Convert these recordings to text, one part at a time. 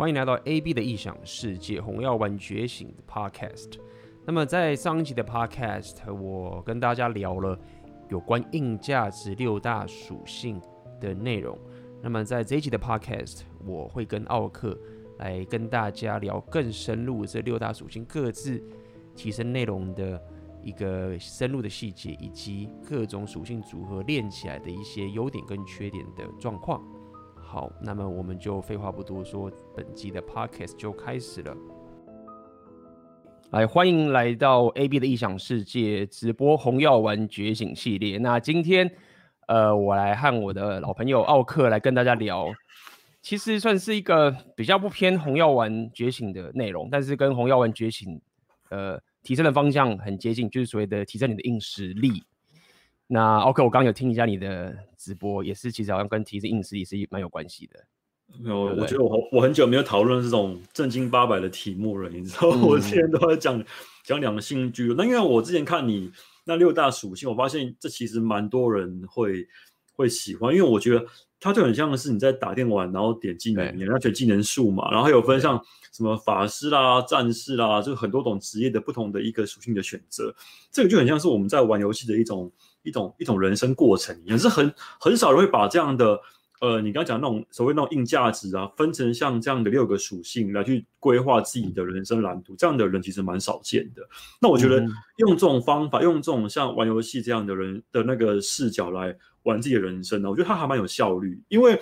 欢迎来到 AB 的异想世界，红药丸觉醒的 Podcast。那么在上一集的 Podcast，我跟大家聊了有关硬价值六大属性的内容。那么在这一集的 Podcast，我会跟奥克来跟大家聊更深入这六大属性各自提升内容的一个深入的细节，以及各种属性组合练起来的一些优点跟缺点的状况。好，那么我们就废话不多说，本集的 Podcast 就开始了。来，欢迎来到 AB 的异想世界直播红药丸觉醒系列。那今天，呃，我来和我的老朋友奥克来跟大家聊，其实算是一个比较不偏红药丸觉醒的内容，但是跟红药丸觉醒，呃，提升的方向很接近，就是所谓的提升你的硬实力。那 OK，我刚刚有听一下你的直播，也是其实好像跟提升硬实力是蛮有关系的。没有，我觉得我我很久没有讨论这种正经八百的题目了，你知道，嗯、我之前都在讲讲两性剧。那因为我之前看你那六大属性，我发现这其实蛮多人会会喜欢，因为我觉得它就很像是你在打电玩，然后点技能，你要选技能树嘛，然后还有分像什么法师啦、战士啦，就很多种职业的不同的一个属性的选择，这个就很像是我们在玩游戏的一种。一种一种人生过程，也是很很少人会把这样的呃，你刚刚讲那种所谓那种硬价值啊，分成像这样的六个属性来去规划自己的人生蓝图，这样的人其实蛮少见的。那我觉得用这种方法，用这种像玩游戏这样的人的那个视角来玩自己的人生呢，我觉得他还蛮有效率，因为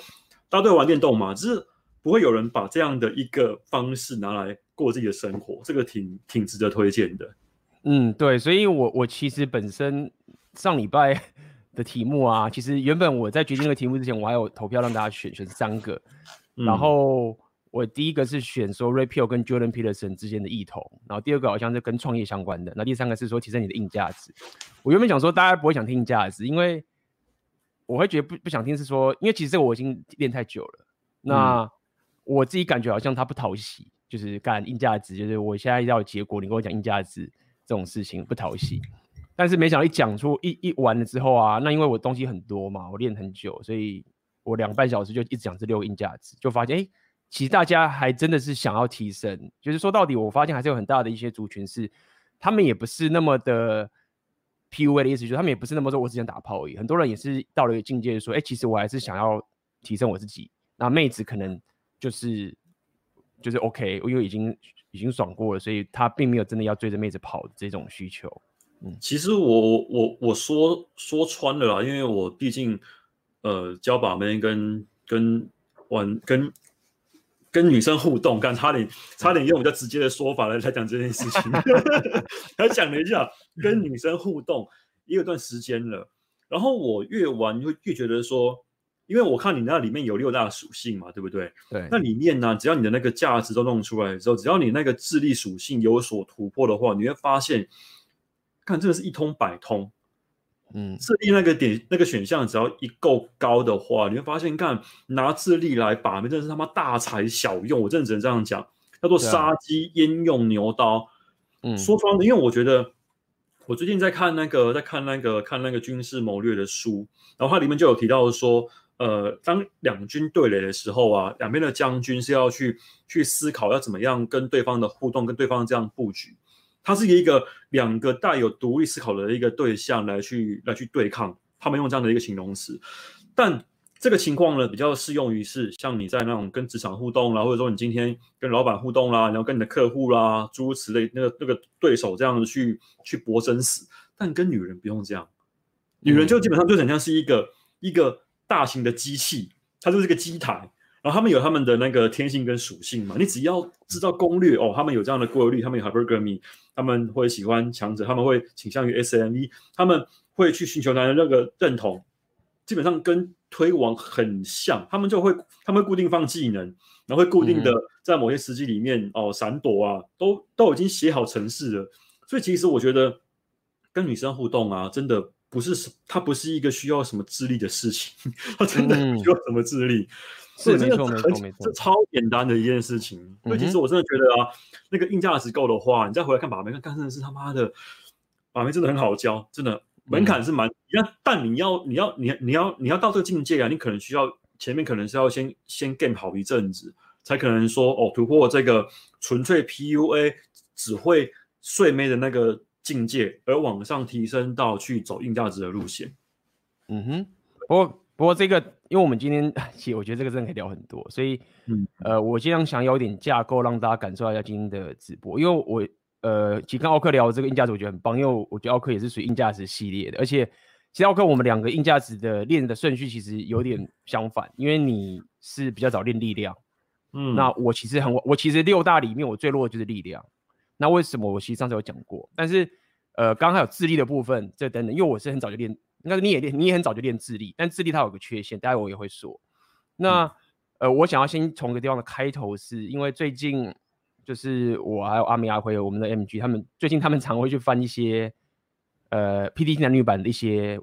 大家都玩电动嘛，只是不会有人把这样的一个方式拿来过自己的生活，这个挺挺值得推荐的。嗯，对，所以我我其实本身。上礼拜 的题目啊，其实原本我在决定这个题目之前，我还有投票让大家选选三个，嗯、然后我第一个是选说 Ray Pill 跟 Jordan Peterson 之间的异同，然后第二个好像是跟创业相关的，那第三个是说提升你的硬价值。我原本想说大家不会想听硬价值，因为我会觉得不不想听是说，因为其实这个我已经练太久了，那我自己感觉好像他不讨喜，就是干硬价值，就是我现在要有结果，你跟我讲硬价值这种事情不讨喜。但是没想到一讲出一一完了之后啊，那因为我东西很多嘛，我练很久，所以我两个半小时就一直讲这六个硬价值，就发现哎、其实大家还真的是想要提升。就是说到底，我发现还是有很大的一些族群是，他们也不是那么的 PUA 的意思，就是他们也不是那么说我只想打炮而已。很多人也是到了一个境界，说哎、其实我还是想要提升我自己。那妹子可能就是就是 OK，因为已经已经爽过了，所以他并没有真的要追着妹子跑的这种需求。嗯，其实我我我说说穿了啦，因为我毕竟呃教把妹跟跟玩跟跟女生互动，刚差点差点用比较直接的说法来来讲这件事情，他讲了一下跟女生互动也有段时间了，然后我越玩会越觉得说，因为我看你那里面有六大属性嘛，对不对？对，那里面呢，只要你的那个价值都弄出来之后，只要你那个智力属性有所突破的话，你会发现。看，这个是一通百通，嗯，智力那个点那个选项只要一够高的话，你会发现，看拿智力来把妹，真的是他妈大材小用。我真的只能这样讲，叫做杀鸡焉用牛刀。嗯，说穿了，因为我觉得我最近在看那个，在看那个看那个军事谋略的书，然后它里面就有提到说，呃，当两军对垒的时候啊，两边的将军是要去去思考要怎么样跟对方的互动，跟对方这样布局。它是一个两个带有独立思考的一个对象来去来去对抗，他们用这样的一个形容词，但这个情况呢，比较适用于是像你在那种跟职场互动啦，或者说你今天跟老板互动啦，然后跟你的客户啦，诸如此类那个那个对手这样子去去搏生死，但跟女人不用这样，女人就基本上就很像是一个、嗯、一个大型的机器，它就是个机台。然后他们有他们的那个天性跟属性嘛，你只要知道攻略哦，他们有这样的规律，他们有 hypergamy，他们会喜欢强者，他们会倾向于 SME，他们会去寻求男人那个认同，基本上跟推广很像，他们就会他们会固定放技能，然后会固定的在某些时机里面、嗯、哦闪躲啊，都都已经写好程式了，所以其实我觉得跟女生互动啊，真的不是什，它不是一个需要什么智力的事情，它真的不需要什么智力。嗯是没错没错没错，这超简单的一件事情。所以其实我真的觉得啊，那个硬价值够的话，你再回来看把妹，看真的是他妈的把妹真的很好教，真的门槛是蛮。那但你要你要你你要你要到这个境界啊，你可能需要前面可能是要先先 game 好一阵子，才可能说哦，突破这个纯粹 PUA 只会睡妹的那个境界，而往上提升到去走硬价值的路线。嗯哼，不过不过这个，因为我们今天 其实我觉得这个真的可以聊很多，所以嗯。呃，我尽量想有点架构让大家感受一下今天的直播，因为我呃，其实跟奥克聊这个硬价值，我觉得很棒，因为我觉得奥克也是属于硬价值系列的，而且其实奥克我们两个硬价值的练的顺序其实有点相反，因为你是比较早练力量，嗯，那我其实很我其实六大里面我最弱的就是力量，那为什么我其实上次有讲过，但是呃，刚刚还有智力的部分这等等，因为我是很早就练。应该你也练，你也很早就练智力，但智力它有个缺陷，待会我也会说。那、嗯、呃，我想要先从个地方的开头是，是因为最近就是我还有阿明阿辉，我们的 MG，他们最近他们常会去翻一些呃 PTT 男女版的一些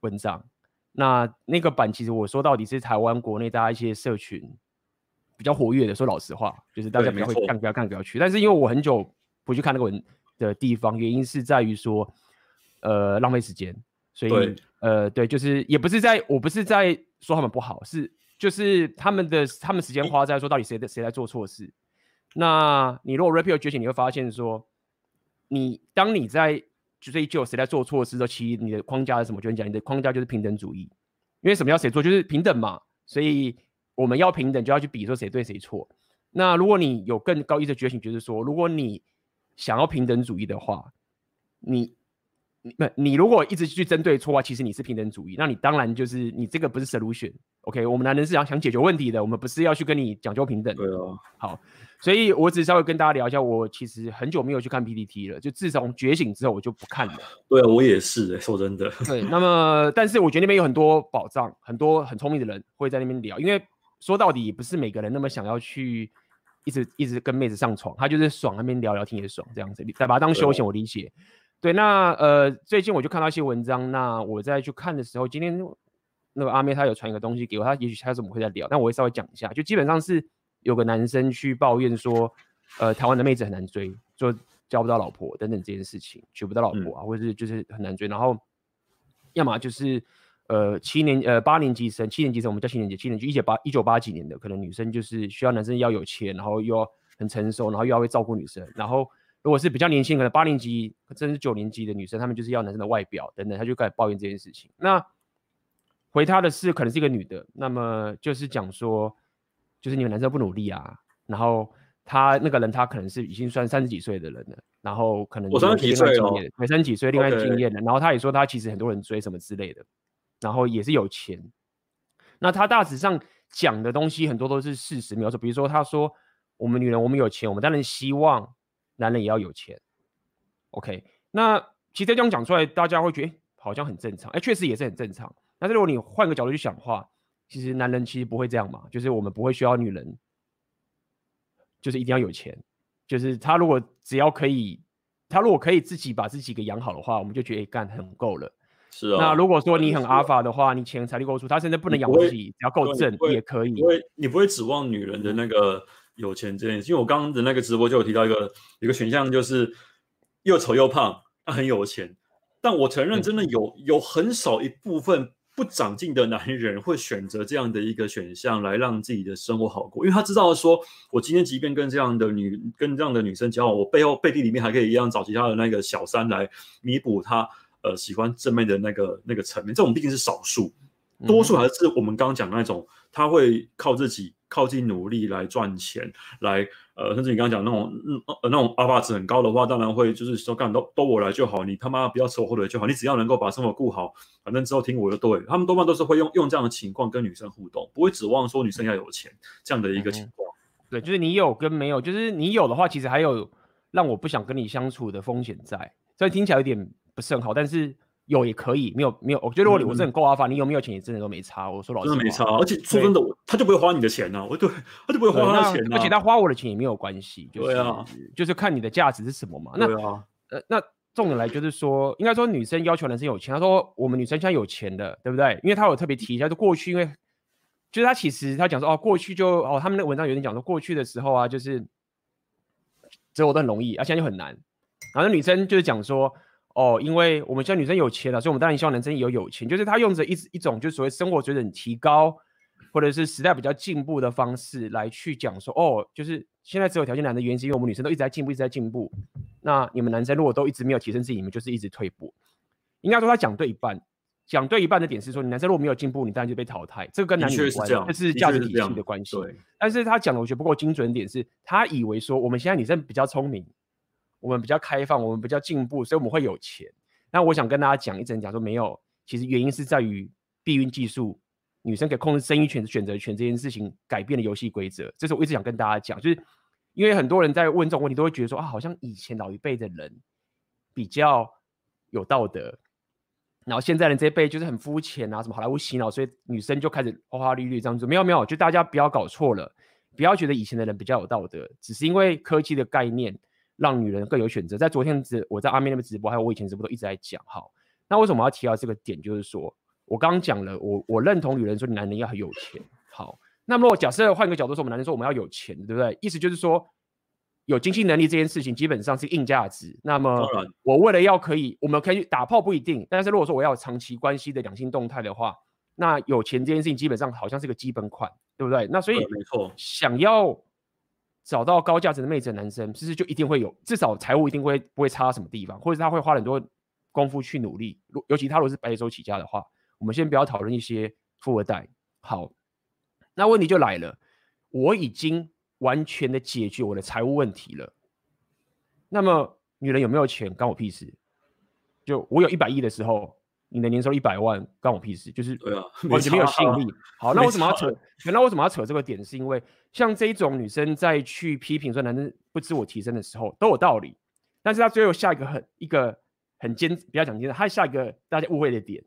文章。那那个版其实我说到底是台湾国内大家一些社群比较活跃的，说老实话，就是大家比较会看，不要看，不要去。但是因为我很久不去看那个文的地方，原因是在于说呃浪费时间。所以，呃，对，就是也不是在，我不是在说他们不好，是就是他们的他们时间花在说到底谁的谁在做错事。那你如果 Pill 觉醒，你会发现说，你当你在追究谁在做错事的时候，其实你的框架是什么？就跟你讲，你的框架就是平等主义，因为什么叫谁做，就是平等嘛。所以我们要平等，就要去比说谁对谁错。那如果你有更高意识的觉醒，就是说，如果你想要平等主义的话，你。那你如果一直去针对错啊，其实你是平等主义，那你当然就是你这个不是 solution。OK，我们男人是想想解决问题的，我们不是要去跟你讲究平等。对啊，好，所以我只是稍微跟大家聊一下，我其实很久没有去看 PPT 了，就自从觉醒之后我就不看了。对啊，我也是、欸，说真的。对，那么但是我觉得那边有很多宝藏，很多很聪明的人会在那边聊，因为说到底不是每个人那么想要去一直一直跟妹子上床，他就是爽那边聊聊天也爽这样子，再把它当休闲，我理解。对，那呃，最近我就看到一些文章。那我在去看的时候，今天那个阿妹她有传一个东西给我，她也许她怎么会在聊，但我会稍微讲一下。就基本上是有个男生去抱怨说，呃，台湾的妹子很难追，说交不到老婆等等这件事情，娶不到老婆啊，嗯、或者是就是很难追。然后要么就是呃七年呃八年级生，七年级生我们叫七年级，七年级一九八一九八几年的，可能女生就是需要男生要有钱，然后又要很成熟，然后又要会照顾女生，然后。如果是比较年轻，可能八年级甚至九年级的女生，她们就是要男生的外表等等，她就开始抱怨这件事情。那回她的是可能是一个女的，那么就是讲说，就是你们男生不努力啊。然后她那个人他可能是已经算三十几岁的人了，然后可能我三十几岁哦，三十几岁，另外经验了。然后她也说她其实很多人追什么之类的，然后也是有钱。那她大致上讲的东西很多都是事实描述，比如说她说我们女人我们有钱，我们当然希望。男人也要有钱，OK？那其实这样讲出来，大家会觉得、欸、好像很正常，哎、欸，确实也是很正常。但是如果你换个角度去想的话，其实男人其实不会这样嘛，就是我们不会需要女人，就是一定要有钱，就是他如果只要可以，他如果可以自己把自己给养好的话，我们就觉得干、欸、很够了。是啊。那如果说你很阿法的话，你钱财力够足，他甚至不能养自己，只要够正也可以。因为你不会指望女人的那个。有钱这件事，因为我刚刚的那个直播就有提到一个一个选项，就是又丑又胖，他很有钱。但我承认，真的有有很少一部分不长进的男人会选择这样的一个选项来让自己的生活好过，因为他知道说，我今天即便跟这样的女跟这样的女生交往，我背后背地里面还可以一样找其他的那个小三来弥补他呃喜欢正面的那个那个层面。这种毕竟是少数，多数还是我们刚刚讲的那种，他会靠自己。靠近努力来赚钱，来呃，甚至你刚刚讲那种呃那种阿爸值很高的话，当然会就是说干都都我来就好，你他妈不要扯我后腿就好，你只要能够把生活顾好，反正之后听我的对。他们多半都是会用用这样的情况跟女生互动，不会指望说女生要有钱这样的一个情况。嗯、对，就是你有跟没有，就是你有的话，其实还有让我不想跟你相处的风险在，所以听起来有点不是很好，但是。有也可以，没有没有，我觉得如果你我是很够阿法，你有没有钱也真的都没差。我说老实话，真的没差，而且说真的，对他就不会花你的钱呢、啊。我对，他就不会花他的钱、啊，而且他花我的钱也没有关系。就是、对啊，就是看你的价值是什么嘛。那对啊，呃，那重点来就是说，应该说女生要求男生有钱。他说我们女生现在有钱的，对不对？因为他有特别提一下，就过去，因为就是他其实他讲说哦，过去就哦，他们那个文章有点讲说过去的时候啊，就是择偶都很容易，而、啊、现在就很难。然后女生就是讲说。哦，因为我们现在女生有钱了，所以我们当然希望男生也有有钱。就是他用着一一种就是所谓生活水准提高，或者是时代比较进步的方式来去讲说，哦，就是现在只有条件难的原因是因为我们女生都一直在进步，一直在进步。那你们男生如果都一直没有提升自己，你们就是一直退步。应该说他讲对一半，讲对一半的点是说，你男生如果没有进步，你当然就被淘汰。这个跟男女无关，这是价值体系的关系。对。但是他讲的我觉得不够精准点是，他以为说我们现在女生比较聪明，我们比较开放，我们比较进步，所以我们会有钱。那我想跟大家讲一整讲说没有，其实原因是在于避孕技术，女生可以控制生育权、选择权这件事情改变了游戏规则。这是我一直想跟大家讲，就是因为很多人在问这种问题，都会觉得说啊，好像以前老一辈的人比较有道德。然后现在的这一辈就是很肤浅啊，什么好莱坞洗脑，所以女生就开始花花绿绿这样子。没有没有，就大家不要搞错了，不要觉得以前的人比较有道德，只是因为科技的概念让女人更有选择。在昨天直我在阿妹那边直播，还有我以前直播都一直在讲。哈，那为什么要提到这个点？就是说我刚刚讲了，我我认同女人说你男人要很有钱。好，那么如果假设换个角度说，我们男人说我们要有钱，对不对？意思就是说。有经济能力这件事情基本上是硬价值。那么，我为了要可以，我们可以打炮不一定。但是如果说我要有长期关系的两性动态的话，那有钱这件事情基本上好像是个基本款，对不对？那所以，没错，想要找到高价值的妹子的男生，其实就一定会有，至少财务一定会不会差到什么地方，或者他会花很多功夫去努力。如尤其他如果是白手起家的话，我们先不要讨论一些富二代。好，那问题就来了，我已经。完全的解决我的财务问题了。那么女人有没有钱，关我屁事。就我有一百亿的时候，你的年收一百万，关我屁事。就是完全没有吸引力。好，那为什么要扯？那为什么要扯这个点？是因为像这一种女生在去批评说男生不自我提升的时候，都有道理。但是她最后下一个很一个很坚，不要讲坚，她下一个大家误会的点，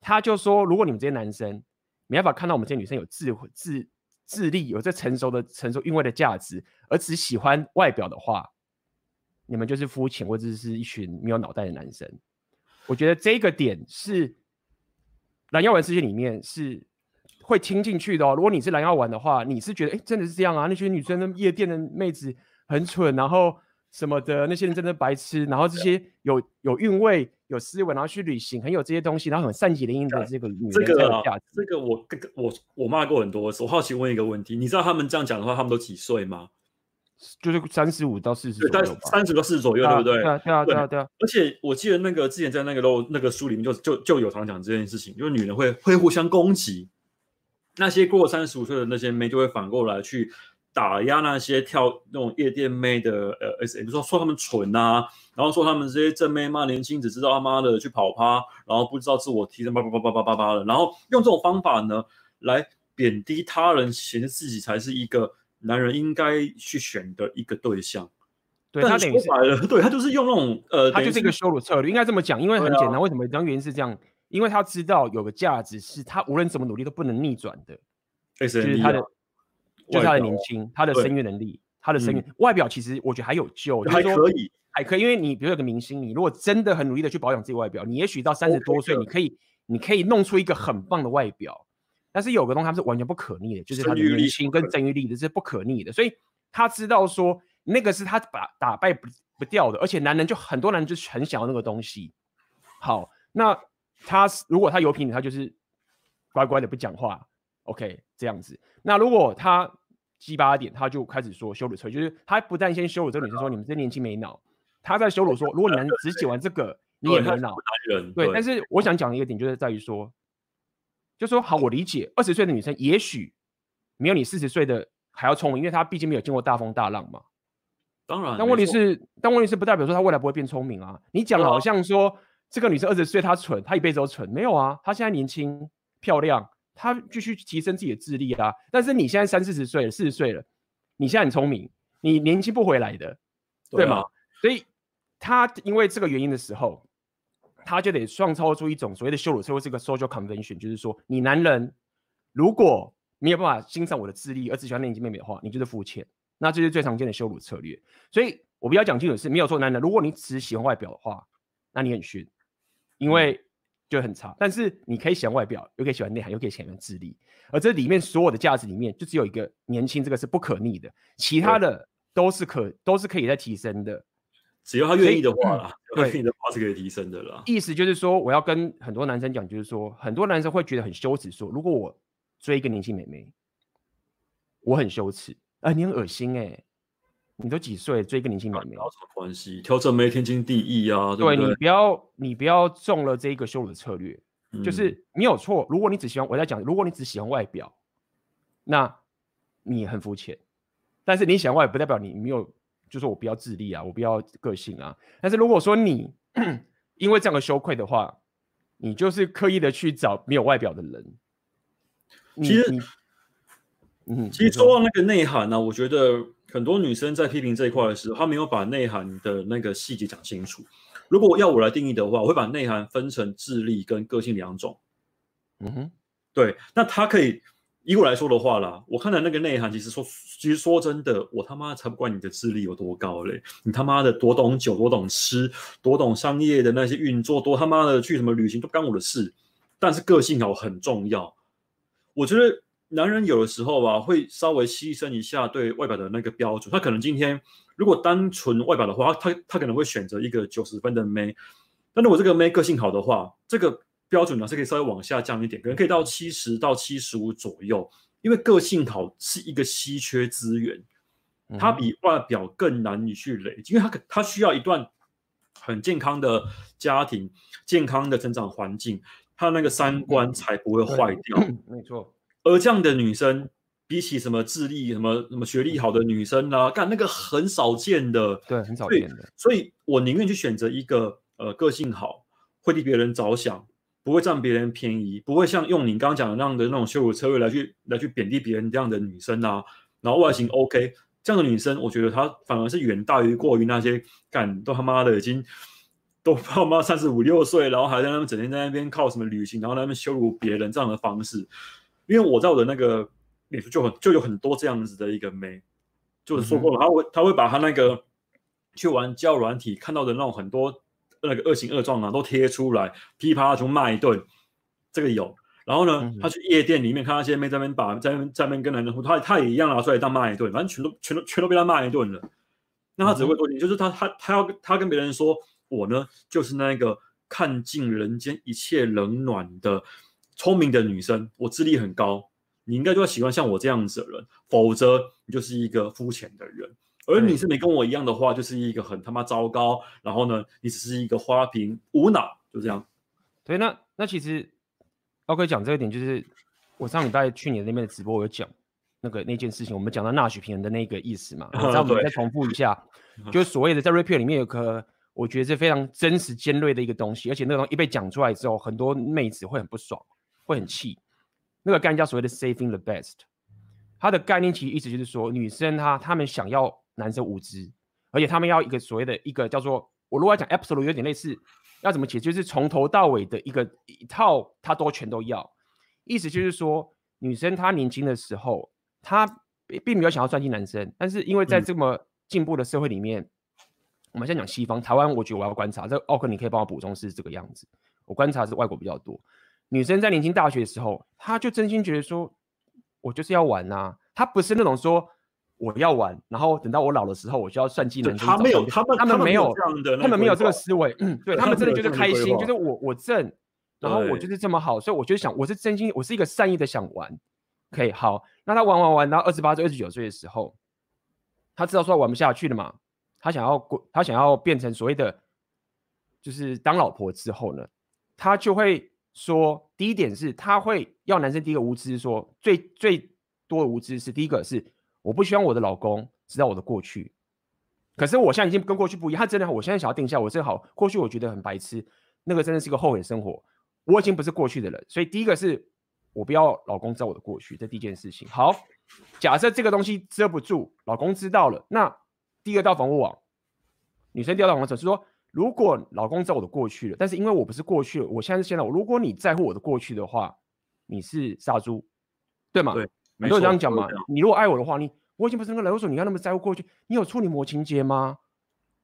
她就说：如果你们这些男生没办法看到我们这些女生有智慧、智。智力有这成熟的成熟韵味的价值，而只喜欢外表的话，你们就是肤浅或者是一群没有脑袋的男生。我觉得这个点是蓝药丸世界里面是会听进去的哦。如果你是蓝药丸的话，你是觉得哎，真的是这样啊？那些女生的夜店的妹子很蠢，然后。什么的那些人真的白痴，然后这些有有韵味、有思维，然后去旅行，很有这些东西，然后很善解人意的这个女人这个价值。这个我我我骂过很多次。我好奇问一个问题，你知道他们这样讲的话，他们都几岁吗？就是三十五到四十对。三十到四十左右，对不对？对啊，对啊，对啊，对啊。而且我记得那个之前在那个漏那个书里面就就就有常讲这件事情，就是女人会会互相攻击，那些过三十五岁的那些妹就会反过来去。打压那些跳那种夜店妹的呃 SM，比如说说他们蠢啊，然后说他们这些正妹嘛，年轻只知道他妈的去跑趴，然后不知道自我提升，叭叭叭叭叭叭叭的，然后用这种方法呢来贬低他人，显得自己才是一个男人应该去选的一个对象。对，他等于是，对他就是用那种呃，他就是一个羞辱策略，应该这么讲，因为很简单，啊、为什么？当原因是这样，因为他知道有个价值是他无论怎么努力都不能逆转的，就是他的。就是他的年轻，他的生育能力，他的生育、嗯、外表，其实我觉得还有救，还可以，还可以。因为你比如有个明星，你如果真的很努力的去保养自己外表，你也许到三十多岁，你可以，你可以弄出一个很棒的外表。但是有个东西，他们是完全不可逆的，就是他的年轻跟生育力的，这是不可逆的。所以他知道说，那个是他打打败不不掉的，而且男人就很多男人就很想要那个东西。好，那他如果他有品，他就是乖乖的不讲话。OK，这样子。那如果他鸡巴点，他就开始说羞辱车，就是他不但先羞辱这个女生说你们这年轻没脑，他在羞辱说，如果你们只写完这个，你也没脑。对，但是我想讲一个点，就是在于说，就说好，我理解二十岁的女生也许没有你四十岁的还要聪明，因为她毕竟没有经过大风大浪嘛。当然，但问题是，但问题是不代表说她未来不会变聪明啊。你讲好像说这个女生二十岁她蠢，她一辈子都蠢，没有啊，她现在年轻漂亮。她继续提升自己的智力啊，但是你现在三四十岁了，四十岁了，你现在很聪明，你年轻不回来的，对吗？对啊。所以她因为这个原因的时候，他就得创造出一种所谓的羞辱，或是一个 social convention，就是说，你男人如果没有办法欣赏我的智力，而只喜欢年轻妹妹的话，你就是肤浅，那这是最常见的羞辱策略。所以我比较讲清楚的是，没有说男人，如果你只喜欢外表的话，那你很逊，因为。嗯。就很差，但是你可以喜欢外表，又可以喜欢内涵，又可以喜欢智力，而这里面所有的价值里面，就只有一个年轻，这个是不可逆的，其他的都是可都是可以再提升的，只要他愿意的话啦，愿意的话是可以提升的啦。意思就是说，我要跟很多男生讲，就是说，很多男生会觉得很羞耻，说如果我追一个年轻美眉，我很羞耻，哎、呃，你很恶心哎、欸，你都几岁追一个年轻美眉？有什么关系？挑正妹天经地义啊，对，对，你不要你不要中了这一个羞辱的策略，嗯、就是你有错。如果你只喜欢我在讲，如果你只喜欢外表，那你很肤浅。但是你喜欢外表，不代表你没有，就是我不要智力啊，我不要个性啊。但是如果说你 因为这样的羞愧的话，你就是刻意的去找没有外表的人。其实，嗯，其实说到那个内涵呢、啊，我觉得很多女生在批评这一块的时候，她没有把内涵的那个细节讲清楚。如果要我来定义的话，我会把内涵分成智力跟个性两种。嗯哼，对，那她可以。以我来说的话啦，我看的那个内涵，其实说，其实说真的，我他妈才不管你的智力有多高嘞，你他妈的多懂酒，多懂吃，多懂商业的那些运作，多他妈的去什么旅行都不干我的事。但是个性好很重要。我觉得男人有的时候吧，会稍微牺牲一下对外表的那个标准。他可能今天如果单纯外表的话，他他可能会选择一个九十分的妹。但是我这个妹个性好的话，这个。标准呢是可以稍微往下降一点，可能可以到七十到七十五左右。因为个性好是一个稀缺资源，它比外表更难以去累积，因为它可它需要一段很健康的家庭、健康的成长环境，它那个三观才不会坏掉。没错。而这样的女生，比起什么智力、什么什么学历好的女生啊，干那个很少见的，对，很少见的。所以我宁愿去选择一个呃个性好，会替别人着想。不会占别人便宜，不会像用你刚刚讲的那样的那种羞辱车位来去来去贬低别人这样的女生啊，然后外形 OK 这样的女生，我觉得她反而是远大于过于那些干都他妈的已经都他妈三十五六岁，然后还在那边整天在那边靠什么旅行，然后在那边羞辱别人这样的方式。因为我在我的那个脸书就很就有很多这样子的一个妹，就是说过了，她会她会把她那个去玩交友软体看到的那种很多。那个恶行恶状啊，都贴出来，噼啪就骂一顿，这个有。然后呢，他去夜店里面看那些妹在那边把在那边在那边跟男人互，他他也一样拿出来当骂一顿，反正全都全都全都被他骂一顿了。那他只会多点，就是他他他要他跟别人说，我呢就是那个看尽人间一切冷暖的聪明的女生，我智力很高，你应该就要喜欢像我这样子的人，否则你就是一个肤浅的人。而你是没跟我一样的话，就是一个很他妈糟糕。然后呢，你只是一个花瓶，无脑，就这样。对，那那其实，OK 讲这一点，就是我上礼拜去年那边的直播，我有讲那个那件事情，我们讲到纳许平衡的那个意思嘛。然后我们再重复一下，就是所谓的在 rap 里面有个，我觉得是非常真实尖锐的一个东西，而且那个东西一被讲出来之后，很多妹子会很不爽，会很气。那个概念叫所谓的 saving the best，它的概念其实意思就是说，女生她她们想要。男生无知，而且他们要一个所谓的一个叫做，我如果要讲 absolute 有点类似，要怎么解？就是从头到尾的一个一套，他都全都要。意思就是说，女生她年轻的时候，她并没有想要专心男生，但是因为在这么进步的社会里面，嗯、我们先讲西方，台湾，我觉得我要观察，这奥克你可以帮我补充是这个样子。我观察是外国比较多，女生在年轻大学的时候，她就真心觉得说，我就是要玩呐、啊，她不是那种说。我要玩，然后等到我老的时候，我就要算计人生。他没有，他们他们没有这样的，他们没有这个思维。嗯，对他们真的就是开心，就是我我挣，然后我就是这么好，所以我就想，我是真心，我是一个善意的想玩。可以好，那他玩玩玩，到二十八岁、二十九岁的时候，他知道说玩不下去了嘛，他想要过，他想要变成所谓的，就是当老婆之后呢，他就会说，第一点是他会要男生第一个无知说，说最最多的无知是第一个是。我不希望我的老公知道我的过去，可是我现在已经跟过去不一样。他真的，我现在想要定下，我真好。过去我觉得很白痴，那个真的是一个后悔生活。我已经不是过去的人，所以第一个是我不要老公知道我的过去，这第一件事情。好，假设这个东西遮不住，老公知道了，那第二道防护网，女生第二道防护网是说，如果老公知道我的过去了，但是因为我不是过去了，我现在是现在。如果你在乎我的过去的话，你是杀猪，对吗？对。很多人这样讲嘛，你如果爱我的话，你我已经不是那个人，为什么你要那么在乎过去？你有处女膜情节吗？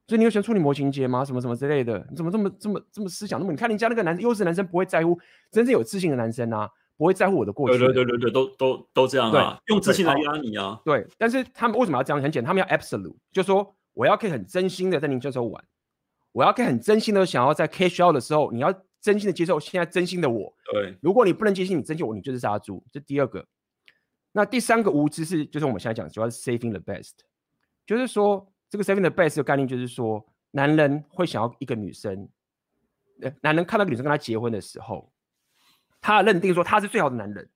所以你有喜欢处女膜情节吗？什么什么之类的？你怎么这么这么这么思想那么？你看人家那个男优质男生不会在乎，真正有自信的男生啊，不会在乎我的过去。对对对对对，都都都这样啊，用自信来压你啊。对，但是他们为什么要这样？很简单，他们要 absolute，就是说我要可以很真心的在您这时候玩，我要可以很真心的想要在 cash out 的时候，你要真心的接受现在真心的我。对，如果你不能接受你真心我，你就是杀猪。这第二个。那第三个无知是，就是我们现在讲，主要是 saving the best，就是说这个 saving the best 的概念就是说，男人会想要一个女生，呃，男人看到女生跟他结婚的时候，他认定说他是最好的男人，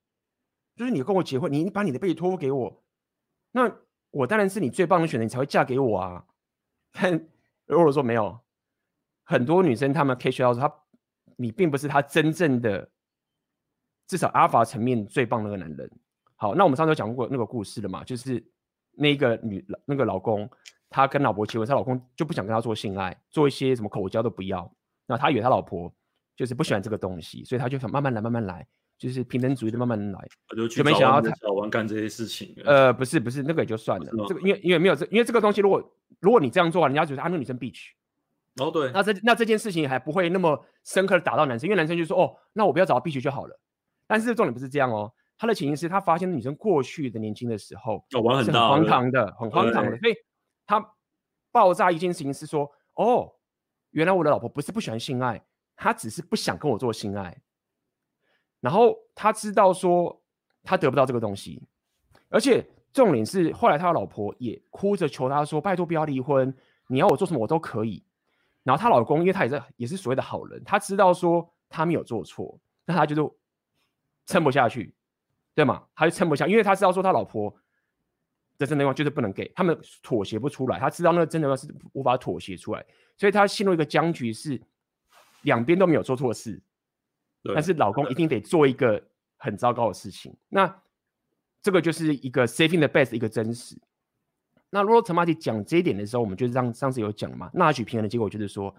就是你跟我结婚，你你把你的辈子托付给我，那我当然是你最棒的选择，你才会嫁给我啊。但如果说没有，很多女生她们可以学到说，他你并不是他真正的，至少阿法层面最棒那个男人。好，那我们上次有讲过那个故事了嘛？就是那个女那个老公，他跟老婆结婚，他老公就不想跟他做性爱，做一些什么口交都不要。那他以为他老婆就是不喜欢这个东西，所以他就想慢慢来，慢慢来，就是平等主义的慢慢来。就，就没想到他找完干这些事情。呃，不是不是，那个也就算了。这个因为因为没有这，因为这个东西，如果如果你这样做，人家觉得啊，那个女生 bitch。哦，对。那这那这件事情还不会那么深刻的打到男生，因为男生就说哦，那我不要找到 bitch 就好了。但是重点不是这样哦。他的情形是他发现女生过去的年轻的时候，哦，玩很荒唐的，很荒唐的，所以他爆炸一件事情是说，哦，原来我的老婆不是不喜欢性爱，她只是不想跟我做性爱。然后他知道说他得不到这个东西，而且重点是后来他的老婆也哭着求他说，拜托不要离婚，你要我做什么我都可以。然后她老公因为他也是也是所谓的好人，他知道说他没有做错，但他就是撑不下去。对嘛？他就撑不下，因为他知道说他老婆的真的话就是不能给他们妥协不出来，他知道那个真的话是无法妥协出来，所以他陷入一个僵局，是两边都没有做错事，但是老公一定得做一个很糟糕的事情。那这个就是一个 saving the best 一个真实。那如果陈马蒂讲这一点的时候，我们就是上上次有讲嘛，纳许平衡的结果就是说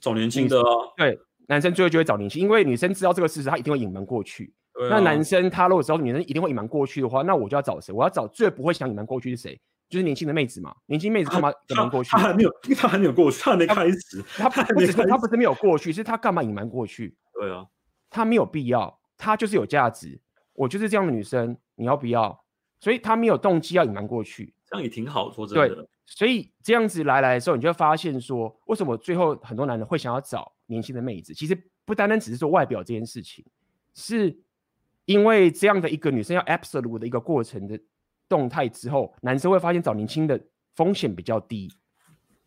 找年轻的啊，对，男生最后就会找年轻，因为女生知道这个事实，她一定会隐瞒过去。那男生他如果知道女生一定会隐瞒过去的话，那我就要找谁？我要找最不会想隐瞒过去是谁？就是年轻的妹子嘛。年轻妹子干嘛隐瞒过去？他还没有，因为他还没有过去，他还没开始。他不是他不是没有过去，是他干嘛隐瞒过去？对啊，他没有必要，他就是有价值。我就是这样的女生，你要不要？所以她没有动机要隐瞒过去，这样也挺好。说真的，对，所以这样子来来的时候，你就会发现说，为什么最后很多男人会想要找年轻的妹子？其实不单单只是说外表这件事情，是。因为这样的一个女生要 absolute 的一个过程的动态之后，男生会发现找年轻的风险比较低。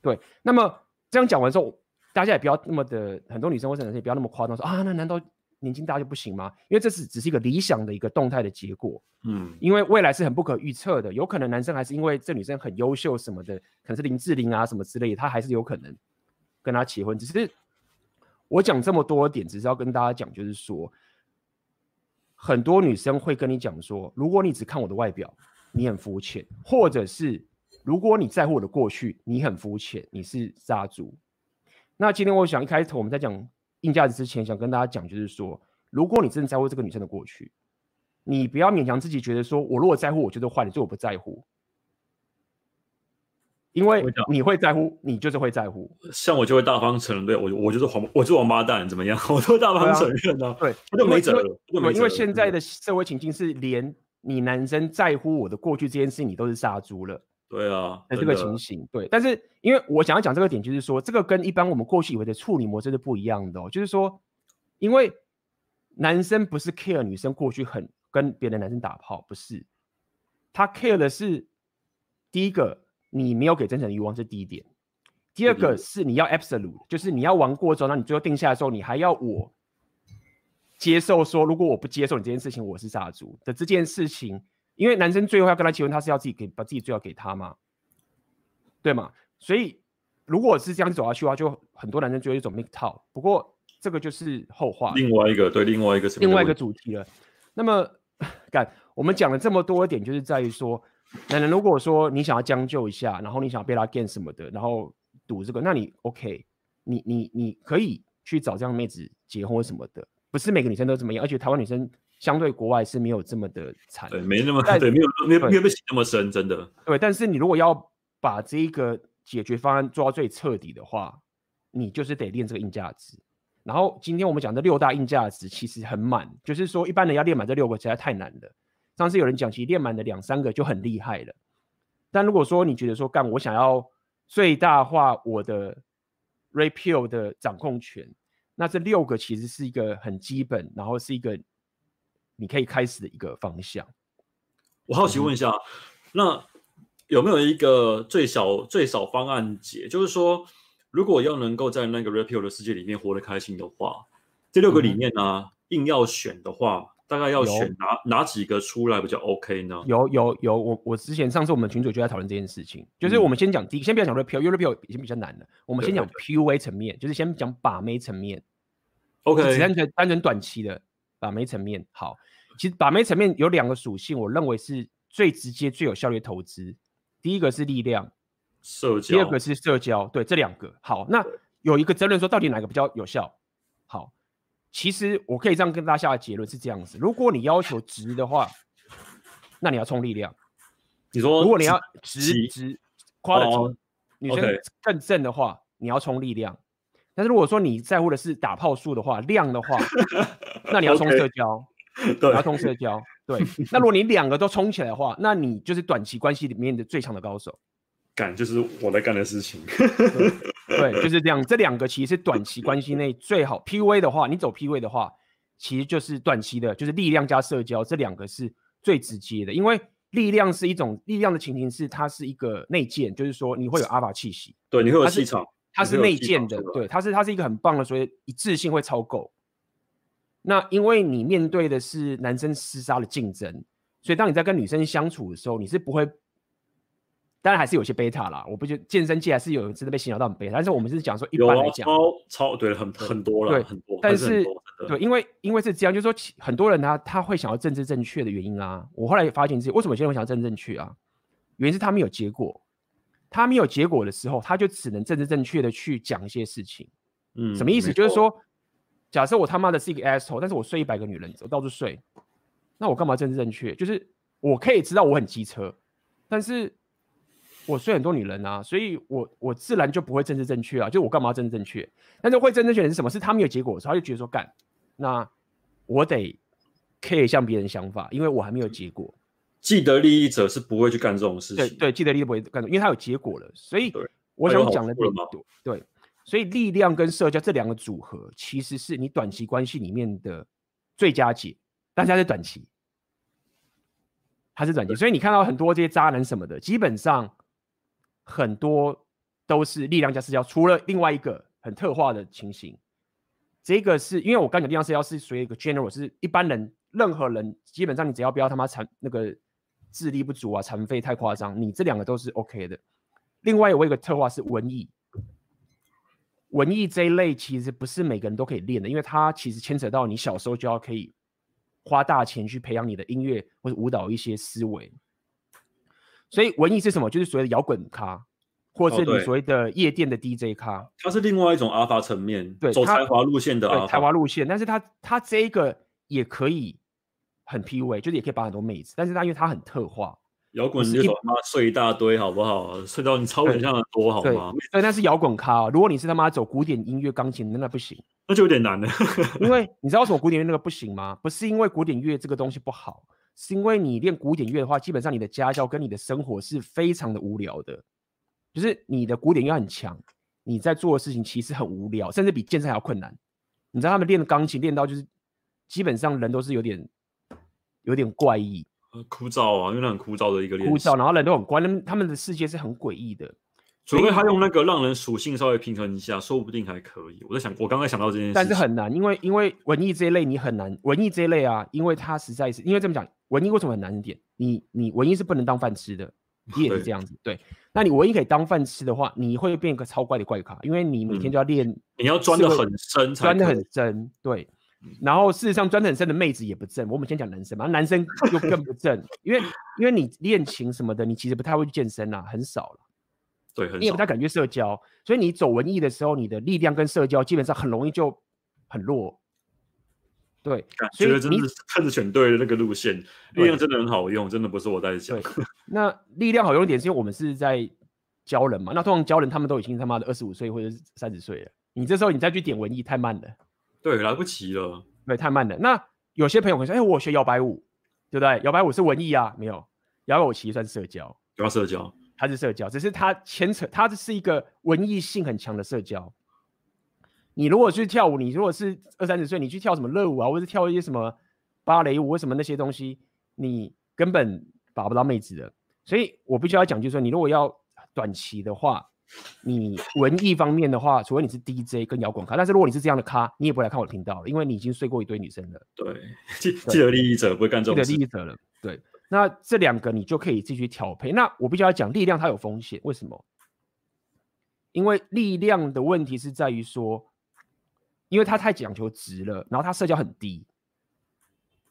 对，那么这样讲完之后，大家也不要那么的，很多女生或者男生也不要那么夸张说啊，那难道年轻大就不行吗？因为这是只是一个理想的一个动态的结果。嗯，因为未来是很不可预测的，有可能男生还是因为这女生很优秀什么的，可能是林志玲啊什么之类的，他还是有可能跟她结婚。只是我讲这么多点，只是要跟大家讲，就是说。很多女生会跟你讲说，如果你只看我的外表，你很肤浅；或者是如果你在乎我的过去，你很肤浅，你是杀猪。那今天我想一开头我们在讲硬价值之前，想跟大家讲，就是说，如果你真的在乎这个女生的过去，你不要勉强自己觉得说，我如果在乎，我就是坏，你说我不在乎。因为你会在乎，你就是会在乎。像我就会大方承认，对我，我就是黄，我就是王八蛋，怎么样？我都会大方承认呢、啊。对，我就没辙了。对，因为现在的社会情境是，连你男生在乎我的过去这件事情，你都是杀猪了。对啊，那这个情形，对。但是，因为我想要讲这个点，就是说，这个跟一般我们过去以为的处理模式是不一样的哦。就是说，因为男生不是 care 女生过去很跟别的男生打炮，不是，他 care 的是第一个。你没有给真诚的欲望，这是第一点。第二个是你要 absolute，就是你要玩过之后，那你最后定下来的时候，你还要我接受说，如果我不接受你这件事情，我是杀猪的这件事情。因为男生最后要跟他结婚，他是要自己给把自己最好给他嘛，对吗？所以如果是这样走下去的话，就很多男生就会一种 MGTOW。不过这个就是后话。另外一个对，另外一个是另外一个主题了。那么，干我们讲了这么多一点，就是在于说。男人如果说你想要将就一下，然后你想要被他 gain 什么的，然后赌这个，那你 OK，你你你可以去找这样妹子结婚什么的，不是每个女生都这么样，而且台湾女生相对国外是没有这么的惨，对，没那么对，没有没有没有被洗那么深，真的。对，但是你如果要把这一个解决方案做到最彻底的话，你就是得练这个硬价值。然后今天我们讲的六大硬价值其实很满，就是说一般人要练满这六个实在太难了。上次有人讲，其实练满的两三个就很厉害了。但如果说你觉得说干，我想要最大化我的 repeal 的掌控权，那这六个其实是一个很基本，然后是一个你可以开始的一个方向。我好奇问一下，嗯、那有没有一个最小最少方案解？就是说，如果要能够在那个 Red Pill 的世界里面活得开心的话，这六个里面呢、啊，嗯、硬要选的话。大概要选哪哪几个出来比较 OK 呢？有有有，我我之前上次我们群主就在讨论这件事情，就是我们先讲第一，嗯、先不要讲 Red Pill，因为 Red Pill 已经比较难了。我们先讲 PUA 层面，就是先讲把妹层面。OK，只单纯单纯短期的把妹层面。好，其实把妹层面有两个属性，我认为是最直接、最有效率的投资。第一个是力量，社交；第二个是社交。对，这两个。好，那有一个争论说，到底哪个比较有效？好。其实我可以这样跟大家下的结论是这样子：如果你要求直的话，那你要冲力量。你说，如果你要直直夸的直，女生更正的话，你要冲力量。但是如果说你在乎的是打炮数的话，量的话，那你要冲 社交，你要冲社交。对，那如果你两个都冲起来的话，那你就是短期关系里面的最强的高手。干就是我在干的事情。对，就是这样。这两个其实是短期关系内最好 PUA 的话，你走 PUA 的话，其实就是短期的，就是力量加社交，这两个是最直接的。因为力量是一种力量的情形是它是一个内建，就是说你会有阿法气息，对，你会有气场，它是内建的，对，它是它是一个很棒的，所以一致性会超够。那因为你面对的是男生厮杀的竞争，所以当你在跟女生相处的时候，你是不会。当然还是有些贝塔啦，我不觉得健身界还是有人真的被洗脑到很贝塔，但是我们是讲说一般来讲，超超对很很多了，对很多，但是对，因为因为是这样，就是说很多人他他会想要政治正确的原因啊，我后来发现是为什么现在会想要政治正确啊？原因是他没有结果，他没有结果的时候，他就只能政治正确的去讲一些事情，嗯，什么意思？就是说，假设我他妈的是一个 asshole，但是我睡一百个女人，我到处睡，那我干嘛政治正确？就是我可以知道我很机车，但是。我睡很多女人啊，所以我我自然就不会政治正确啊，就我干嘛要政治正确？但是会政治正确的是什么？是他没有结果的时候，他就觉得说干，那我得 care 像别人想法，因为我还没有结果。既得利益者是不会去干这种事情，对对，既得利益不会干，因为他有结果了。所以我想讲的点，对，所以力量跟社交这两个组合，其实是你短期关系里面的最佳解，但是它是短期，它是短期，所以你看到很多这些渣男什么的，基本上。很多都是力量加社交，除了另外一个很特化的情形，这个是因为我刚讲力量社交是属于一个 general，是一般人任何人基本上你只要不要他妈残那个智力不足啊残废太夸张，你这两个都是 OK 的。另外我有一个特化是文艺，文艺这一类其实不是每个人都可以练的，因为它其实牵扯到你小时候就要可以花大钱去培养你的音乐或者舞蹈一些思维。所以文艺是什么？就是所谓的摇滚咖，或者是你所谓的夜店的 DJ 咖。它是另外一种阿法层面，对，走才华路线的阿法，才华路线。但是它它这一个也可以很 PUA，就是也可以把很多妹子。但是它因为它很特化，摇滚你就他妈睡一大堆好不好？睡到你超人像的多好吗？对，那是摇滚咖。如果你是他妈走古典音乐钢琴，那那不行，那就有点难了。因为你知道为什么古典乐那个不行吗？不是因为古典乐这个东西不好。是因为你练古典乐的话，基本上你的家教跟你的生活是非常的无聊的，就是你的古典乐很强，你在做的事情其实很无聊，甚至比健身还要困难。你知道他们练的钢琴练到就是基本上人都是有点有点怪异，枯燥啊，因为那很枯燥的一个练习，枯燥，然后人都很怪，他们，他们的世界是很诡异的。除非他用那个让人属性稍微平衡一下，说不定还可以。我在想，我刚才想到这件事，但是很难，因为因为文艺这一类你很难，文艺这一类啊，因为它实在是因为这么讲，文艺为什么很难一点？你你文艺是不能当饭吃的，你也是这样子。对，对，那你文艺可以当饭吃的话，你会变一个超怪的怪咖，因为你每天就要练，嗯，你要钻得很深，钻得很深。对，然后事实上钻得很深的妹子也不正。我们先讲男生嘛，男生就更不正，因为因为你练琴什么的，你其实不太会去健身啊，很少了。对，你也不太敢去社交，所以你走文艺的时候，你的力量跟社交基本上很容易就很弱。对，所以真的是看着选对了那个路线，力量真的很好用，真的不是我在讲。那力量好用一点，是因为我们是在教人嘛。那通常教人，他们都已经他妈的二十五岁或者是三十岁了，你这时候你再去点文艺，太慢了。对，来不及了。对，太慢了。那有些朋友会说：“哎，我学摇摆舞，对不对？摇摆舞是文艺啊？没有，摇摆舞其实算社交，主要社交。”它是社交，只是它牵扯，它是一个文艺性很强的社交。你如果去跳舞，你如果是二三十岁，你去跳什么热舞啊，或者是跳一些什么芭蕾舞，为什么那些东西，你根本把不到妹子的。所以我必须要讲，就是说，你如果要短期的话，你文艺方面的话，除非你是 DJ 跟摇滚咖，但是如果你是这样的咖，你也不会来看我频道了，因为你已经睡过一堆女生了。对，既既得利益者不会干这种事。既得利益者了，对。那这两个你就可以自己去调配。那我必须要讲，力量它有风险，为什么？因为力量的问题是在于说，因为它太讲求值了，然后它社交很低，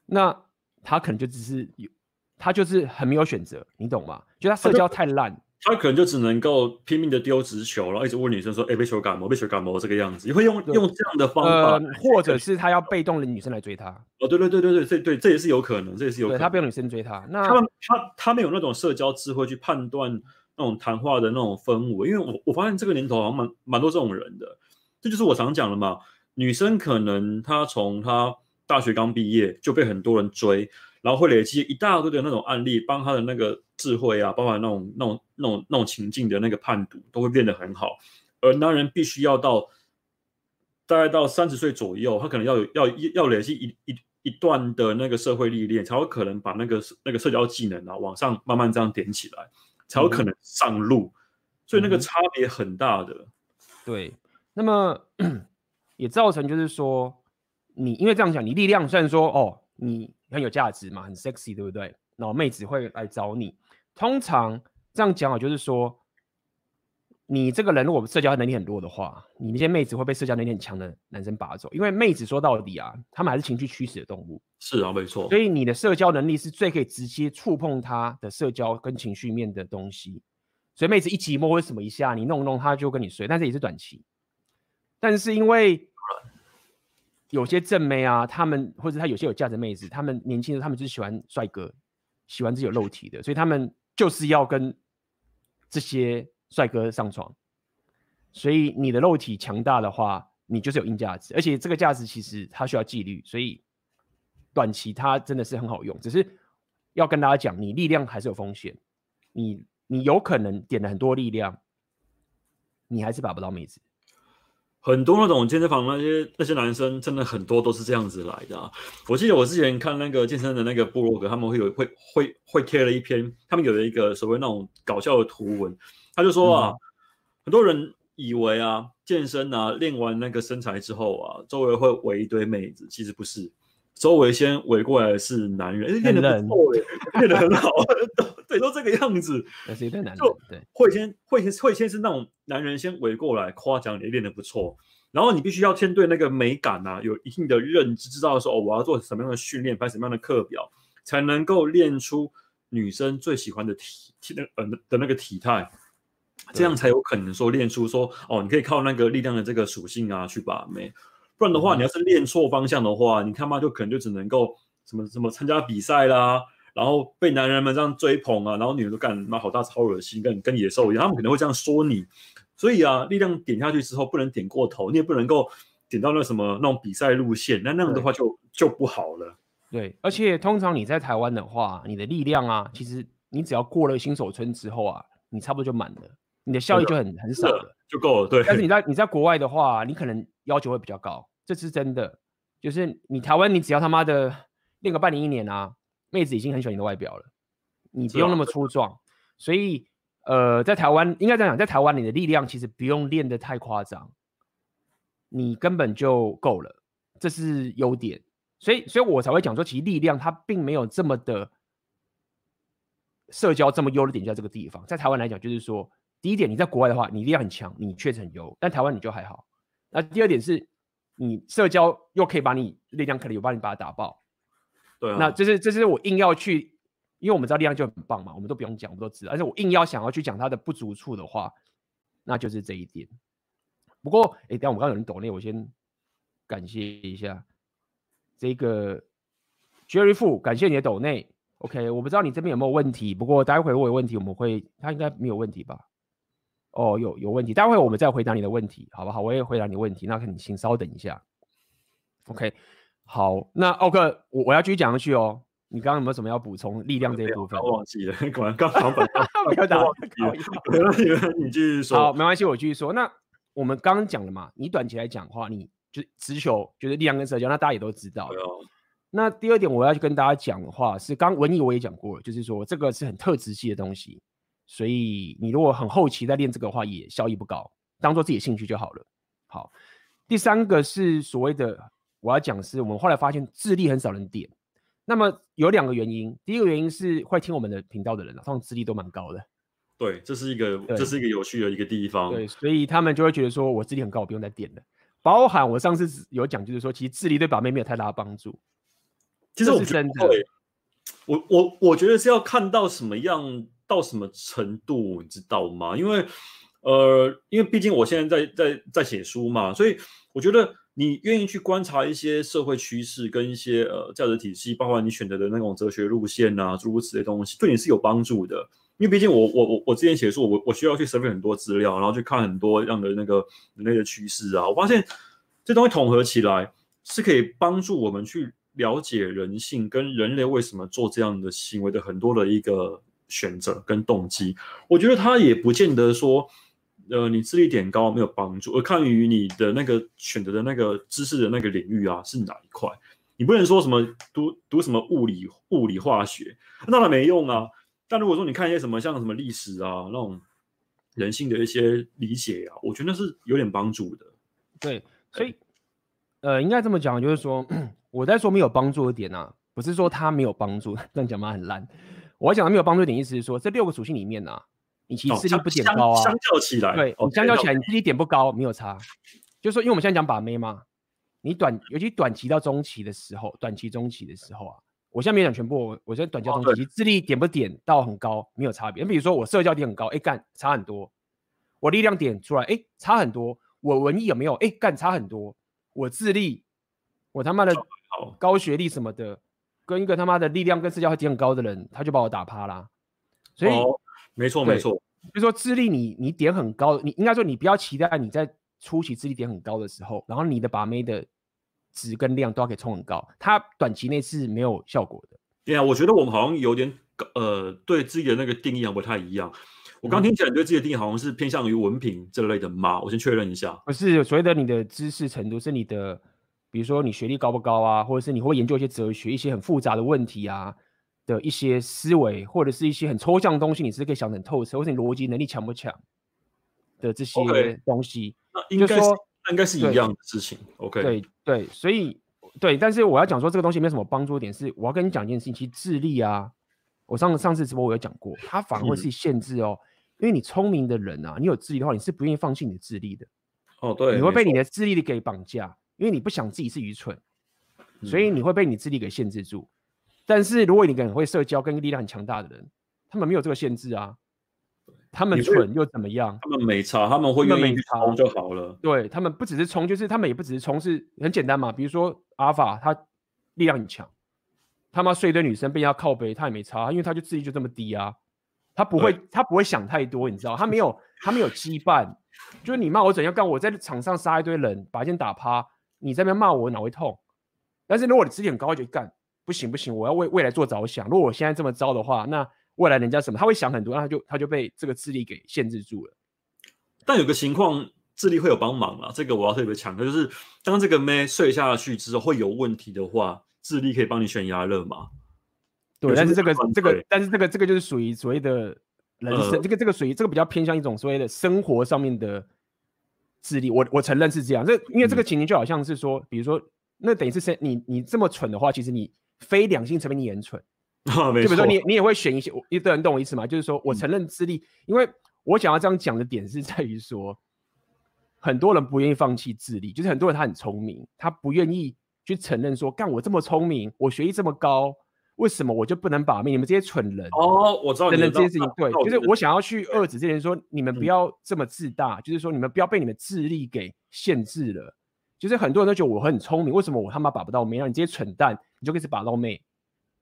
那他可能就只是有，他就是很没有选择，你懂吗？就他社交太烂。他可能就只能够拼命的丢直球，然后一直问女生说：“哎、欸，被球感冒，被球感冒这个样子。”你会用用这样的方法、呃，或者是他要被动的女生来追他。哦，对对对对对，这对这也是有可能，这也是有可能。他被动女生追他，那他他他没有那种社交智慧去判断那种谈话的那种氛围，因为我我发现这个年头好像蛮蛮多这种人的，这就是我常讲的嘛。女生可能她从她大学刚毕业就被很多人追。然后会累积一大堆的那种案例，帮他的那个智慧啊，包括那种那种那种那种情境的那个判读，都会变得很好。而男人必须要到大概到三十岁左右，他可能要有要要累积一一一段的那个社会历练，才有可能把那个那个社交技能啊往上慢慢这样点起来，才有可能上路。嗯、所以那个差别很大的。对，那么 也造成就是说，你因为这样讲，你力量虽然说哦，你。很有价值嘛，很 sexy，对不对？然后妹子会来找你。通常这样讲啊，就是说，你这个人如果社交能力很弱的话，你那些妹子会被社交能力很强的男生拔走。因为妹子说到底啊，他们还是情绪驱使的动物。是啊，没错。所以你的社交能力是最可以直接触碰他的社交跟情绪面的东西。所以妹子一寂寞或什么一下，你弄弄他就跟你睡，但是也是短期。但是因为有些正妹啊，他们或者他有些有价值妹子，他们年轻的他们就是喜欢帅哥，喜欢自己有肉体的，所以他们就是要跟这些帅哥上床。所以你的肉体强大的话，你就是有硬价值，而且这个价值其实它需要纪律，所以短期它真的是很好用。只是要跟大家讲，你力量还是有风险，你你有可能点了很多力量，你还是把不到妹子。很多那种健身房那些那些男生，真的很多都是这样子来的啊。我记得我之前看那个健身的那个部落格，他们会有会会会贴了一篇，他们有一个所谓那种搞笑的图文，他就说啊，嗯、很多人以为啊健身啊练完那个身材之后啊，周围会围一堆妹子，其实不是。周围先围过来的是男人，练得不错，练 得很好，对，都这个样子。是一对男人，对，会先会先会先是那种男人先围过来夸奖你练得不错，然后你必须要先对那个美感啊有一定的认知，知道说哦，我要做什么样的训练，排什么样的课表，才能够练出女生最喜欢的体体的呃的那个体态，这样才有可能说练出说哦，你可以靠那个力量的这个属性啊去把妹。不然的话，你要是练错方向的话，你他妈就可能就只能够什么什么参加比赛啦，然后被男人们这样追捧啊，然后女人都干妈好大超恶心，跟跟野兽一样，他们可能会这样说你。所以啊，力量点下去之后，不能点过头，你也不能够点到那什么那种比赛路线，那那样的话就就不好了。对，而且通常你在台湾的话，你的力量啊，其实你只要过了新手村之后啊，你差不多就满了，你的效益就很很少了，就够了。对，但是你在你在国外的话，你可能要求会比较高。这是真的，就是你台湾，你只要他妈的练个半年一年啊，妹子已经很喜欢你的外表了，你不用那么粗壮。所以，呃，在台湾应该这样讲，在台湾你的力量其实不用练得太夸张，你根本就够了，这是优点。所以，所以我才会讲说，其实力量它并没有这么的社交这么优的点就，在这个地方。在台湾来讲，就是说，第一点，你在国外的话，你力量很强，你确实很优，但台湾你就还好。那第二点是。你社交又可以把你力量，可能有帮你把它打爆，对啊，那这是这是我硬要去，因为我们知道力量就很棒嘛，我们都不用讲，我们都知道。而且我硬要想要去讲它的不足处的话，那就是这一点。不过，哎，等下我们刚刚有人抖内，我先感谢一下这个 Jerry Fu，感谢你的抖内。OK，我不知道你这边有没有问题，不过待会如果有问题，我们会他应该没有问题吧。哦，有有问题，待会我们再回答你的问题，好不好？我也回答你问题，那可你请稍等一下。OK，好，那奥克，我我要继续讲下去哦。你刚刚有没有什么要补充力量这一部分？我忘记了，果然刚刚本 没有打，没关系，你继续说。好，没关系，我继续说。那我们刚刚讲了嘛，你短期来讲的话，你就直球就是力量跟社交，那大家也都知道。那第二点我要去跟大家讲的话是，刚文艺我也讲过了，就是说这个是很特质系的东西，所以你如果很后期在练这个的话，也效益不高，当做自己的兴趣就好了。好，第三个是所谓的我要讲的是，我们后来发现智力很少人点，那么有两个原因，第一个原因是会听我们的频道的人啊，他们智力都蛮高的。对，这是一个这是一个有趣的一个地方。对，所以他们就会觉得说我智力很高，我不用再点了。包含我上次有讲，就是说其实智力对把妹没有太大的帮助。其实我觉得，我我我觉得是要看到什么样到什么程度，你知道吗？因为呃，因为毕竟我现在在在在写书嘛，所以我觉得你愿意去观察一些社会趋势跟一些呃价值体系，包括你选择的那种哲学路线啊，诸如此类东西，对你是有帮助的。因为毕竟我我我我之前写书，我我需要去准备很多资料，然后去看很多样的那个人类的趋势啊，我发现这东西统合起来是可以帮助我们去。了解人性跟人类为什么做这样的行为的很多的一个选择跟动机，我觉得他也不见得说，呃，你智力点高没有帮助，而看于你的那个选择的那个知识的那个领域啊是哪一块，你不能说什么读读什么物理、物理化学，那还没用啊。但如果说你看一些什么像什么历史啊那种人性的一些理解啊，我觉得那是有点帮助的。对，所以呃，应该这么讲，就是说。我在说没有帮助的点啊，不是说它没有帮助，这样讲嘛很烂。我讲的没有帮助的点，意思是说这六个属性里面啊，你其实智力不点高啊，相较起来，对，你相较起来，你自己点不高没有差。就是说，因为我们现在讲把妹嘛，你短尤其短期到中期的时候，短期中期的时候啊，我现在没有讲全部，我我现在短期中期，智力点不点到很高没有差别。你比如说我社交点很高，哎干差很多；我力量点出来，哎差很多；我文艺有没有？哎干差很多；我智力，我他妈的。高学历什么的，跟一个他妈的力量跟社交点很高的人，他就把我打趴啦。所以，哦、没错没错，就是说智力你你点很高，你应该说你不要期待你在初期智力点很高的时候，然后你的把妹的值跟量都要给冲很高，它短期内是没有效果的。对啊，我觉得我们好像有点呃对自己的那个定义还不太一样。我刚听起来你对自己的定义好像是偏向于文凭这类的吗？我先确认一下。不是，所谓的你的知识程度是你的。比如说你学历高不高啊，或者是你会研究一些哲学、一些很复杂的问题啊的一些思维，或者是一些很抽象的东西，你是可以想得很透彻，或者你逻辑能力强不强的这些东西。Okay. 那应该说应该是一样的事情。OK，对对，所以对，但是我要讲说这个东西没有什么帮助的点是，我要跟你讲一件事情，其实智力啊，我上上次直播我有讲过，它反而会是限制哦，嗯、因为你聪明的人啊，你有智力的话，你是不愿意放弃你的智力的。哦，对，你会被你的智力给绑架。因为你不想自己是愚蠢，所以你会被你智力给限制住。嗯、但是如果你很会社交，跟力量很强大的人，他们没有这个限制啊。他们蠢又怎么样？他们没差，他们会愿意冲就好了。对，他们不只是冲，就是他们也不只是冲，是很简单嘛。比如说阿尔法，他力量很强，他妈睡一堆女生被人家靠背，他也没差，因为他就智力就这么低啊。他不会，他不会想太多，你知道？他没有，他没有羁绊。就是你骂我怎样干，我在场上杀一堆人，把一件打趴。你在那边骂我，我脑会痛。但是如果你智力很高，就干不行不行，我要为未来做着想。如果我现在这么糟的话，那未来人家什么？他会想很多，那他就他就被这个智力给限制住了。但有个情况，智力会有帮忙啊，这个我要特别强调，就是当这个妹睡下去之后会有问题的话，智力可以帮你悬崖勒马。对，但是这个这个，但是这个这个就是属于所谓的人生，呃、这个这个属于这个比较偏向一种所谓的生活上面的。智力，我我承认是这样。这因为这个情形就好像是说，嗯、比如说，那等于是你你这么蠢的话，其实你非两性层面你也很蠢。啊、没错。就比如说你你也会选一些，一个人懂我意思吗？就是说我承认智力，嗯、因为我想要这样讲的点是在于说，很多人不愿意放弃智力，就是很多人他很聪明，他不愿意去承认说，干我这么聪明，我学历这么高。为什么我就不能把妹？你们这些蠢人哦，我知道，等等这些事情，对，就是我想要去遏制这些人，说你们不要这么自大，嗯、就是说你们不要被你们智力给限制了。就是很多人都觉得我很聪明，为什么我他妈把不到妹？让你这些蠢蛋，你就开始把到妹，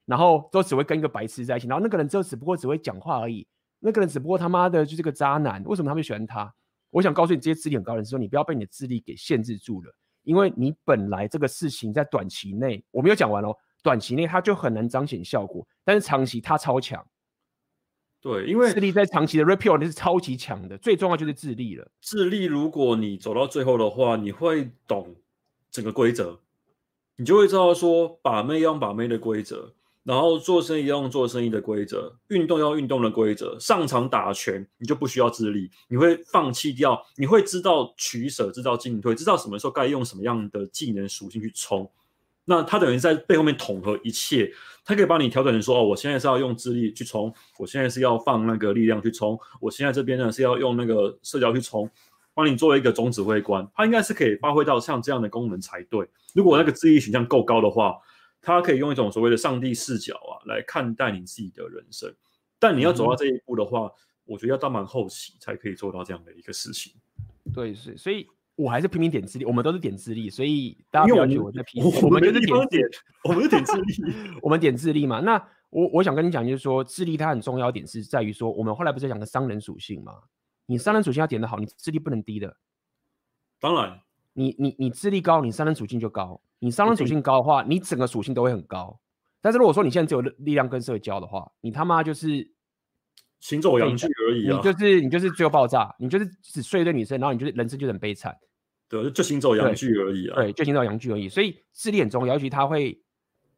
然后都只会跟一个白痴在一起，然后那个人就只不过只会讲话而已，那个人只不过他妈的就是个渣男，为什么他们喜欢他？我想告诉你这些智力很高的人，说你不要被你的智力给限制住了，因为你本来这个事情在短期内，我没有讲完哦。短期内它就很难彰显效果，但是长期它超强。对，因为智力在长期的 repeal 你是超级强的，最重要就是智力了。智力，如果你走到最后的话，你会懂整个规则，你就会知道说把妹要用把妹的规则，然后做生意要用做生意的规则，运动要运动的规则。上场打拳，你就不需要智力，你会放弃掉，你会知道取舍，知道进退，知道什么时候该用什么样的技能属性去冲。那他等于在背后面统合一切，他可以帮你调整成说，哦，我现在是要用智力去冲，我现在是要放那个力量去冲，我现在这边呢是要用那个社交去冲，帮你作为一个总指挥官，他应该是可以发挥到像这样的功能才对。如果那个智力形象够高的话，他可以用一种所谓的上帝视角啊来看待你自己的人生。但你要走到这一步的话，嗯、我觉得要到蛮后期才可以做到这样的一个事情。对，是所以。我还是拼命点智力，我们都是点智力，所以大家不要觉得我在 拼。我们就是点点，我们是点智力，我们点智力嘛。那我我想跟你讲，就是说智力它很重要点是在于说，我们后来不是讲个商人属性嘛？你商人属性要点的好，你智力不能低的。当然，你你你智力高，你商人属性就高。你商人属性高的话，你整个属性都会很高。但是如果说你现在只有力量跟社交的话，你他妈就是行走阳具而已啊！你就是你就是最后爆炸，你就是只睡一堆女生，然后你就是人生就很悲惨。对，就行走阳具而已啊。对，就行走阳具而已。所以智力很重要，尤其他会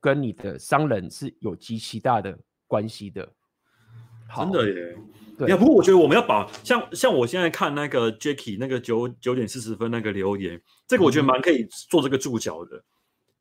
跟你的商人是有极其大的关系的。真的耶。对。不过我觉得我们要把像像我现在看那个 Jacky 那个九九点四十分那个留言，这个我觉得蛮可以做这个注脚的。嗯、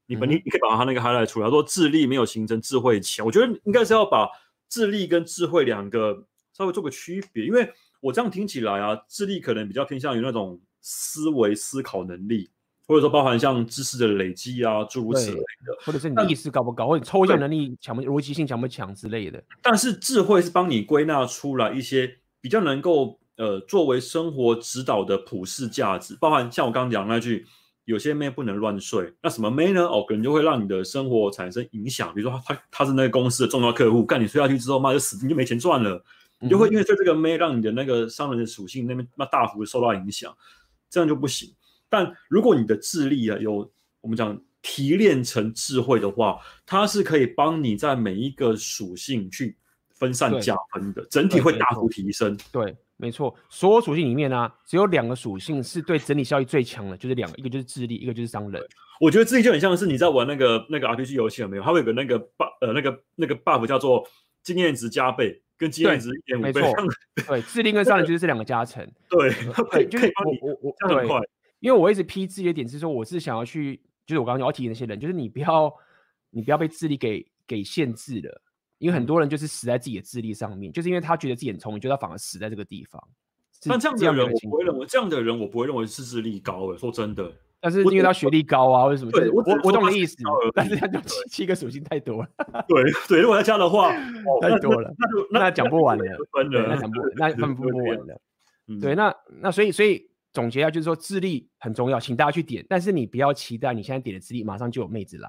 你们你你可以把他那个 highlight 出来，说智力没有形成智慧前，我觉得应该是要把智力跟智慧两个稍微做个区别，因为我这样听起来啊，智力可能比较偏向于那种。思维思考能力，或者说包含像知识的累积啊，诸如此类的，或者是你的意识高不高，或者抽象能力强不逻辑性强不强之类的。但是智慧是帮你归纳出来一些比较能够呃作为生活指导的普世价值，包含像我刚刚讲那句，有些妹不能乱睡，那什么妹呢？哦，可能就会让你的生活产生影响。比如说他他他是那个公司的重要客户，干你睡下去之后，妈就死，你就没钱赚了，你就会因为对这个妹让你的那个商人的属性那边那大幅受到影响。这样就不行。但如果你的智力啊有我们讲提炼成智慧的话，它是可以帮你在每一个属性去分散加分的，整体会大幅提升。对，没错。所有属性里面呢、啊，只有两个属性是对整体效益最强的，就是两个，一个就是智力，一个就是商人。我觉得智力就很像是你在玩那个那个 RPG 游戏有没有？它会有个那个 buff 呃那个那个 buff 叫做经验值加倍。跟经验值一点五倍，没错，对，智力跟商人就是这两个加成，对，对，就是我我我对，因为我一直批自己的点是说，我是想要去，就是我刚刚要提的那些人，就是你不要，你不要被智力给给限制了，因为很多人就是死在自己的智力上面，就是因为他觉得自己很聪明，就他反而死在这个地方。那这样的人，我不会认为这样的人，我不会认为是智力高的，说真的。但是因为他学历高啊，为什么？对，我我懂你意思，但是他就七七个属性太多了。对对，如果要加的话，太多了，那就那讲不完了，那讲不那分不不完了。对，那那所以所以总结一下，就是说智力很重要，请大家去点，但是你不要期待你现在点的智力马上就有妹子来，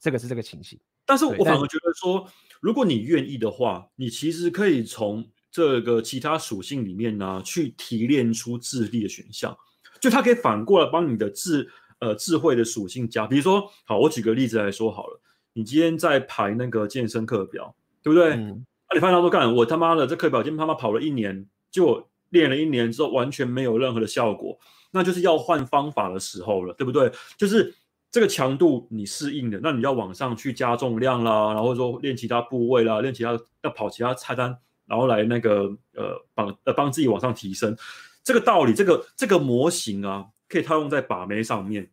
这个是这个情形。但是我反而觉得说，如果你愿意的话，你其实可以从这个其他属性里面呢，去提炼出智力的选项。就它可以反过来帮你的智呃智慧的属性加，比如说，好，我举个例子来说好了，你今天在排那个健身课表，对不对？嗯。那、啊、你发现他说干，我他妈的这课表今天他妈跑了一年，就练了一年之后完全没有任何的效果，那就是要换方法的时候了，对不对？就是这个强度你适应的，那你要往上去加重量啦，然后说练其他部位啦，练其他要跑其他菜单，然后来那个呃帮呃帮自己往上提升。这个道理，这个这个模型啊，可以套用在把妹上面。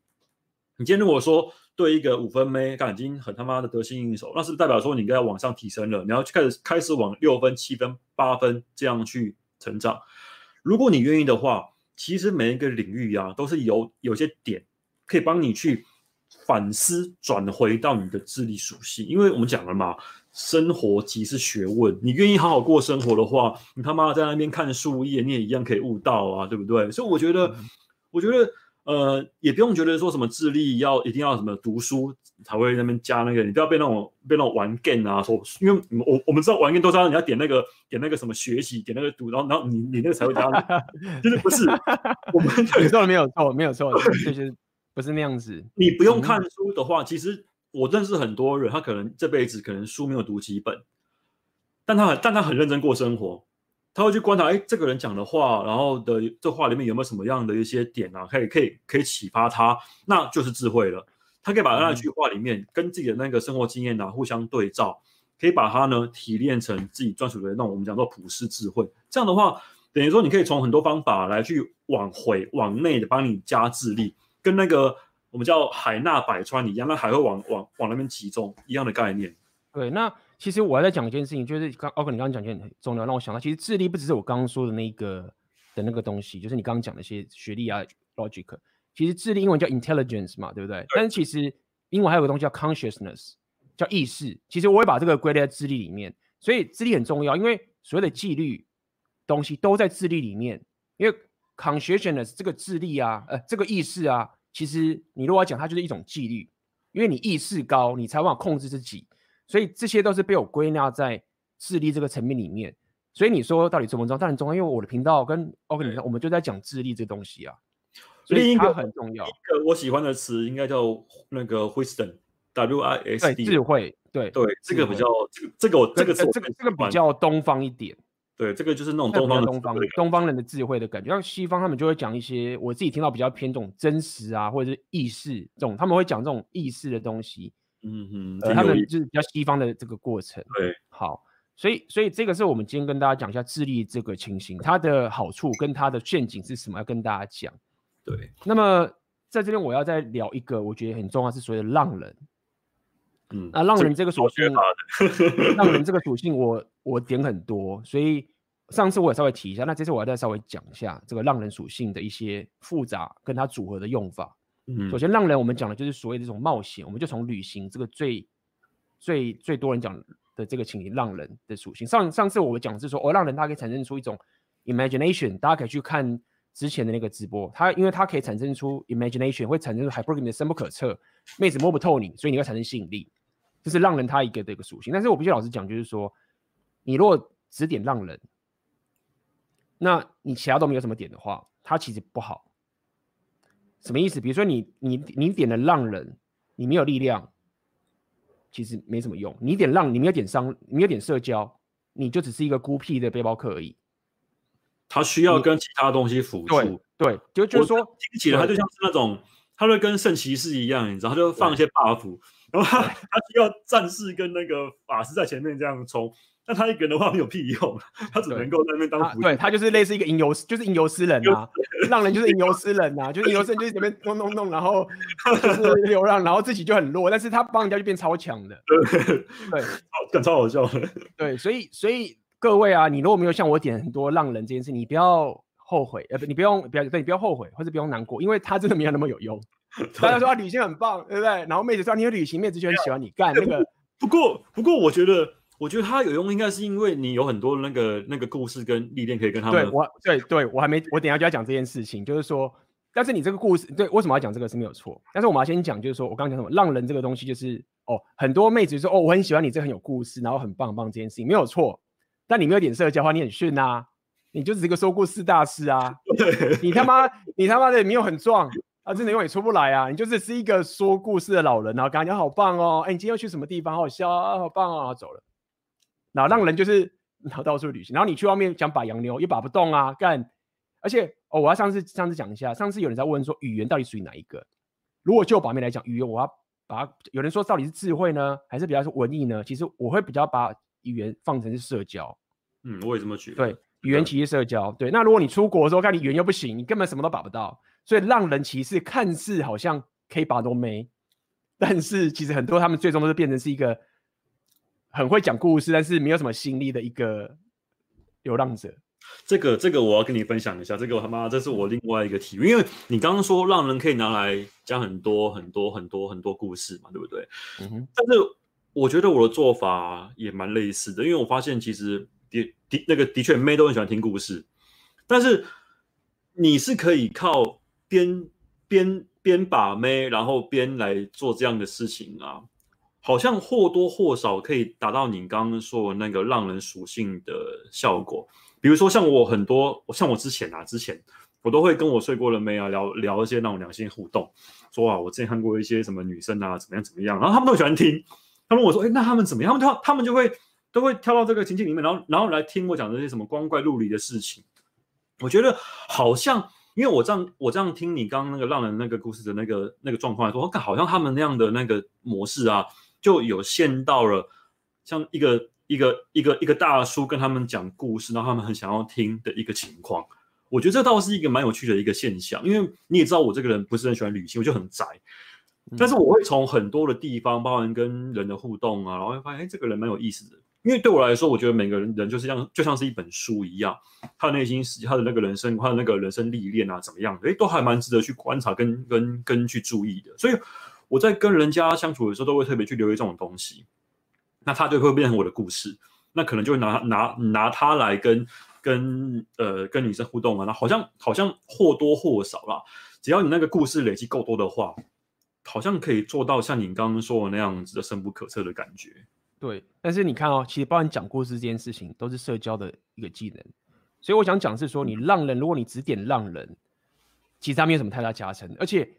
你今天如果说对一个五分妹，感觉已经很他妈的得心应手，那是不是代表说你应该要往上提升了？你要去开始开始往六分、七分、八分这样去成长。如果你愿意的话，其实每一个领域啊，都是有有些点可以帮你去反思，转回到你的智力属性。因为我们讲了嘛。生活即是学问，你愿意好好过生活的话，你他妈在那边看树叶，你也一样可以悟道啊，对不对？所以我觉得，嗯、我觉得，呃，也不用觉得说什么智力要一定要什么读书才会那边加那个，你不要被那种被那种玩 game 啊，说，因为我我们知道玩 game 都知道你要点那个点那个什么学习，点那个读，然后然后你你那个才会加，就是不是？我们你说的没有错，没有错，就是不是那样子。你不用看书的话，嗯、其实。我认识很多人，他可能这辈子可能书没有读几本，但他很但他很认真过生活，他会去观察，哎，这个人讲的话，然后的这话里面有没有什么样的一些点啊，可以可以可以启发他，那就是智慧了。他可以把那句话里面跟自己的那个生活经验啊互相对照，可以把它呢提炼成自己专属的那种我们讲做普世智慧。这样的话，等于说你可以从很多方法来去往回往内的帮你加智力，跟那个我们叫海纳百川一样，那海会往往往那边集中一样的概念。对，那其实我还在讲一件事情，就是刚奥克你刚刚讲一件很重要，让我想到，其实智力不只是我刚刚说的那个的那个东西，就是你刚刚讲的一些学历啊，logic。其实智力英文叫 intelligence 嘛，对不对？对，但是其实英文还有个东西叫 consciousness，叫意识。其实我会把这个归类在智力里面，所以智力很重要，因为所有的纪律东西都在智力里面。因为 consciousness 这个智力啊，呃，这个意识啊，其实你如果要讲它就是一种纪律，因为你意识高，你才有办法控制自己。所以这些都是被我归纳在智力这个层面里面。所以你说到底重不重要？当然重要，因为我的频道跟 OK 我们就在讲智力这个东西啊。另一个很重要，一个我喜欢的词应该叫那个 wisdom，W I S D，智慧，对对，这个比较这个这个我这个这个这个比较东方一点，对，这个就是那种东方东方东方人的智慧的感觉。像西方他们就会讲一些我自己听到比较偏这种真实啊，或者是意识这种，他们会讲这种意识的东西。嗯嗯，他们就是比较西方的这个过程。对，好，所以所以这个是我们今天跟大家讲一下智力这个情形，它的好处跟它的陷阱是什么，要跟大家讲。对，那么在这边我要再聊一个，我觉得很重要，是所谓的浪人。嗯，啊浪人这个属性，浪人 这个属性我，我我点很多，所以上次我也稍微提一下，那这次我要再稍微讲一下这个浪人属性的一些复杂跟它组合的用法。嗯，首先浪人我们讲的就是所谓的这种冒险，我们就从旅行这个最最最多人讲的这个情形，浪人的属性。上上次我们讲的是说，哦，浪人它可以产生出一种 imagination，大家可以去看。之前的那个直播，它因为它可以产生出 imagination，会产生出 hypergamy 的深不可测，妹子摸不透你，所以你会产生吸引力，这是浪人他一个的一个属性。但是我必须老实讲，就是说，你如果只点浪人，那你其他都没有什么点的话，它其实不好。什么意思？比如说你你你点了浪人，你没有力量，其实没什么用。你点浪，你没有点商，你没有点社交，你就只是一个孤僻的背包客而已。他需要跟其他东西辅助，对，就就是说听起来他就像是那种，他会跟圣骑士一样，你知道，他就放一些 buff，然后他他需要战士跟那个法师在前面这样冲，那他一个人的话没有屁用，他只能够在那边当辅助，对他就是类似一个吟游，就是吟游诗人啊，浪人 就是吟游诗人啊，就是吟游诗人就是前面弄弄弄，然后就是流浪，然后自己就很弱，但是他帮人家就变超强的，对，超超好笑的，对，所以所以。各位啊，你如果没有像我点很多浪人这件事，你不要后悔，呃，不，你不用，不要，对，你不要后悔，或者不用难过，因为他真的没有那么有用。大家说旅行很棒，对不对？然后妹子说你有旅行，妹子就很喜欢你干那个。不过，不过，我觉得，我觉得他有用，应该是因为你有很多那个那个故事跟历练可以跟他们。对，我，对，对，我还没，我等一下就要讲这件事情，就是说，但是你这个故事，对，为什么要讲这个是没有错？但是我们要先讲，就是说我刚刚讲什么，浪人这个东西，就是哦，很多妹子说哦，我很喜欢你，这很有故事，然后很棒很棒这件事情没有错。但你没有点社交的话，你很逊啊！你就只是一个说故事大师啊！你他妈，你他妈的没有很壮啊，真的永远出不来啊！你就是是一个说故事的老人，然后感觉好棒哦！哎，你今天要去什么地方？好好笑啊，好棒啊！走了。然后让人就是然后到处旅行，然后你去外面想把洋妞也把不动啊！干！而且哦，我要上次上次讲一下，上次有人在问说语言到底属于哪一个？如果就把面来讲，语言我要把有人说到底是智慧呢，还是比较是文艺呢？其实我会比较把。语言放成是社交，嗯，我也这么觉得。对，语言其实社交，对。那如果你出国的时候看你语言又不行，你根本什么都把不到。所以浪人骑士看似好像可以把都没，但是其实很多他们最终都是变成是一个很会讲故事，但是没有什么心力的一个流浪者。这个这个我要跟你分享一下，这个他妈这是我另外一个体验，因为你刚刚说浪人可以拿来讲很多很多很多很多故事嘛，对不对？嗯哼，但是。我觉得我的做法也蛮类似的，因为我发现其实的的那个的确妹都很喜欢听故事，但是你是可以靠边边边把妹，然后边来做这样的事情啊，好像或多或少可以达到你刚刚说的那个让人属性的效果。比如说像我很多，像我之前啊，之前我都会跟我睡过的妹啊聊聊一些那种两性互动，说啊，我之前看过一些什么女生啊，怎么样怎么样，然后他们都喜欢听。他问我说：“哎，那他们怎么样？他们就他们就会都会跳到这个情境里面，然后然后来听我讲这些什么光怪陆离的事情。我觉得好像，因为我这样我这样听你刚刚那个浪人那个故事的那个那个状况来说，我看好像他们那样的那个模式啊，就有限到了像一个一个一个一个大叔跟他们讲故事，然后他们很想要听的一个情况。我觉得这倒是一个蛮有趣的一个现象，因为你也知道我这个人不是很喜欢旅行，我就很宅。但是我会从很多的地方，包含跟人的互动啊，然后会发现，哎，这个人蛮有意思的。因为对我来说，我觉得每个人人就是像就像是一本书一样，他的内心世界，他的那个人生，他的那个人生历练啊，怎么样的，哎，都还蛮值得去观察跟跟跟去注意的。所以我在跟人家相处的时候，都会特别去留意这种东西。那他就会变成我的故事，那可能就会拿拿拿他来跟跟呃跟女生互动啊，那好像好像或多或少啦，只要你那个故事累积够多的话。好像可以做到像你刚刚说的那样子的深不可测的感觉。对，但是你看哦，其实包含讲故事这件事情都是社交的一个技能。所以我想讲是说，你浪人，如果你只点浪人，其实他没有什么太大加成。而且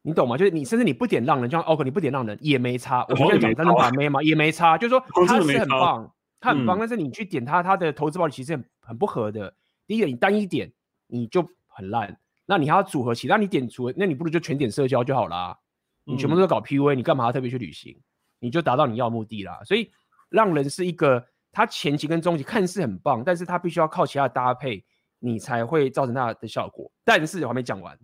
你懂吗？就是你甚至你不点浪人，就像 OK，你不点浪人也没差。我跟你讲，真的把妹嘛也没差。就是说他是很棒，他很棒，但是你去点他，他的投资报率其实很很不合的。第一个，你单一点你就很烂，那你还要组合起，那你点组合，那你不如就全点社交就好啦。你全部都搞 PUA，你干嘛要特别去旅行？你就达到你要的目的啦。所以让人是一个，他前期跟中期看似很棒，但是他必须要靠其他的搭配，你才会造成他的效果。但是我还没讲完，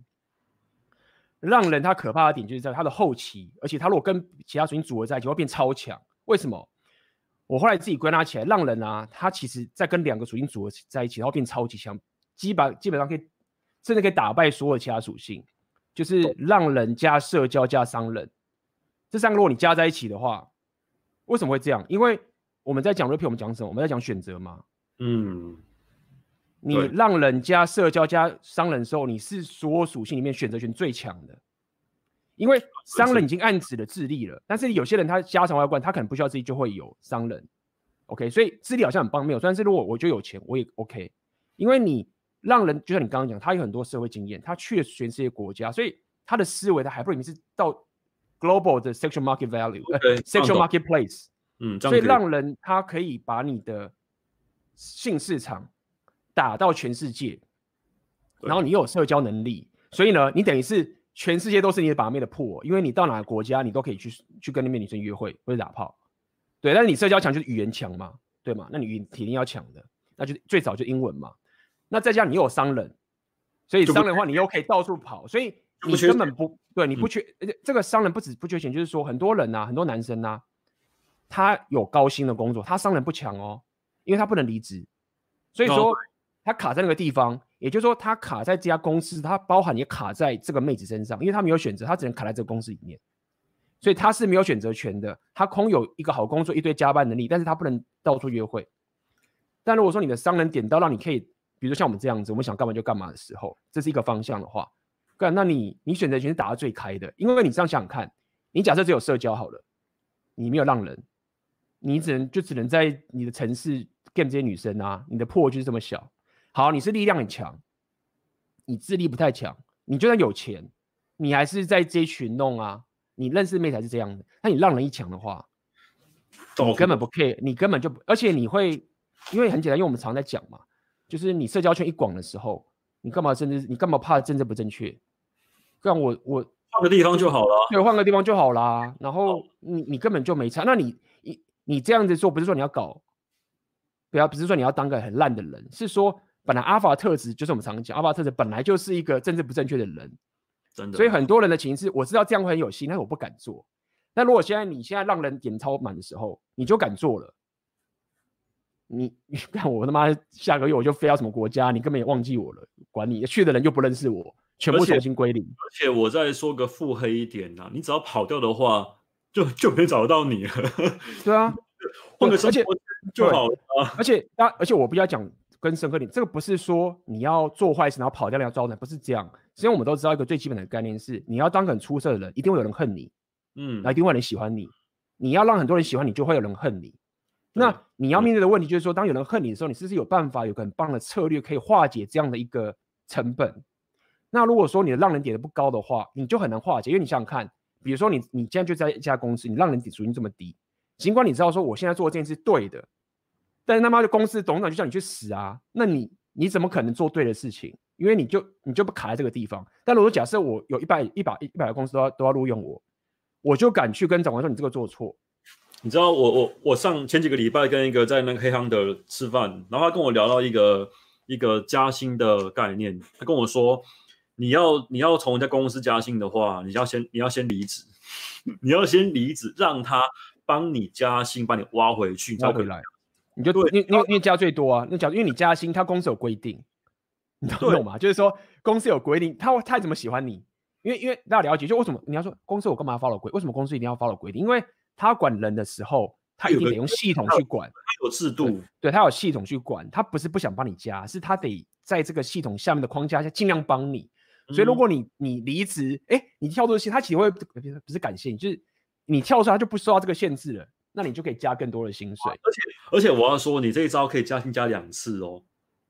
让人他可怕的点就是在他的后期，而且他如果跟其他属性组合在一起，会变超强。为什么？我后来自己归纳起来，浪人啊，他其实在跟两个属性组合在一起，然后变超级强，基本基本上可以甚至可以打败所有其他属性。就是浪人加社交加商人，这三个如果你加在一起的话，为什么会这样？因为我们在讲 repeat，我们讲什么？我们在讲选择嘛。嗯，你让人家社交加商人的时候，你是所有属性里面选择权最强的。因为商人已经暗指了智力了，但是有些人他家常外观，他可能不需要自己就会有商人。OK，所以智力好像很棒，没有。但是如果我就有钱，我也 OK，因为你。让人就像你刚刚讲，他有很多社会经验，他去了全世界国家，所以他的思维他还不一定是到 global 的 sexual market value，sexual marketplace。嗯，所以让人他可以把你的性市场打到全世界，然后你又有社交能力，所以呢，你等于是全世界都是你的把妹的破，因为你到哪个国家，你都可以去去跟那边女生约会或者打炮。对，但是你社交强就是语言强嘛，对嘛？那你语言体力要强的，那就最早就英文嘛。那再加上你又有商人，所以商人的话你又可以到处跑，所以你根本不对，你不缺，而且这个商人不止不缺钱，就是说很多人呐、啊，很多男生呐、啊，他有高薪的工作，他商人不强哦，因为他不能离职，所以说他卡在那个地方，也就是说他卡在这家公司，他包含也卡在这个妹子身上，因为他没有选择，他只能卡在这个公司里面，所以他是没有选择权的，他空有一个好工作，一堆加班能力，但是他不能到处约会。但如果说你的商人点到让你可以。比如说像我们这样子，我们想干嘛就干嘛的时候，这是一个方向的话，干，那你你选择权是打到最开的，因为你这样想想看，你假设只有社交好了，你没有浪人，你只能就只能在你的城市 game 这些女生啊，你的破就是这么小。好，你是力量很强，你智力不太强，你就算有钱，你还是在这一群弄啊，你认识妹才是这样的。那你浪人一强的话，你根本不 care，你根本就不，而且你会，因为很简单，因为我们常在讲嘛。就是你社交圈一广的时候，你干嘛甚至你干嘛怕政治不正确？这样我我换个地方就好了，对，换个地方就好啦。然后你你根本就没差。那你你你这样子做，不是说你要搞，不要不是说你要当个很烂的人，是说本来阿法特质就是我们常讲，阿法特质本来就是一个政治不正确的人，真的。所以很多人的情绪，我知道这样会很有心，但是我不敢做。那如果现在你现在让人点超满的时候，你就敢做了。你你看我他妈下个月我就飞到什么国家，你根本也忘记我了，管你去的人又不认识我，全部重新归零。而且我再说个腹黑一点呐、啊，你只要跑掉的话，就就没找得到你了。对啊，换个生活就好了。而且啊，而且我不要讲跟深刻点，这个不是说你要做坏事然后跑掉你要招人，不是这样。实际上我们都知道一个最基本的概念是，你要当个很出色的人，一定会有人恨你，嗯，那一定会有人喜欢你。你要让很多人喜欢你，就会有人恨你。那你要面对的问题就是说，当有人恨你的时候，你是不是有办法有个很棒的策略可以化解这样的一个成本？那如果说你的让人点的不高的话，你就很难化解，因为你想想看，比如说你你现在就在一家公司，你让人点属性这么低，尽管你知道说我现在做这件事对的，但是他妈的公司董事长就叫你去死啊，那你你怎么可能做对的事情？因为你就你就不卡在这个地方。但如果假设我有一百一百一百个公司都要都要录用我，我就敢去跟长官说你这个做错。你知道我我我上前几个礼拜跟一个在那个黑康的吃饭，然后他跟我聊到一个一个加薪的概念，他跟我说，你要你要从人家公司加薪的话，你要先你要先离职，你要先离职，让他帮你加薪，把你挖回去，挖回来，你就对，因因为因为加最多啊，那假如因为你加薪，他公司有规定，你懂吗？就是说公司有规定，他他怎么喜欢你？因为因为大家了解，就为什么你要说公司我干嘛 follow 规？为什么公司一定要 follow 规定？因为他管人的时候，他一定得用系统去管，他有制度，对，他有系统去管，他不是不想帮你加，是他得在这个系统下面的框架下尽量帮你。所以如果你你离职，哎、欸，你跳出去，他其实会不是感谢你，就是你跳出来他就不受到这个限制了，那你就可以加更多的薪水。而且而且我要说，你这一招可以加薪加两次哦。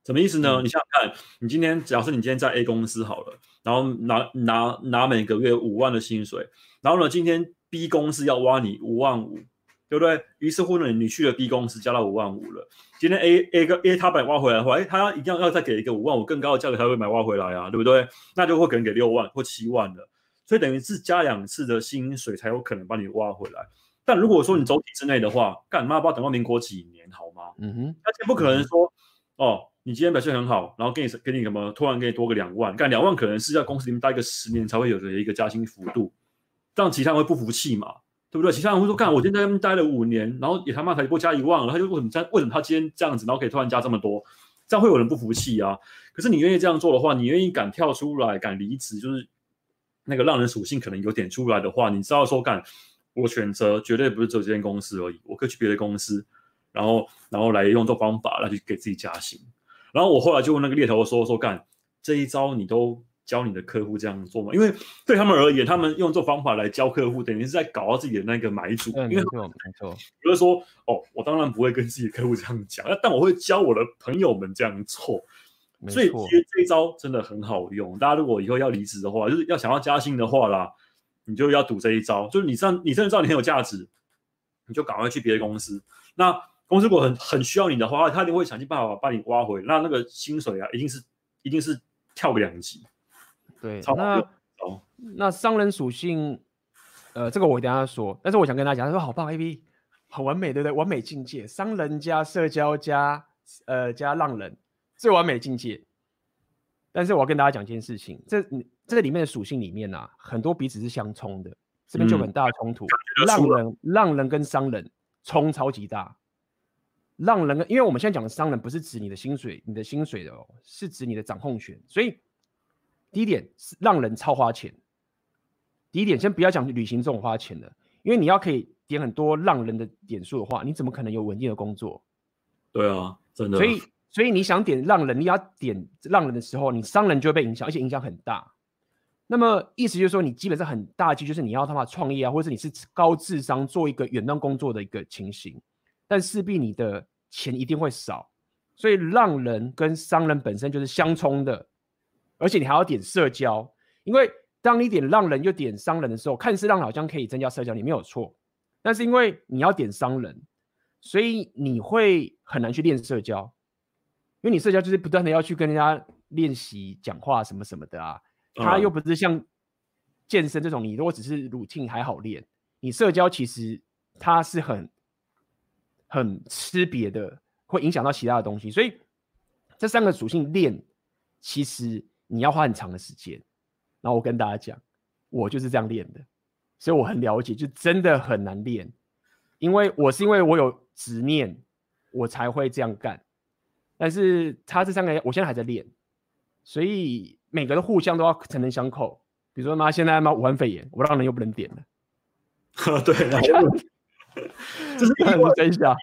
什么意思呢？嗯、你想想看，你今天假设你今天在 A 公司好了，然后拿拿拿每个月五万的薪水，然后呢，今天。B 公司要挖你五万五，对不对？于是乎呢，你去了 B 公司，加到五万五了。今天 A A 个 A 他把你挖回来的话，哎，他要一定要要再给一个五万五更高的价格才会买挖回来啊，对不对？那就会可能给六万或七万了，所以等于是加两次的薪水才有可能把你挖回来。但如果说你走体制内的话，干嘛不要等到民国几年好吗？嗯哼，而且不可能说，哦，你今天表现很好，然后给你给你什么，突然给你多个两万，干两万可能是在公司里面待个十年才会有的一个加薪幅度。让其他人会不服气嘛，对不对？其他人会说：“干，我今天在那边待了五年，然后也他妈才不加一万了，他就为什么加？为什么他今天这样子，然后可以突然加这么多？这样会有人不服气啊。可是你愿意这样做的话，你愿意敢跳出来，敢离职，就是那个让人属性可能有点出来的话，你知道说干，我选择绝对不是只有这间公司而已，我可以去别的公司，然后然后来用这方法来去给自己加薪。然后我后来就问那个猎头说说干，这一招你都。”教你的客户这样做嘛？因为对他们而言，他们用这方法来教客户，等于是在搞到自己的那个买主。嗯、因为没错，没错。比如说，哦，我当然不会跟自己的客户这样讲，但我会教我的朋友们这样做。所以，其实这一招真的很好用。大家如果以后要离职的话，就是要想要加薪的话啦，你就要赌这一招。就是你知道，你真的知道你很有价值，你就赶快去别的公司。那公司如果很很需要你的话，他一定会想尽办法把你挖回。那那个薪水啊，一定是一定是跳个两级。对，那那商人属性，呃，这个我等下说。但是我想跟大家讲，他说好棒，AB，很完美，对不对？完美境界，商人加社交加呃加浪人，最完美境界。但是我要跟大家讲一件事情，这这个里面的属性里面啊，很多彼此是相冲的，这边就很大的冲突。嗯、浪人浪人跟商人冲超级大，浪人跟因为我们现在讲的商人不是指你的薪水，你的薪水的哦，是指你的掌控权，所以。第一点是让人超花钱。第一点，先不要讲旅行这种花钱的，因为你要可以点很多让人的点数的话，你怎么可能有稳定的工作？对啊，真的。所以，所以你想点让人，你要点让人的时候，你商人就会被影响，而且影响很大。那么意思就是说，你基本上很大机就是你要他妈创业啊，或者是你是高智商做一个远端工作的一个情形，但势必你的钱一定会少。所以，让人跟商人本身就是相冲的。而且你还要点社交，因为当你点让人又点商人的时候，看似让好像可以增加社交，你没有错。但是因为你要点商人，所以你会很难去练社交，因为你社交就是不断的要去跟人家练习讲话什么什么的啊。他又不是像健身这种，你如果只是 routine 还好练，你社交其实它是很很吃别的，会影响到其他的东西。所以这三个属性练，其实。你要花很长的时间，然后我跟大家讲，我就是这样练的，所以我很了解，就真的很难练，因为我是因为我有执念，我才会这样干。但是他这三个，我现在还在练，所以每个都互相都要诚能相扣。比如说妈，现在妈武汉肺炎，我让人又不能点了，对，这是真相。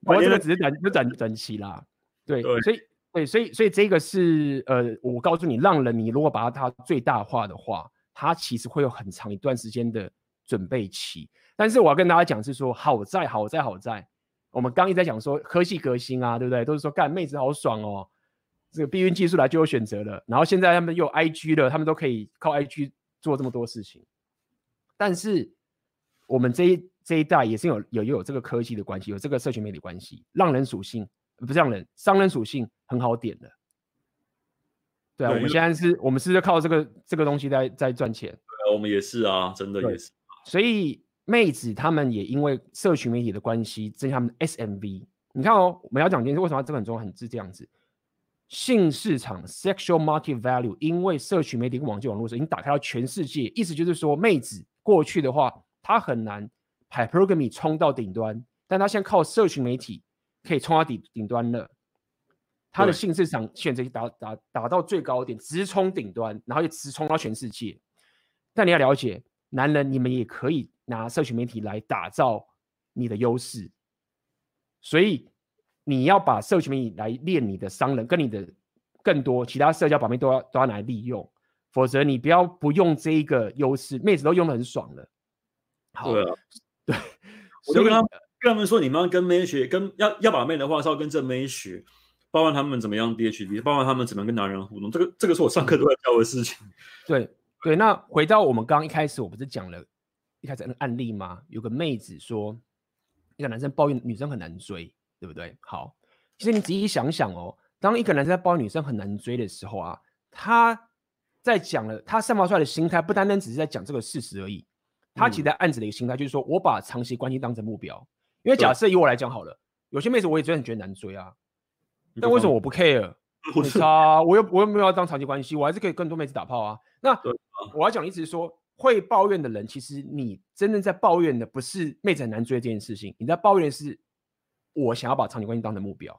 不过这个只是短，就短短期啦，对，对所以。对，所以所以这个是呃，我告诉你，让人你如果把它最大化的话，它其实会有很长一段时间的准备期。但是我要跟大家讲是说，好在好在好在，我们刚一直在讲说科技革新啊，对不对？都是说干妹子好爽哦，这个避孕技术来就有选择了。然后现在他们又 IG 了，他们都可以靠 IG 做这么多事情。但是我们这一这一代也是有有有这个科技的关系，有这个社群媒体关系，让人属性不是让人商人属性很好点的。对啊，我们现在是我们是在靠这个这个东西在在赚钱。对，我们也是啊，真的也是。所以妹子他们也因为社群媒体的关系增加他们的 SMV。你看哦，我们要讲件事，为什么这个很重要？很是这样子。性市场 （sexual market value） 因为社群媒体跟网际网络已经打开到全世界，意思就是说，妹子过去的话，她很难 hypergamy 冲到顶端，但她现在靠社群媒体可以冲到顶顶端了。她的性市场选择达达达到最高点，直冲顶端，然后又直冲到全世界。但你要了解，男人你们也可以拿社群媒体来打造你的优势，所以。你要把社群媒体来练你的商人，跟你的更多其他社交宝贝都要都要拿来利用，否则你不要不用这一个优势，妹子都用的很爽了。好，对啊，对，我就跟他跟他们说，你们要跟妹学，跟要要把妹的话是要跟这妹学，包括他们怎么样 DHD，包括他们怎么跟男人互动，这个这个是我上课都在教的事情。对对，那回到我们刚刚一开始，我不是讲了一开始那个案例吗？有个妹子说，一个男生抱怨女生很难追。对不对？好，其实你仔细想想哦，当一个男生在抱怨女生很难追的时候啊，他在讲了他散发出来的心态，不单单只是在讲这个事实而已，他其实在暗指的一个心态就是说，我把长期关系当成目标。因为假设以我来讲好了，有些妹子我也真的觉得难追啊，但为什么我不 care？没差啊，我又我又没有要当长期关系，我还是可以跟多妹子打炮啊。那我要讲的意思是说，会抱怨的人，其实你真正在抱怨的不是妹子很难追这件事情，你在抱怨的是。我想要把长期关系当成目标，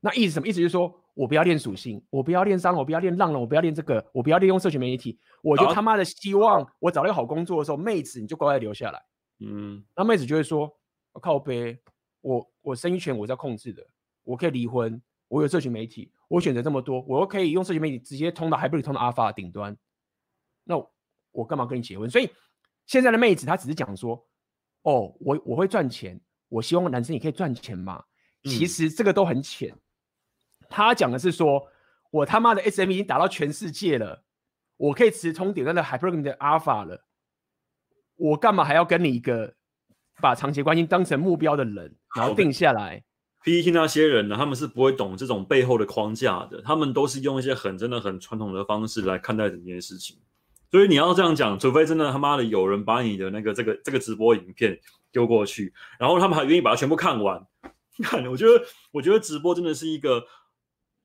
那意思什么？意思就是说我不要练属性，我不要练商人，我不要练浪了，我不要练这个，我不要利用社群媒体，我就他妈的希望我找到一个好工作的时候，妹子你就乖乖留下来。嗯，那妹子就会说：我靠北，我我生育权我在控制的，我可以离婚，我有社群媒体，我选择这么多，我又可以用社群媒体直接通到，还不如通到阿法顶端。那我，我干嘛跟你结婚？所以现在的妹子她只是讲说：哦，我我会赚钱。我希望男生也可以赚钱嘛，其实这个都很浅。嗯、他讲的是说，我他妈的 SM 已经打到全世界了，我可以直通顶端的 Hypergamy 的 Alpha 了，我干嘛还要跟你一个把长期关系当成目标的人，然后定下来？PTT 那些人呢，他们是不会懂这种背后的框架的，他们都是用一些很真的很传统的方式来看待整件事情。所以你要这样讲，除非真的他妈的有人把你的那个这个这个直播影片。丢过去，然后他们还愿意把它全部看完。看，我觉得，我觉得直播真的是一个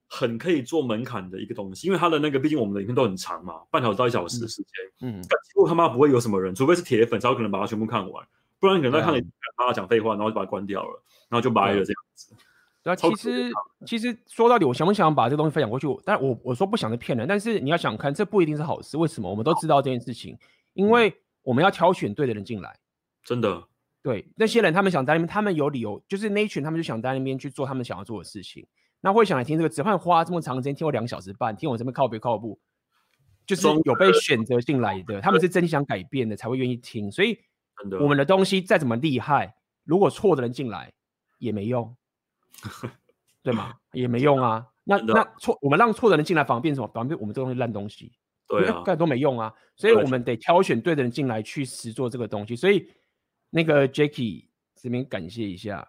很可以做门槛的一个东西，因为它的那个，毕竟我们的影片都很长嘛，半小时到一小时的时间。嗯，但几乎他妈不会有什么人，除非是铁粉才有可能把它全部看完，不然你可能在看你妈讲废话，然后就把它关掉了，然后就掰了这样子。对啊，其实其实说到底，我想不想把这个东西分享过去？但我我说不想是骗人，但是你要想看，这不一定是好事。为什么？我们都知道这件事情，因为我们要挑选对的人进来，真的。对那些人，他们想在那边，他们有理由，就是那一群，他们就想在那边去做他们想要做的事情。那会想来听这个，只会花这么长时间听我两小时半，听我这边靠北靠步，就是有被选择进来的，他们是真想改变的，才会愿意听。所以我们的东西再怎么厉害，如果错的人进来也没用，对吗？也没用啊。那那错，我们让错的人进来，反而变什么？反而变我们这东西烂东西，对啊，干都没用啊。所以我们得挑选对的人进来去实做这个东西。所以。那个 Jacky 这边感谢一下，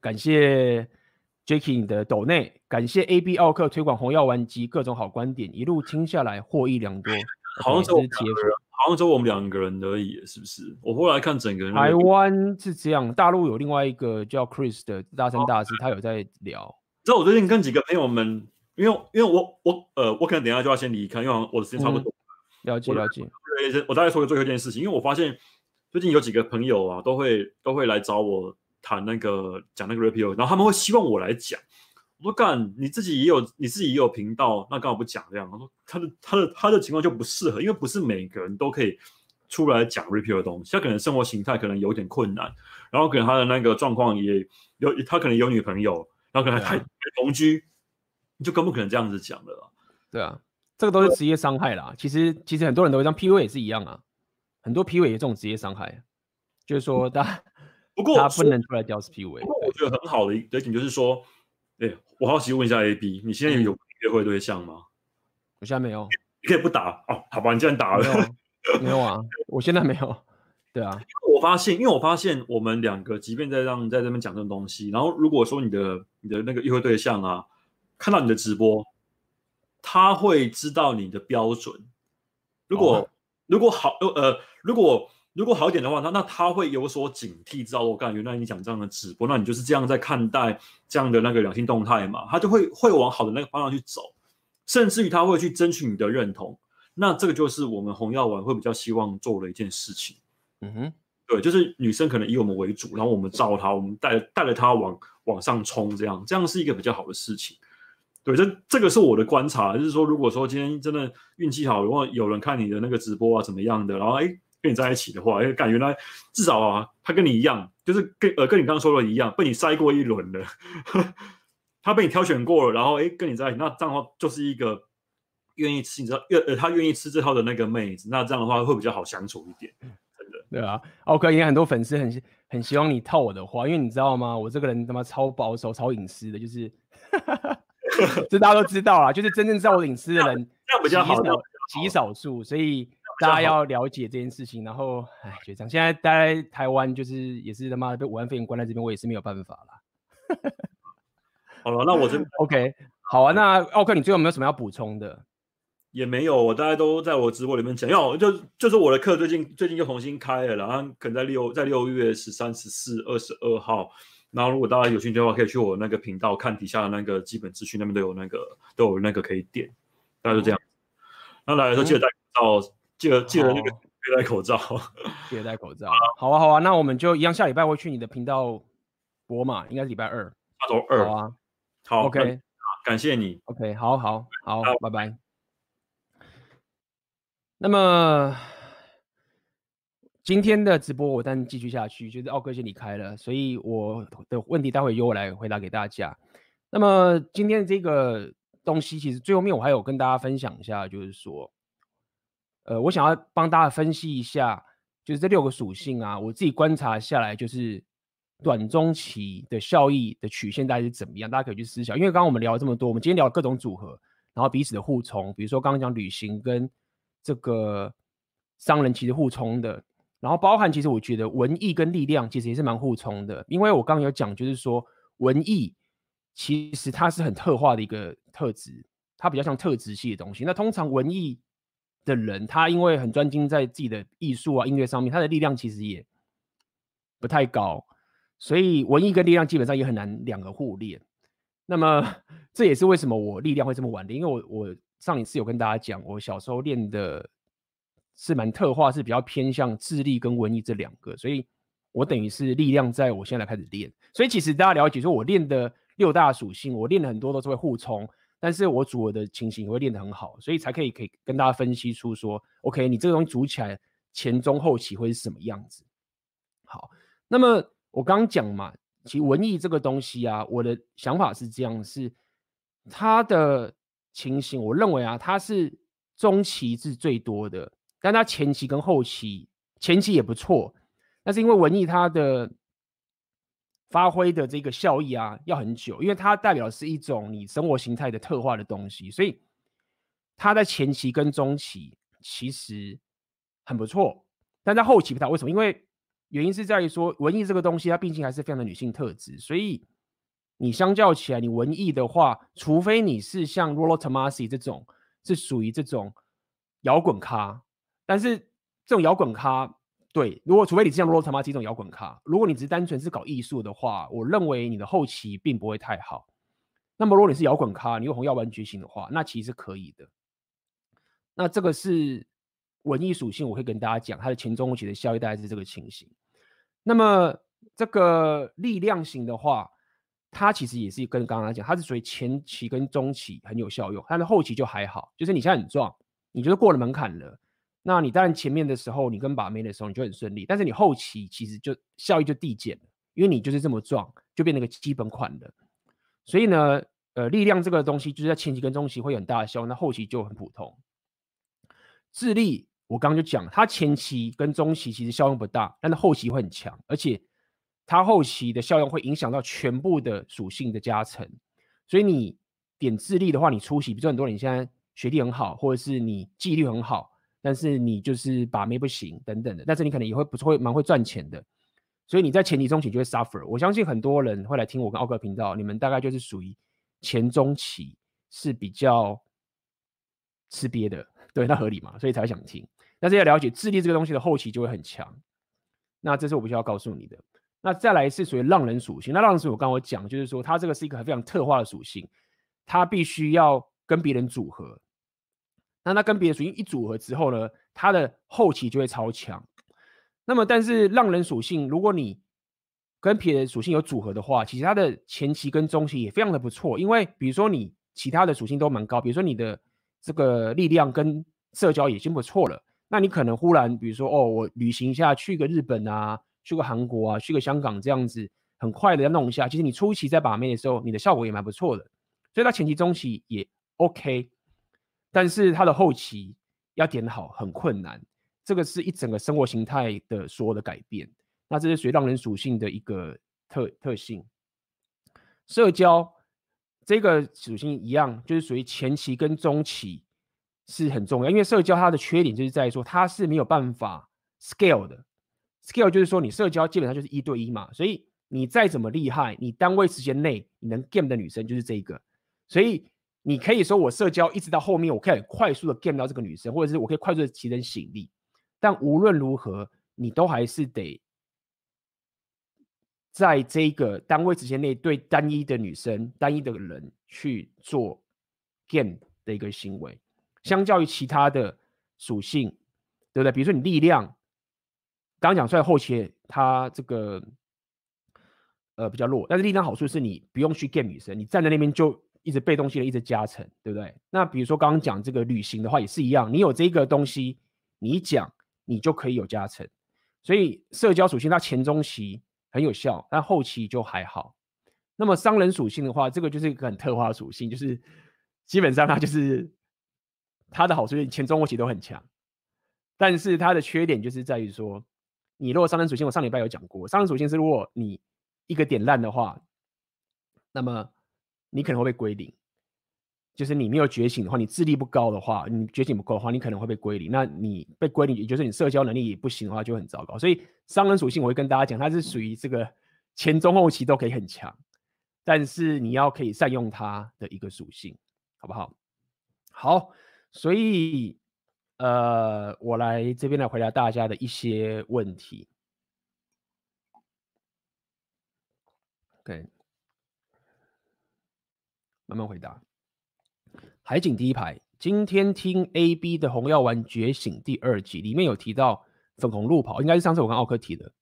感谢 Jacky 你的抖内，感谢 AB 奥克推广红药丸及各种好观点，一路听下来获益良多。好像只有铁粉，好像只有我们两个人而已，是不是？我后来看整个人台湾是这样，大陆有另外一个叫 Chris 的大三大师，他有在聊。知道我最近跟几个朋友们，因为因为我我呃，我可能等一下就要先离开，因为我的时间差不多。了解了解。我我大概说个最后一件事情，因为我发现。最近有几个朋友啊，都会都会来找我谈那个讲那个 rapio，然后他们会希望我来讲。我说干，你自己也有你自己也有频道，那干嘛不讲这样？他说他的他的他的情况就不适合，因为不是每个人都可以出来讲 rapio 的东西。他可能生活形态可能有点困难，然后可能他的那个状况也有，他可能有女朋友，然后可能还同居，你就更不可能这样子讲的了。对啊，这个都是职业伤害啦。其实其实很多人都会这样，PUA 也是一样啊。很多 PUA 也这种职业伤害，就是说他不过他不能出来屌丝 PUA。不过我觉得很好的一点就是说，哎、欸，我好奇问一下 AB，你现在有约会对象吗？我现在没有。你可以不打哦，好吧，你既然打了，没有啊，我现在没有。对啊，我发现，因为我发现我们两个，即便在让在这边讲这种东西，然后如果说你的你的那个约会对象啊，看到你的直播，他会知道你的标准。如果、哦、如果好呃，如果如果好一点的话，那那他会有所警惕，知道我干，原来你讲这样的直播，那你就是这样在看待这样的那个两性动态嘛？他就会会往好的那个方向去走，甚至于他会去争取你的认同。那这个就是我们红药丸会比较希望做的一件事情。嗯哼，对，就是女生可能以我们为主，然后我们罩她，我们带带着她往往上冲，这样这样是一个比较好的事情。对，这这个是我的观察，就是说，如果说今天真的运气好，如果有人看你的那个直播啊怎么样的，然后哎跟你在一起的话，哎感觉他至少啊他跟你一样，就是跟呃跟你刚刚说的一样，被你筛过一轮的，他被你挑选过了，然后哎跟你在一起，那这样的话就是一个愿意吃，你知道，呃他愿意吃这套的那个妹子，那这样的话会比较好相处一点。真的对啊，OK，应该很多粉丝很很希望你套我的话，因为你知道吗？我这个人他妈超保守、超隐私的，就是，这大家都知道啊，就是真正知道我隐私的人，这样比较好，极少数，所以大家要了解这件事情。然后，哎，学长，现在待在台湾，就是也是他妈被武汉肺炎关在这边，我也是没有办法了。好了，那我这 OK，好啊，那奥克，你最后有没有什么要补充的？也没有，我大家都在我直播里面讲，因为就就是我的课最近最近就重新开了，然后可能在六在六月十三、十四、二十二号，然后如果大家有兴趣的话，可以去我那个频道看底下的那个基本资讯，那边都有那个都有那个可以点，大家就这样。那、嗯、来的时候记得戴口罩，记得记得那个别戴口罩，记得戴口罩。好啊好啊，那我们就一样，下礼拜会去你的频道播嘛，应该是礼拜二，下周二。好啊，好，OK，感谢你，OK，好好好，好拜拜。那么今天的直播我但继续下去，就是奥哥先离开了，所以我的问题待会由我来回答给大家。那么今天这个东西，其实最后面我还有跟大家分享一下，就是说，呃，我想要帮大家分析一下，就是这六个属性啊，我自己观察下来，就是短中期的效益的曲线大概是怎么样，大家可以去思考。因为刚刚我们聊了这么多，我们今天聊各种组合，然后彼此的互冲，比如说刚刚讲旅行跟这个商人其实互冲的，然后包含其实我觉得文艺跟力量其实也是蛮互冲的，因为我刚刚有讲，就是说文艺其实它是很特化的一个特质，它比较像特质系的东西。那通常文艺的人，他因为很专精在自己的艺术啊、音乐上面，他的力量其实也不太高，所以文艺跟力量基本上也很难两个互练。那么 这也是为什么我力量会这么晚练，因为我我。上一次有跟大家讲，我小时候练的是蛮特化，是比较偏向智力跟文艺这两个，所以我等于是力量在我现在开始练。所以其实大家了解，说我练的六大属性，我练的很多都是会互冲，但是我组合的情形也会练得很好，所以才可以可以跟大家分析出说，OK，你这个东西组起来前中后期会是什么样子。好，那么我刚刚讲嘛，其实文艺这个东西啊，我的想法是这样，是它的。情形，我认为啊，它是中期是最多的，但它前期跟后期，前期也不错，但是因为文艺它的发挥的这个效益啊，要很久，因为它代表是一种你生活形态的特化的东西，所以它在前期跟中期其实很不错，但在后期不太。为什么？因为原因是在于说，文艺这个东西它毕竟还是非常的女性特质，所以。你相较起来，你文艺的话，除非你是像 Rollo Tomassi 这种，是属于这种摇滚咖，但是这种摇滚咖，对，如果除非你是像 Rollo Tomassi 这种摇滚咖，如果你只是单纯是搞艺术的话，我认为你的后期并不会太好。那么如果你是摇滚咖，你用红药丸觉醒的话，那其实是可以的。那这个是文艺属性，我会跟大家讲，它的前中后期的效益大概是这个情形。那么这个力量型的话，它其实也是跟刚刚讲，它是属于前期跟中期很有效用，但是后期就还好。就是你现在很壮，你觉得过了门槛了，那你当然前面的时候你跟把妹的时候你就很顺利，但是你后期其实就效益就递减了，因为你就是这么壮，就变成个基本款了。所以呢，呃，力量这个东西就是在前期跟中期会有很大的效用，那后期就很普通。智力我刚刚就讲，它前期跟中期其实效用不大，但是后期会很强，而且。它后期的效用会影响到全部的属性的加成，所以你点智力的话，你出席，比如说很多人现在学历很好，或者是你纪律很好，但是你就是把妹不行等等的，但是你可能也会不错，会蛮会赚钱的，所以你在前期中期就会 suffer。我相信很多人会来听我跟奥克频道，你们大概就是属于前中期是比较吃瘪的，对，那合理嘛，所以才会想听。但是要了解智力这个东西的后期就会很强，那这是我必须要告诉你的。那再来是属于浪人属性，那浪人属性我刚刚讲就是说，它这个是一个非常特化的属性，它必须要跟别人组合。那它跟别的属性一组合之后呢，它的后期就会超强。那么，但是浪人属性，如果你跟别的属性有组合的话，其实它的前期跟中期也非常的不错。因为比如说你其他的属性都蛮高，比如说你的这个力量跟社交已经不错了，那你可能忽然比如说哦，我旅行一下，去个日本啊，去个韩国啊，去个香港这样子，很快的要弄一下。其实你初期在把妹的时候，你的效果也蛮不错的，所以它前期中期也 OK。但是它的后期要点好很困难，这个是一整个生活形态的所有的改变。那这是属于浪人属性的一个特特性。社交这个属性一样，就是属于前期跟中期是很重要，因为社交它的缺点就是在说它是没有办法 scale 的。scale 就是说你社交基本上就是一对一嘛，所以你再怎么厉害，你单位时间内你能 game 的女生就是这一个，所以。你可以说我社交一直到后面，我可以快速的 game 到这个女生，或者是我可以快速的提升吸引力。但无论如何，你都还是得在这个单位时间内对单一的女生、单一的人去做 game 的一个行为。相较于其他的属性，对不对？比如说你力量，刚刚讲出来后期它这个呃比较弱，但是力量好处是你不用去 game 女生，你站在那边就。一直被动性的一直加成，对不对？那比如说刚刚讲这个旅行的话，也是一样，你有这个东西，你讲你就可以有加成。所以社交属性它前中期很有效，但后期就还好。那么商人属性的话，这个就是一个很特化的属性，就是基本上它就是它的好处是前中后期都很强，但是它的缺点就是在于说，你如果商人属性，我上礼拜有讲过，商人属性是如果你一个点烂的话，那么。你可能会被归零，就是你没有觉醒的话，你智力不高的话，你觉醒不够的话，你可能会被归零。那你被归零，也就是你社交能力也不行的话，就很糟糕。所以商人属性，我会跟大家讲，它是属于这个前中后期都可以很强，但是你要可以善用它的一个属性，好不好？好，所以呃，我来这边来回答大家的一些问题。OK。慢慢回答。海景第一排，今天听 A B 的红药丸觉醒第二集，里面有提到粉红路跑，应该是上次我跟奥克提的。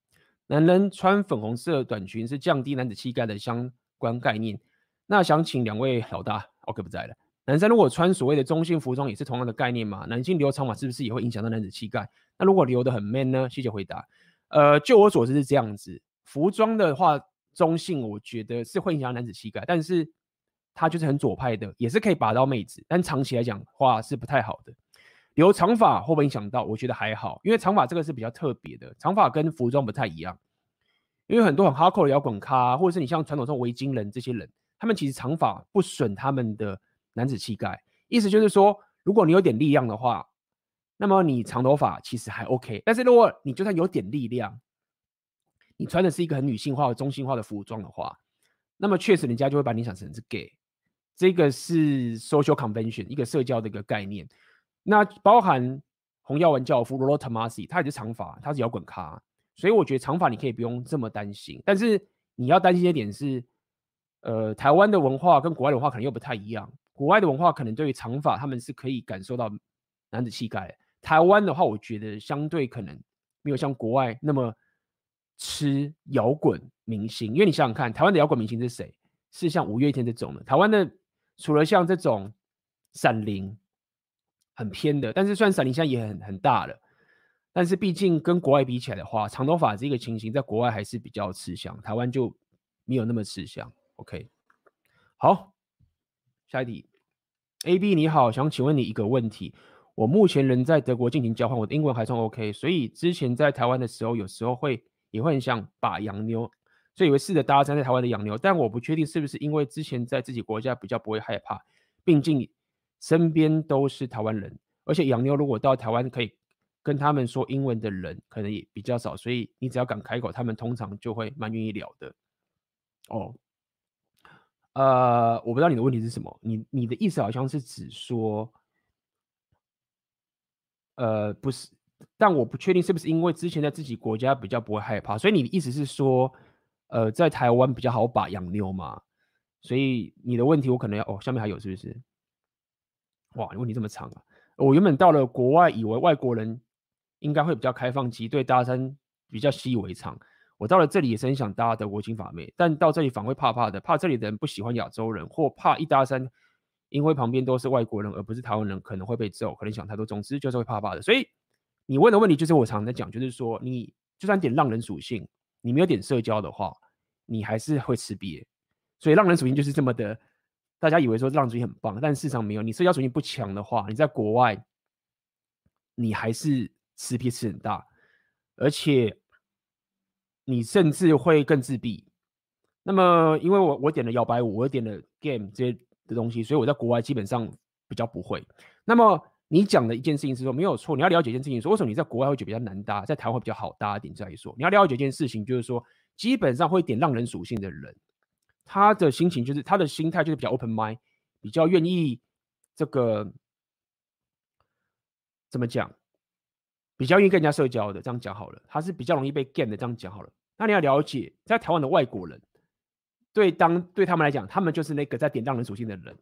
男人穿粉红色短裙是降低男子气概的相关概念。那想请两位老大，奥克不在了。男生如果穿所谓的中性服装，也是同样的概念嘛？男性留长发是不是也会影响到男子气概？那如果留的很 man 呢？谢谢回答。呃，就我所知是这样子，服装的话，中性我觉得是会影响男子气概，但是。他就是很左派的，也是可以拔到妹子，但长期来讲话是不太好的。留长发会不会影响到？我觉得还好，因为长发这个是比较特别的，长发跟服装不太一样。因为很多很 hardcore 的摇滚咖，或者是你像传统中维京人这些人，他们其实长发不损他们的男子气概。意思就是说，如果你有点力量的话，那么你长头发其实还 OK。但是如果你就算有点力量，你穿的是一个很女性化的、中性化的服装的话，那么确实人家就会把你想成是 gay。这个是 social convention 一个社交的一个概念，那包含红药丸教父 Rollo Tomassi，他也是长发，他是摇滚咖，所以我觉得长发你可以不用这么担心，但是你要担心一点是，呃，台湾的文化跟国外的文化可能又不太一样，国外的文化可能对于长发他们是可以感受到男子气概，台湾的话我觉得相对可能没有像国外那么吃摇滚明星，因为你想想看，台湾的摇滚明星是谁？是像五月天这种的，台湾的。除了像这种闪灵很偏的，但是算闪灵现在也很很大了。但是毕竟跟国外比起来的话，长头发这个情形在国外还是比较吃香，台湾就没有那么吃香。OK，好，下一题。AB 你好，想请问你一个问题。我目前人在德国进行交换，我的英文还算 OK，所以之前在台湾的时候，有时候会也会很想把洋妞。所以以为试着搭讪在台湾的洋妞，但我不确定是不是因为之前在自己国家比较不会害怕，毕竟身边都是台湾人，而且洋妞如果到台湾可以跟他们说英文的人，可能也比较少，所以你只要敢开口，他们通常就会蛮愿意聊的。哦，呃，我不知道你的问题是什么，你你的意思好像是指说，呃，不是，但我不确定是不是因为之前在自己国家比较不会害怕，所以你的意思是说，呃，在台湾比较好把洋妞嘛？所以你的问题我可能要哦，下面还有是不是？哇，你问题这么长啊！我原本到了国外，以为外国人应该会比较开放，及对搭讪比较习以为常。我到了这里也是很想搭德国金发妹，但到这里反而会怕怕的，怕这里的人不喜欢亚洲人，或怕一搭讪，因为旁边都是外国人而不是台湾人，可能会被揍，可能想太多。总之就是会怕怕的。所以你问的问题就是我常常在讲，就是说你就算点浪人属性，你没有点社交的话，你还是会吃瘪。所以浪人属性就是这么的，大家以为说浪人属性很棒，但事实上没有。你社交属性不强的话，你在国外，你还是吃瘪吃很大，而且你甚至会更自闭。那么，因为我我点了摇摆舞，我点了 game 这些的东西，所以我在国外基本上比较不会。那么你讲的一件事情是说没有错，你要了解一件事情，说为什么你在国外会觉得比较难搭，在台湾会比较好搭一点。再说，你要了解一件事情，就是说基本上会点浪人属性的人。他的心情就是他的心态就是比较 open mind，比较愿意这个怎么讲？比较愿意跟人家社交的，这样讲好了。他是比较容易被 game 的，这样讲好了。那你要了解，在台湾的外国人，对当对他们来讲，他们就是那个在点浪人属性的人，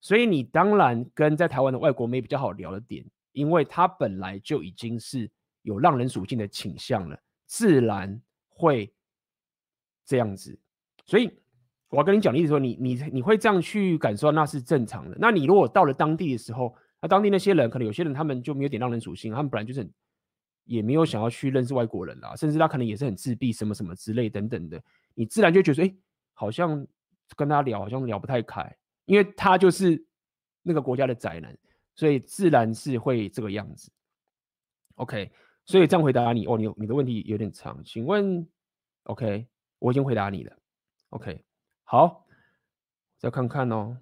所以你当然跟在台湾的外国妹比较好聊的点，因为他本来就已经是有浪人属性的倾向了，自然会这样子，所以。我要跟你讲的意思说，你你你会这样去感受，那是正常的。那你如果到了当地的时候，那当地那些人可能有些人他们就没有点浪人属性，他们本来就是很也没有想要去认识外国人啦，甚至他可能也是很自闭，什么什么之类等等的。你自然就觉得说，哎，好像跟他聊好像聊不太开，因为他就是那个国家的宅男，所以自然是会这个样子。OK，所以这样回答你哦，你你的问题有点长，请问，OK，我已经回答你了，OK。好，再看看哦。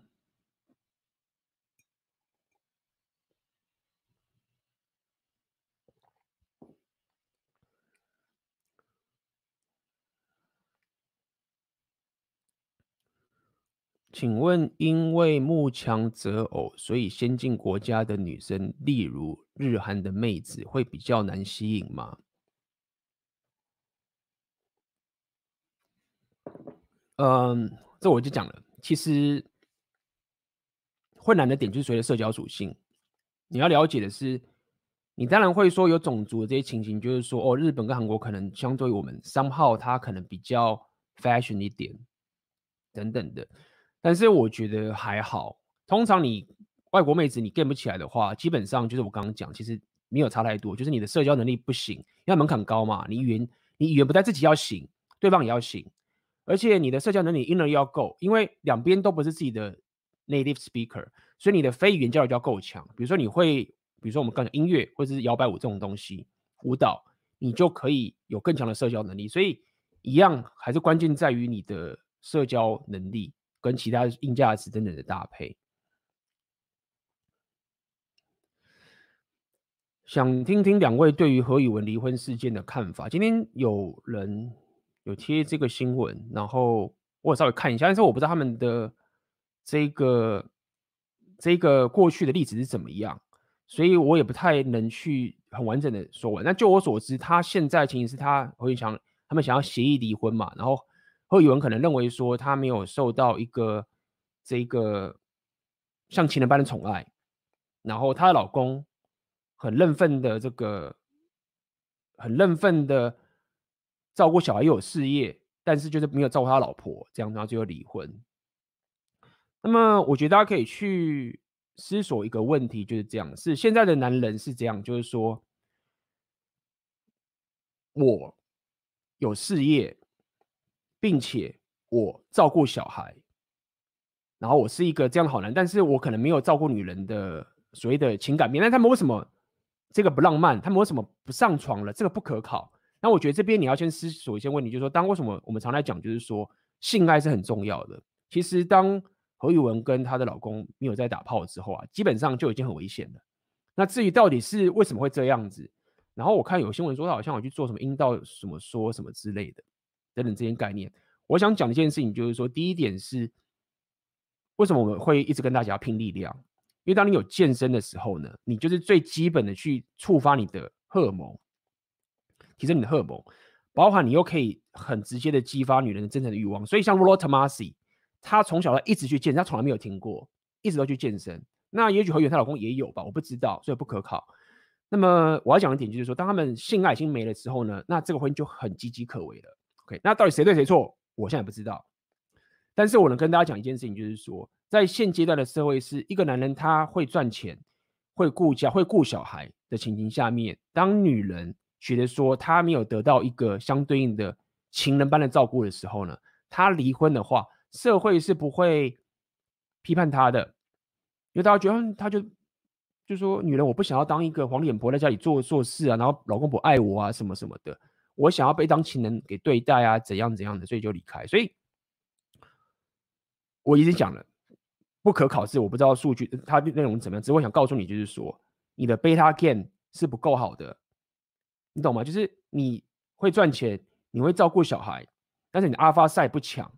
请问，因为慕强择偶，所以先进国家的女生，例如日韩的妹子，会比较难吸引吗？嗯，这我就讲了。其实困难的点就是随着社交属性，你要了解的是，你当然会说有种族的这些情形，就是说哦，日本跟韩国可能相对于我们商号它可能比较 fashion 一点等等的。但是我觉得还好。通常你外国妹子你 get 不起来的话，基本上就是我刚刚讲，其实没有差太多，就是你的社交能力不行，因为门槛高嘛，你语言你语言不但自己要行，对方也要行。而且你的社交能力英文要够，因为两边都不是自己的 native speaker，所以你的非语言交流就要够强。比如说你会，比如说我们刚才音乐或者是摇摆舞这种东西，舞蹈，你就可以有更强的社交能力。所以一样还是关键在于你的社交能力跟其他硬价值等等的搭配。想听听两位对于何以文离婚事件的看法。今天有人。有贴这个新闻，然后我稍微看一下，但是我不知道他们的这个这个过去的例子是怎么样，所以我也不太能去很完整的说完。那就我所知，他现在情形是他会想他们想要协议离婚嘛，然后会有人可能认为说他没有受到一个这个像情人般的宠爱，然后她的老公很认份的这个很认份的。照顾小孩又有事业，但是就是没有照顾他老婆，这样然后就要离婚。那么我觉得大家可以去思索一个问题，就是这样：是现在的男人是这样，就是说我有事业，并且我照顾小孩，然后我是一个这样的好男，但是我可能没有照顾女人的所谓的情感面。那他们为什么这个不浪漫？他们为什么不上床了？这个不可考。那我觉得这边你要先思索一些问题，就是说，当为什么我们常来讲，就是说性爱是很重要的。其实当何宇文跟她的老公没有在打炮之后啊，基本上就已经很危险了。那至于到底是为什么会这样子，然后我看有新闻说他好像有去做什么阴道什么说什么之类的等等这些概念。我想讲一件事情，就是说第一点是为什么我们会一直跟大家拼力量？因为当你有健身的时候呢，你就是最基本的去触发你的荷尔蒙，提升你的荷尔蒙，包含你又可以很直接的激发女人的真诚的欲望。所以像 Rollo Tomassi，她从小她一直去健身，她从来没有停过，一直都去健身。那也许和原她老公也有吧，我不知道，所以不可靠。那么我要讲的点就是说，当他们性爱已经没了之后呢，那这个婚姻就很岌岌可危了。OK，那到底谁对谁错，我现在不知道。但是我能跟大家讲一件事情，就是说，在现阶段的社会，是一个男人他会赚钱、会顾家、会顾小孩的情形下面，当女人觉得说他没有得到一个相对应的情人般的照顾的时候呢，他离婚的话，社会是不会批判他的，因为大家觉得他就。就说女人，我不想要当一个黄脸婆在家里做做事啊，然后老公不爱我啊，什么什么的，我想要被当情人给对待啊，怎样怎样的，所以就离开。所以我已经讲了，不可考试，我不知道数据它内容怎么样，只是我想告诉你，就是说你的 beta game 是不够好的，你懂吗？就是你会赚钱，你会照顾小孩，但是你的 alpha side 不强，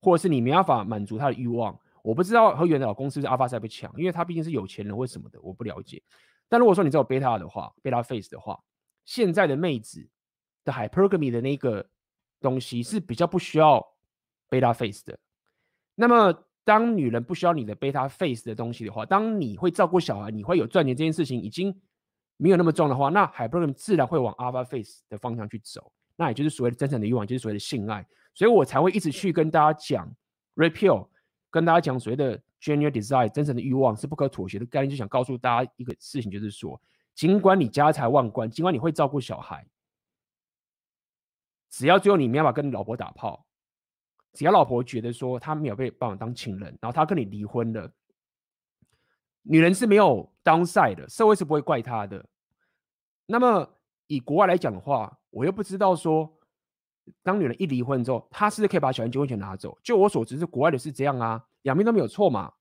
或者是你没办法满足他的欲望。我不知道和原的老公是不是阿法赛不强，因为他毕竟是有钱人或什么的，我不了解。但如果说你知道贝塔的话，贝塔 face 的话，现在的妹子的 hypergamy 的那个东西是比较不需要贝塔 face 的。那么当女人不需要你的贝塔 face 的东西的话，当你会照顾小孩，你会有赚钱这件事情已经没有那么重的话，那 hypergamy 自然会往 alpha face 的方向去走，那也就是所谓的真诚的欲望，就是所谓的性爱。所以我才会一直去跟大家讲 repeal。跟大家讲所谓的 genuine desire 真诚的欲望是不可妥协的概念，就想告诉大家一个事情，就是说，尽管你家财万贯，尽管你会照顾小孩，只要最后你没办法跟老婆打炮，只要老婆觉得说她没有被办法当情人，然后她跟你离婚了，女人是没有 downside 的，社会是不会怪她的。那么以国外来讲的话，我又不知道说。当女人一离婚之后，她是不是可以把小孩结婚权拿走？就我所知，是国外的是这样啊，两边都没有错嘛。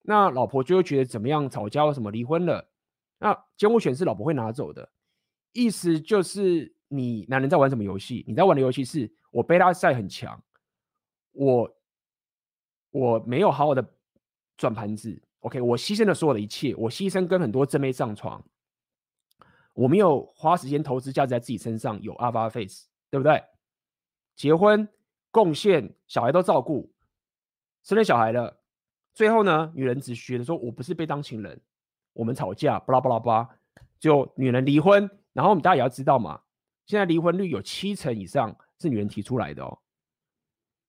那老婆就会觉得怎么样？吵架为什么离婚了？那监护权是老婆会拿走的，意思就是你男人在玩什么游戏？你在玩的游戏是我贝拉赛很强，我我没有好好的转盘子，OK，我牺牲了所有的一切，我牺牲跟很多正妹上床，我没有花时间投资价值在自己身上，有 alpha face，对不对？结婚、贡献、小孩都照顾，生了小孩了，最后呢，女人只觉得说：“我不是被当情人，我们吵架，巴拉巴拉巴，就女人离婚。”然后我们大家也要知道嘛，现在离婚率有七成以上是女人提出来的哦。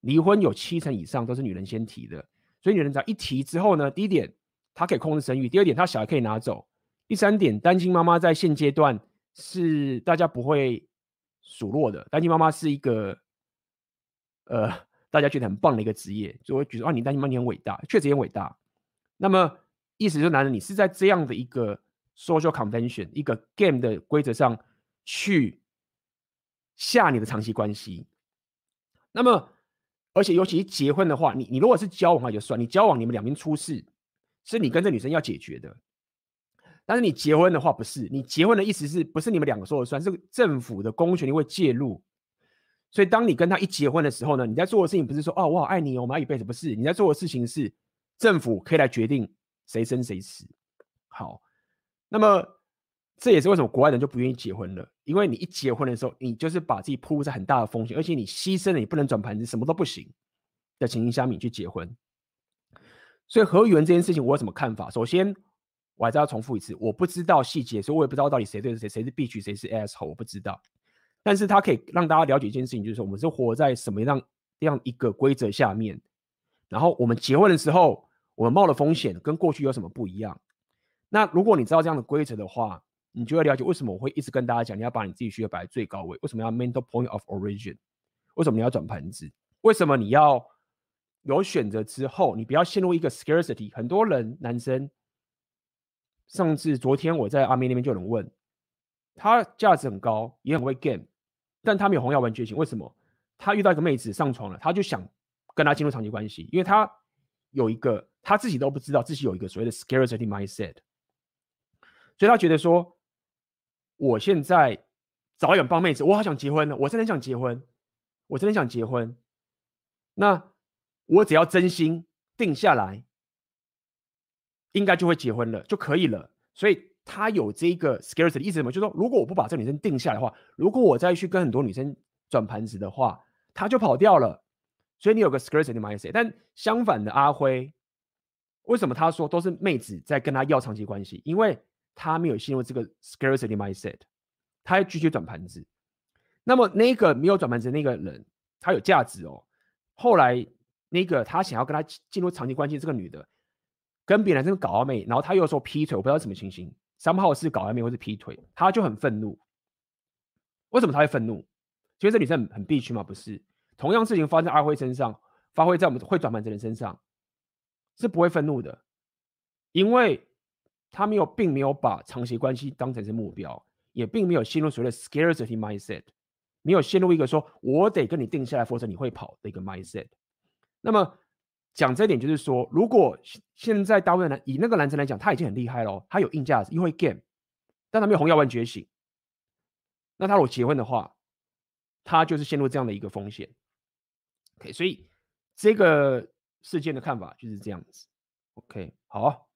离婚有七成以上都是女人先提的，所以女人只要一提之后呢，第一点她可以控制生育，第二点她小孩可以拿走，第三点单亲妈妈在现阶段是大家不会数落的，单亲妈妈是一个。呃，大家觉得很棒的一个职业，就会觉得啊，你单亲妈妈你很伟大，确实也很伟大。那么意思就是，男人你是在这样的一个 social convention 一个 game 的规则上去下你的长期关系。那么，而且尤其结婚的话，你你如果是交往的话就算，你交往你们两边出事，是你跟这女生要解决的。但是你结婚的话不是，你结婚的意思是不是你们两个说了算，是政府的公权力会介入。所以，当你跟他一结婚的时候呢，你在做的事情不是说哦，我好爱你，我们要一辈子，不是。你在做的事情是政府可以来决定谁生谁死。好，那么这也是为什么国外人就不愿意结婚了，因为你一结婚的时候，你就是把自己铺在很大的风险，而且你牺牲了你不能转盘子，什么都不行的情形下面去结婚。所以合语人这件事情，我有什么看法？首先，我还是要重复一次，我不知道细节，所以我也不知道到底谁对谁，谁是 B 区谁是 asshole，我不知道。但是他可以让大家了解一件事情，就是说我们是活在什么样这样一个规则下面，然后我们结婚的时候，我们冒的风险跟过去有什么不一样？那如果你知道这样的规则的话，你就要了解为什么我会一直跟大家讲，你要把你自己需要摆在最高位，为什么要 mental point of origin？为什么你要转盘子？为什么你要有选择之后，你不要陷入一个 scarcity？很多人男生，甚至昨天我在阿妹那边就有人问，他价值很高，也很会 game。但他没有红药丸觉醒，为什么？他遇到一个妹子上床了，他就想跟她进入长期关系，因为他有一个他自己都不知道自己有一个所谓的 scarcity mindset。所以他觉得说，我现在找一个棒妹子，我好想结婚了，我真的想结婚，我真的想结婚。那我只要真心定下来，应该就会结婚了，就可以了。所以他有这个 scarcity 的意思什么？就是说，如果我不把这个女生定下来的话，如果我再去跟很多女生转盘子的话，他就跑掉了。所以你有个 scarcity mindset。但相反的，阿辉为什么他说都是妹子在跟他要长期关系？因为他没有进入这个 scarcity mindset，他要继续转盘子。那么那个没有转盘子那个人，他有价值哦。后来那个他想要跟他进入长期关系，这个女的跟别人这个搞暧昧，然后他又说劈腿，我不知道什么情形三号是搞暧昧或是劈腿，他就很愤怒。为什么他会愤怒？其实这女生很很必须吗？不是，同样事情发生在阿辉身上，发挥在我们会转盘子的人身上，是不会愤怒的，因为他没有，并没有把长期关系当成是目标，也并没有陷入所谓的 scarcity mindset。没有陷入一个说“我得跟你定下来，否则你会跑”的一个 mindset。那么讲这一点，就是说，如果现在大部分男以那个男生来讲，他已经很厉害了，他有硬价值，又会 game，但他没有红药丸觉醒。那他如果结婚的话，他就是陷入这样的一个风险。OK，所以这个事件的看法就是这样子。OK，好。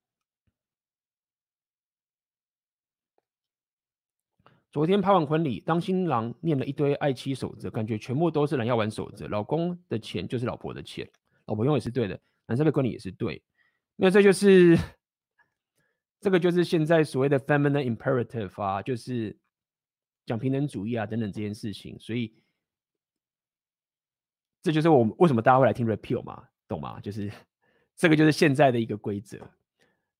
昨天拍完婚礼，当新郎念了一堆爱妻守则，感觉全部都是人要玩守则。老公的钱就是老婆的钱，老婆用也是对的，男生的婚礼也是对。那这就是这个就是现在所谓的 feminine imperative 啊，就是讲平等主义啊等等这件事情。所以这就是我们为什么大家会来听 repeal 嘛，懂吗？就是 这个就是现在的一个规则。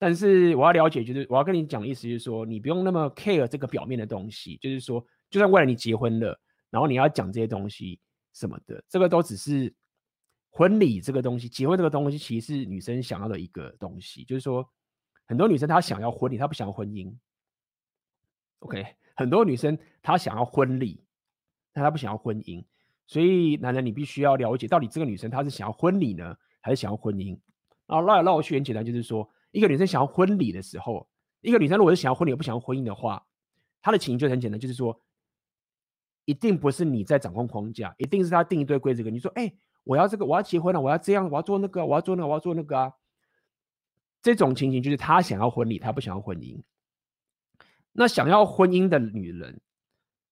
但是我要了解，就是我要跟你讲的意思，就是说你不用那么 care 这个表面的东西，就是说，就算未来你结婚了，然后你要讲这些东西什么的，这个都只是婚礼这个东西，结婚这个东西其实是女生想要的一个东西，就是说，很多女生她想要婚礼，她不想要婚姻。OK，很多女生她想要婚礼，但她不想要婚姻，所以男人你必须要了解，到底这个女生她是想要婚礼呢，还是想要婚姻？然后绕来绕去很简单，就是说。一个女生想要婚礼的时候，一个女生如果是想要婚礼，不想要婚姻的话，她的情就很简单，就是说，一定不是你在掌控框架，一定是她定一堆规则。你说，哎，我要这个，我要结婚了，我要这样，我要做那个，我要做那个，我要做那个啊。这种情形就是她想要婚礼，她不想要婚姻。那想要婚姻的女人，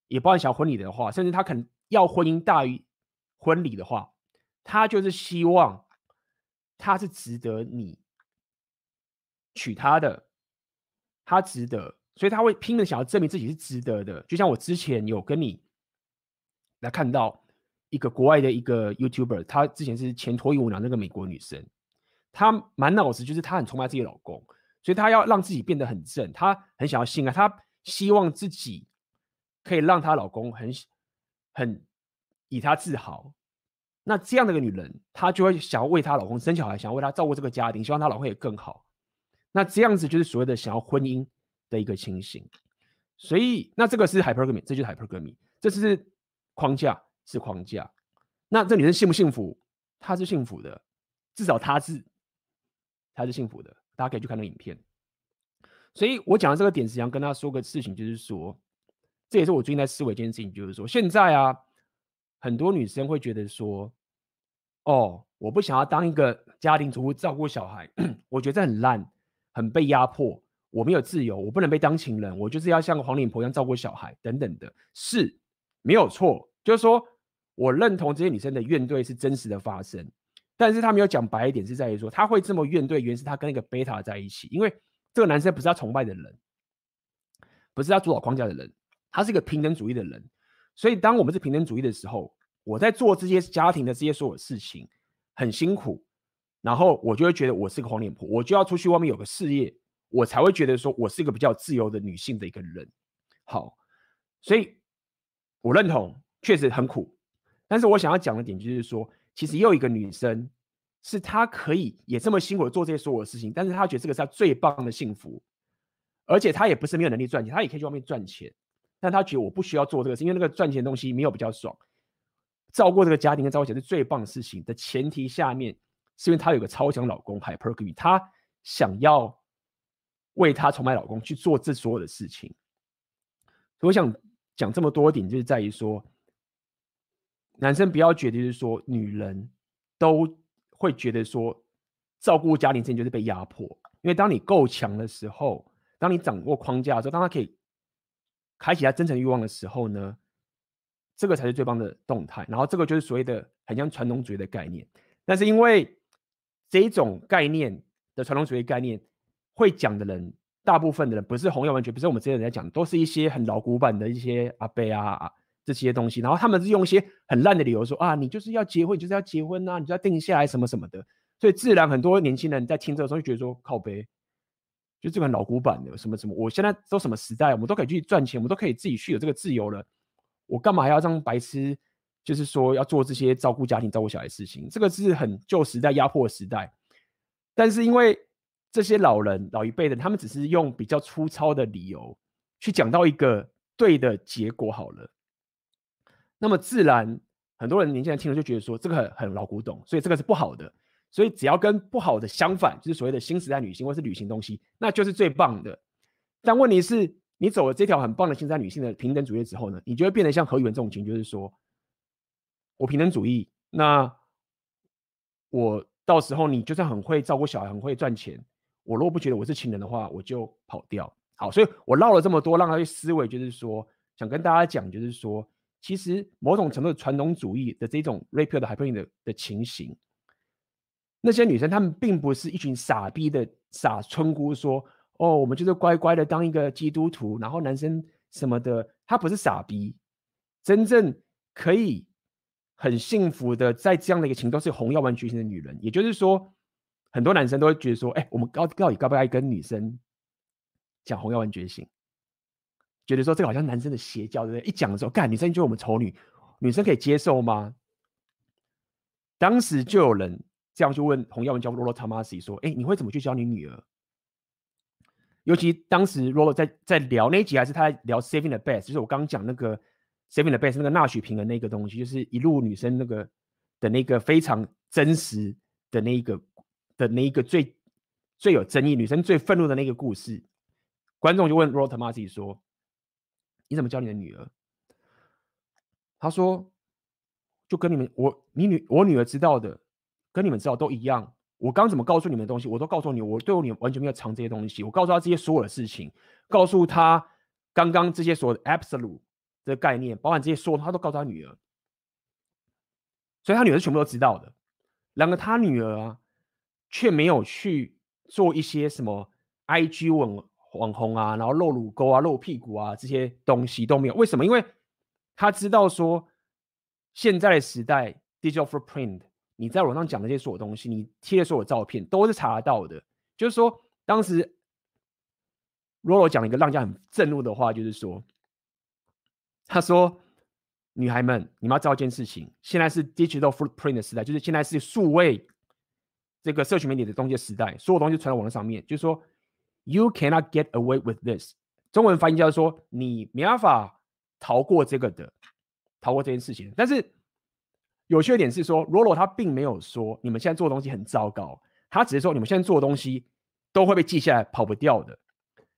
也包含想要婚礼的话，甚至她可能要婚姻大于婚礼的话，她就是希望，她是值得你。娶她的，她值得，所以她会拼命想要证明自己是值得的。就像我之前有跟你来看到一个国外的一个 YouTuber，她之前是前脱衣舞娘那个美国女生，她满脑子就是她很崇拜自己老公，所以她要让自己变得很正，她很想要性爱，她希望自己可以让她老公很很以她自豪。那这样的一个女人，她就会想要为她老公生小孩，想要为她照顾这个家庭，希望她老公也更好。那这样子就是所谓的想要婚姻的一个情形，所以那这个是 hypergamy，这就是 hypergamy，这是框架，是框架。那这女生幸不幸福？她是幸福的，至少她是，她是幸福的。大家可以去看那个影片。所以我讲的这个点是想跟大家说个事情，就是说，这也是我最近在思维一件事情，就是说，现在啊，很多女生会觉得说，哦，我不想要当一个家庭主妇照顾小孩，我觉得这很烂。很被压迫，我没有自由，我不能被当情人，我就是要像个黄脸婆一样照顾小孩等等的，是没有错。就是说，我认同这些女生的怨怼是真实的发生，但是他没有讲白一点，是在于说他会这么怨怼，原因是他跟一个贝塔在一起，因为这个男生不是他崇拜的人，不是他主导框架的人，他是一个平等主义的人。所以，当我们是平等主义的时候，我在做这些家庭的这些所有事情很辛苦。然后我就会觉得我是个黄脸婆，我就要出去外面有个事业，我才会觉得说我是一个比较自由的女性的一个人。好，所以我认同，确实很苦。但是我想要讲的点就是说，其实也有一个女生，是她可以也这么辛苦的做这些所有的事情，但是她觉得这个是她最棒的幸福，而且她也不是没有能力赚钱，她也可以去外面赚钱，但她觉得我不需要做这个事，因为那个赚钱的东西没有比较爽，照顾这个家庭跟照顾小孩是最棒的事情的前提下面。是因为她有个超强老公，hypergamy，她想要为她崇拜老公去做这所有的事情。所以我想讲这么多点，就是在于说，男生不要觉得就是说，女人都会觉得说，照顾家庭这就是被压迫。因为当你够强的时候，当你掌握框架的时候，当他可以开启他真诚欲望的时候呢，这个才是最棒的动态。然后这个就是所谓的很像传统主义的概念。但是因为这一种概念的传统主义概念会讲的人，大部分的人不是红药完全，不是我们这些人在讲，都是一些很老古板的一些阿伯啊，啊这些东西。然后他们是用一些很烂的理由说啊，你就是要结婚，就是要结婚啊，你就要定下来什么什么的。所以自然很多年轻人在听这个时候就觉得说靠北，就这个很老古板的什么什么，我现在都什么时代，我们都可以去赚钱，我们都可以自己去有这个自由了，我干嘛还要这样白痴？就是说要做这些照顾家庭、照顾小孩的事情，这个是很旧时代压迫时代。但是因为这些老人、老一辈的，他们只是用比较粗糙的理由去讲到一个对的结果好了，那么自然很多人年轻人听了就觉得说这个很很老古董，所以这个是不好的。所以只要跟不好的相反，就是所谓的新时代女性或是旅行东西，那就是最棒的。但问题是，你走了这条很棒的新时代女性的平等主义之后呢，你就会变得像何宇文这种情，就是说，我平等主义，那我到时候你就算很会照顾小孩，很会赚钱，我如果不觉得我是情人的话，我就跑掉。好，所以我唠了这么多，让他去思维，就是说，想跟大家讲，就是说，其实某种程度传统主义的这种 rape 的 hypering 的的情形。那些女生，她们并不是一群傻逼的傻村姑，说：“哦，我们就是乖乖的当一个基督徒，然后男生什么的。”她不是傻逼，真正可以很幸福的在这样的一个情，况是红药丸觉醒的女人。也就是说，很多男生都会觉得说：“哎，我们到到底该不该跟女生讲红药丸觉醒？”觉得说这个好像男生的邪教，对不对？一讲的时候，干女生就是我们丑女，女生可以接受吗？当时就有人。这样去问红药丸教 Rollo Tomassi 说：“哎，你会怎么去教你女儿？尤其当时罗罗在在聊那一集，还是他在聊 Saving the Best，就是我刚刚讲那个 Saving the Best 那个纳许平的那个东西，就是一路女生那个的那个非常真实的那一个的那一个最最有争议、女生最愤怒的那个故事。观众就问 Rollo Tomassi 说：你怎么教你的女儿？他说：就跟你们我你女我女儿知道的。”跟你们知道都一样。我刚怎么告诉你们的东西，我都告诉你。我对我女儿完全没有藏这些东西。我告诉她这些所有的事情，告诉她刚刚这些所有的 absolute 的概念，包含这些说，他都告诉他女儿。所以他女儿全部都知道的。然而他女儿啊，却没有去做一些什么 IG 网网红啊，然后露乳沟啊、露屁股啊这些东西都没有。为什么？因为他知道说，现在的时代 digital footprint。你在网上讲的这些所有东西，你贴的所有照片都是查得到的。就是说，当时 Rolo 讲了一个让人家很震怒的话，就是说，他说：“女孩们，你们要知道一件事情，现在是 digital footprint 的时代，就是现在是数位这个社群媒体的东西的时代，所有东西传到网络上面。就是说，you cannot get away with this。中文翻译叫做说，你没办法逃过这个的，逃过这件事情。但是。有趣的点是说罗罗他并没有说你们现在做的东西很糟糕，他只是说你们现在做的东西都会被记下来，跑不掉的。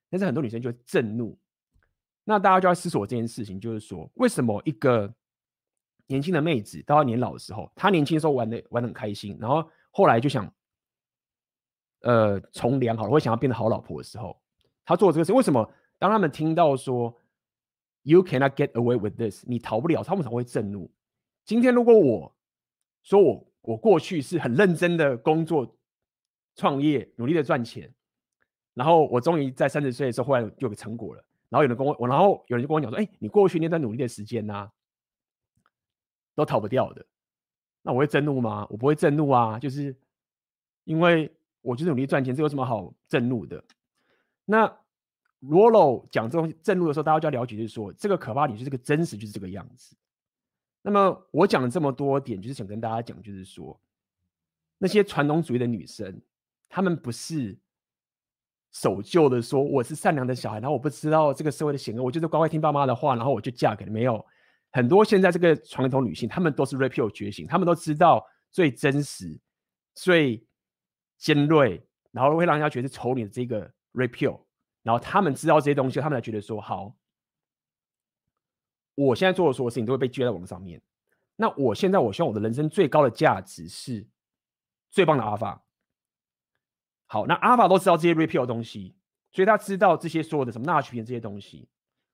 但是很多女生就震怒，那大家就要思索这件事情，就是说，为什么一个年轻的妹子到她年老的时候，她年轻的时候玩的玩的很开心，然后后来就想，呃，从良好了，会想要变得好老婆的时候，她做这个事，为什么？当他们听到说 “You cannot get away with this”，你逃不了，他们才会震怒。今天如果我说我我过去是很认真的工作、创业、努力的赚钱，然后我终于在三十岁的时候，忽然有个成果了，然后有人跟我，然后有人就跟我讲说：“哎，你过去那段努力的时间呐、都逃不掉的。”那我会震怒吗？我不会震怒啊，就是因为我就是努力赚钱，这有什么好震怒的？那 Rollo 讲这种震怒的时候，大家就要了解，就是说这个可怕点就是这个真实就是这个样子。那么我讲了这么多点，就是想跟大家讲，就是说那些传统主义的女生，她们不是守旧的，说我是善良的小孩，然后我不知道这个社会的险恶，我就是乖乖听爸妈的话，然后我就嫁给了。没有很多现在这个传统女性，她们都是 REPEL 觉醒，她们都知道最真实、最尖锐，然后会让人家觉得丑女的这个 REPEL 然后她们知道这些东西，她们才觉得说好，我现在做的所有事情都会被记在网上面。那我现在我希望我的人生最高的价值是最棒的阿尔法。好，那阿尔法都知道这些 repeal 的东西，所以他知道这些所有的什么纳曲片这些东西。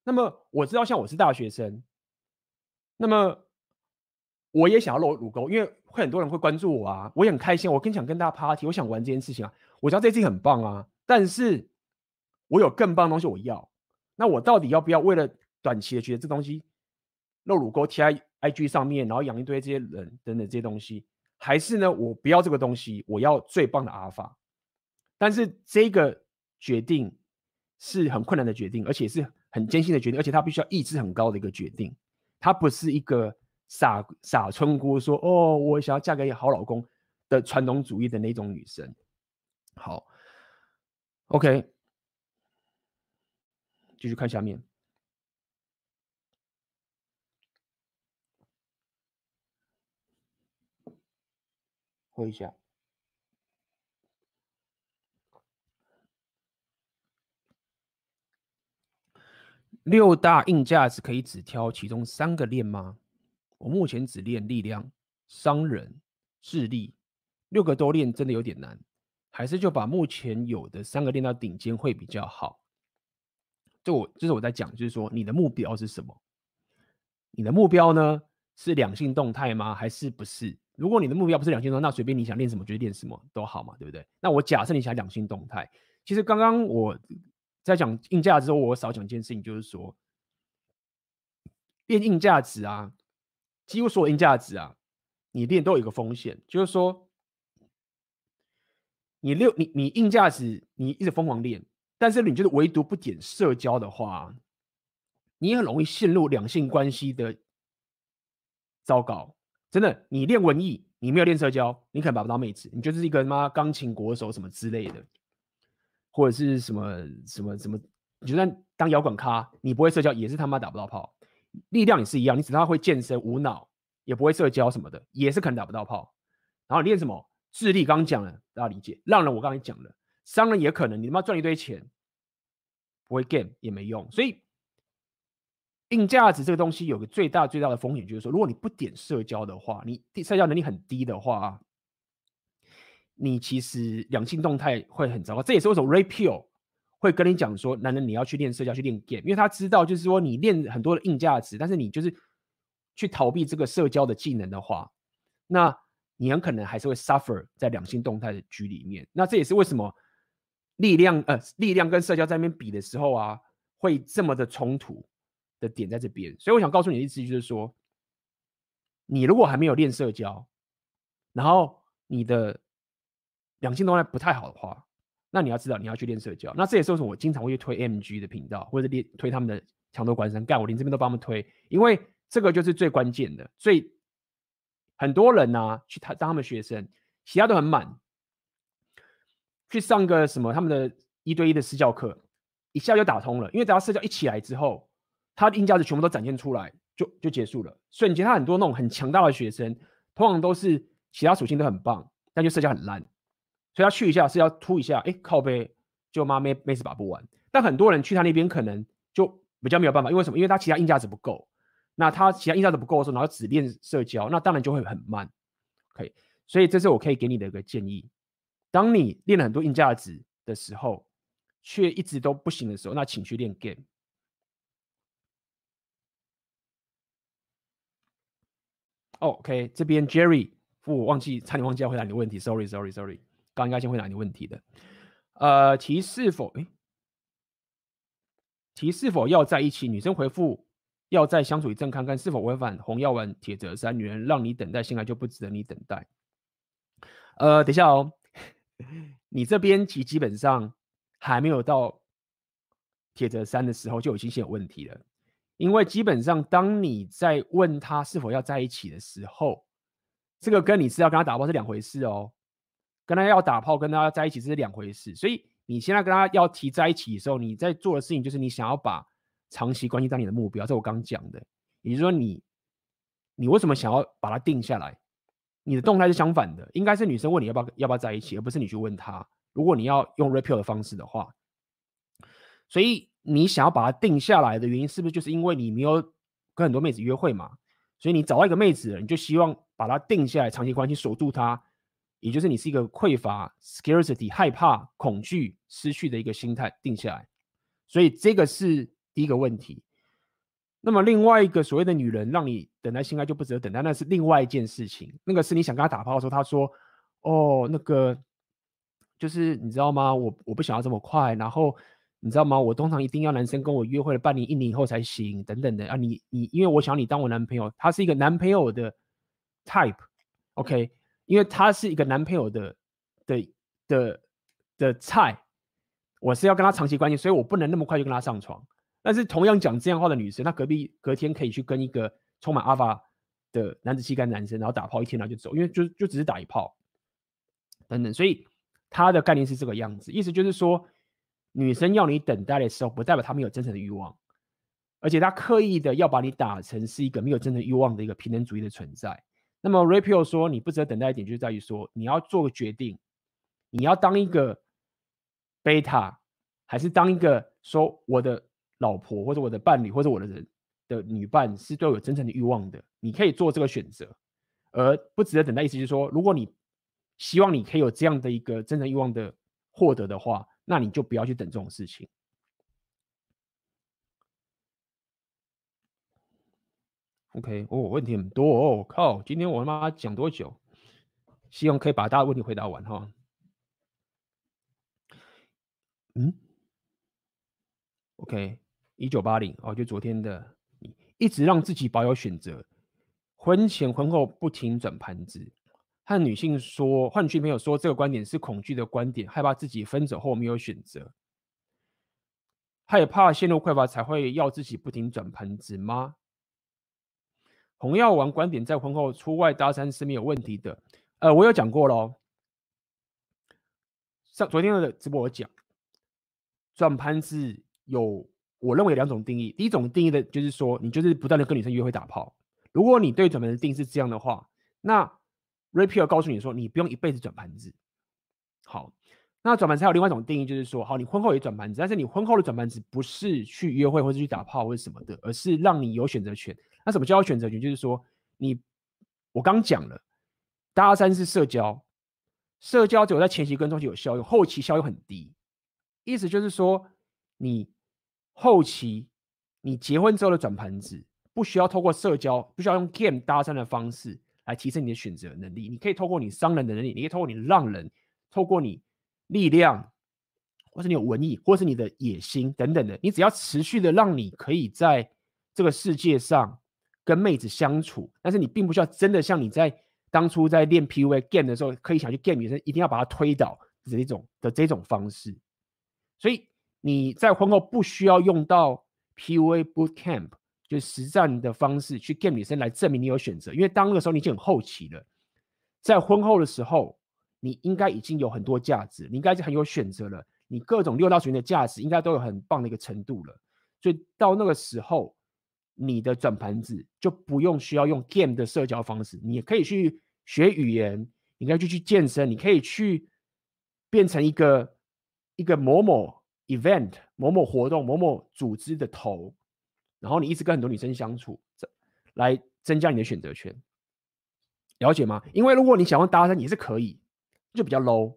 那么我知道，像我是大学生，那么我也想要露乳沟，因为会很多人会关注我啊，我也很开心，我更想跟大家 party，我想玩这件事情啊，我知道这件事情很棒啊，但是我有更棒的东西我要，那我到底要不要为了短期的觉得这东西露乳沟贴在 IG 上面，然后养一堆这些人等等这些东西，还是呢，我不要这个东西，我要最棒的阿尔法，但是这个决定是很困难的决定，而且是。很艰辛的决定，而且他必须要意志很高的一个决定。他不是一个傻傻村姑说：“哦，我想要嫁给好老公”的传统主义的那种女生。好，OK，继续看下面，回一下。六大硬价值可以只挑其中三个练吗？我目前只练力量、商人、智力，六个都练真的有点难，还是就把目前有的三个练到顶尖会比较好。就我就是我在讲，就是说你的目标是什么？你的目标呢是两性动态吗？还是不是？如果你的目标不是两性动态，那随便你想练什么就练什么都好嘛，对不对？那我假设你想两性动态，其实刚刚我。在讲硬价值之后，我少讲一件事情，就是说练硬价值啊，几乎所有硬价值啊，你练都有一个风险，就是说你六你你硬价值你一直疯狂练，但是你就是唯独不点社交的话，你很容易陷入两性关系的糟糕。真的，你练文艺，你没有练社交，你可能把不到妹子，你就是一个妈钢琴国手什么之类的。或者是什么什么什么，你就算当摇滚咖，你不会社交也是他妈打不到炮。力量也是一样，你只要会健身无脑，也不会社交什么的，也是可能打不到炮。然后你练什么智力，刚刚讲了，大家理解。让人我刚才讲了，商人也可能，你他妈赚一堆钱，不会 game 也没用。所以硬价值这个东西有个最大最大的风险，就是说，如果你不点社交的话，你社交能力很低的话。你其实两性动态会很糟糕，这也是为什么 Ray Peal 会跟你讲说，男人你要去练社交，去练 game，因为他知道就是说你练很多的硬价值，但是你就是去逃避这个社交的技能的话，那你很可能还是会 suffer 在两性动态的局里面。那这也是为什么力量呃力量跟社交在那边比的时候啊，会这么的冲突的点在这边。所以我想告诉你的意思就是说，你如果还没有练社交，然后你的两性动态不太好的话，那你要知道你要去练社交。那这也是为什么我经常会去推 MG 的频道，或者练推他们的墙头关山。干，我连这边都帮他们推，因为这个就是最关键的。所以很多人呢、啊，去他当他们学生，其他都很满，去上个什么他们的一对一的私教课，一下就打通了。因为只要社交一起来之后，他的硬价值全部都展现出来，就就结束了。所以你见他很多那种很强大的学生，通常都是其他属性都很棒，但就社交很烂。所以他去一下是要突一下，哎，靠背就妈没没事把不完。但很多人去他那边可能就比较没有办法，因为什么？因为他其他硬价值不够。那他其他硬价值不够的时候，然后只练社交，那当然就会很慢。OK，所以这是我可以给你的一个建议。当你练了很多硬价值的时候，却一直都不行的时候，那请去练 game。OK，这边 Jerry，我忘记差点忘记要回答你的问题，Sorry，Sorry，Sorry。刚应该先回答你问题的，呃，提是否诶，提是否要在一起？女生回复要再相处一阵看看是否违反红药丸铁则三，女人让你等待，现在就不值得你等待。呃，等一下哦，你这边其基本上还没有到铁则三的时候就已经先有问题了，因为基本上当你在问他是否要在一起的时候，这个跟你是要跟他打包是两回事哦。跟他要打炮，跟他要在一起这是两回事。所以你现在跟他要提在一起的时候，你在做的事情就是你想要把长期关系当你的目标。这我刚讲的，也就是说你，你为什么想要把它定下来？你的动态是相反的，应该是女生问你要不要要不要在一起，而不是你去问他。如果你要用 repeal 的方式的话，所以你想要把它定下来的原因，是不是就是因为你没有跟很多妹子约会嘛？所以你找到一个妹子，你就希望把它定下来，长期关系守住她，也就是你是一个匮乏 （scarcity）、害怕、恐惧失去的一个心态定下来。所以这个是第一个问题。那么另外一个所谓的女人让你等待心爱就不值得等待，那是另外一件事情。那个是你想跟她打炮的时候，她说：“哦，那个就是你知道吗？我我不想要这么快。然后你知道吗？我通常一定要男生跟我约会了半年、一年以后才行，等等的啊。你你因为我想你当我男朋友，他是一个男朋友的 type，OK？因为他是一个男朋友的的的的菜，我是要跟他长期关系，所以我不能那么快就跟他上床。”但是同样讲这样话的女生，她隔壁隔天可以去跟一个充满 alpha 的男子气概男生，然后打炮一天，然后就走，因为就就只是打一炮等等。所以她的概念是这个样子，意思就是说，女生要你等待的时候，不代表她没有真诚的欲望，而且她刻意的要把你打成是一个没有真诚欲望的一个平等主义的存在。那么 Rapio 说，你不值得等待一点，就在于说，你要做个决定，你要当一个 beta，还是当一个说我的。老婆或者我的伴侣或者我的人的女伴是对我有真诚的欲望的，你可以做这个选择，而不值得等待。意思就是说，如果你希望你可以有这样的一个真诚欲望的获得的话，那你就不要去等这种事情。OK，哦，问题很多哦，靠，今天我他妈讲多久？希望可以把大家问题回答完哈。嗯，OK。一九八零哦，就昨天的，一直让自己保有选择，婚前婚后不停转盘子，和女性说，和女性朋友说这个观点是恐惧的观点，害怕自己分手后没有选择，害怕陷入匮乏才会要自己不停转盘子吗？红药丸观点在婚后出外搭讪是没有问题的，呃，我有讲过喽，上昨天的直播我讲，转盘子有。我认为两种定义，第一种定义的就是说，你就是不断的跟女生约会打炮。如果你对转盘的定义是这样的话，那 Rapio 告诉你说，你不用一辈子转盘子。好，那转盘子还有另外一种定义，就是说，好，你婚后也转盘子，但是你婚后的转盘子不是去约会或者去打炮或者什么的，而是让你有选择权。那什么叫选择权？就是说，你我刚讲了，搭讪是社交，社交只有在前期跟中期有效用，后期效用很低。意思就是说，你。后期，你结婚之后的转盘子，不需要透过社交，不需要用 game 搭讪的方式来提升你的选择能力。你可以透过你伤人的能力，你可以透过你让人，透过你力量，或是你有文艺，或是你的野心等等的。你只要持续的让你可以在这个世界上跟妹子相处，但是你并不需要真的像你在当初在练 PUA game 的时候，可以想去 game 女生，一定要把她推倒的这种的这种方式。所以。你在婚后不需要用到 PUA Boot Camp，就实战的方式去 game 女生来证明你有选择，因为当那个时候你已经很后期了。在婚后的时候，你应该已经有很多价值，你应该是很有选择了，你各种六道属性的价值应该都有很棒的一个程度了。所以到那个时候，你的转盘子就不用需要用 game 的社交方式，你也可以去学语言，你可以去去健身，你可以去变成一个一个某某。event 某某活动某某组织的头，然后你一直跟很多女生相处，来增加你的选择权，了解吗？因为如果你想要搭讪也是可以，就比较 low。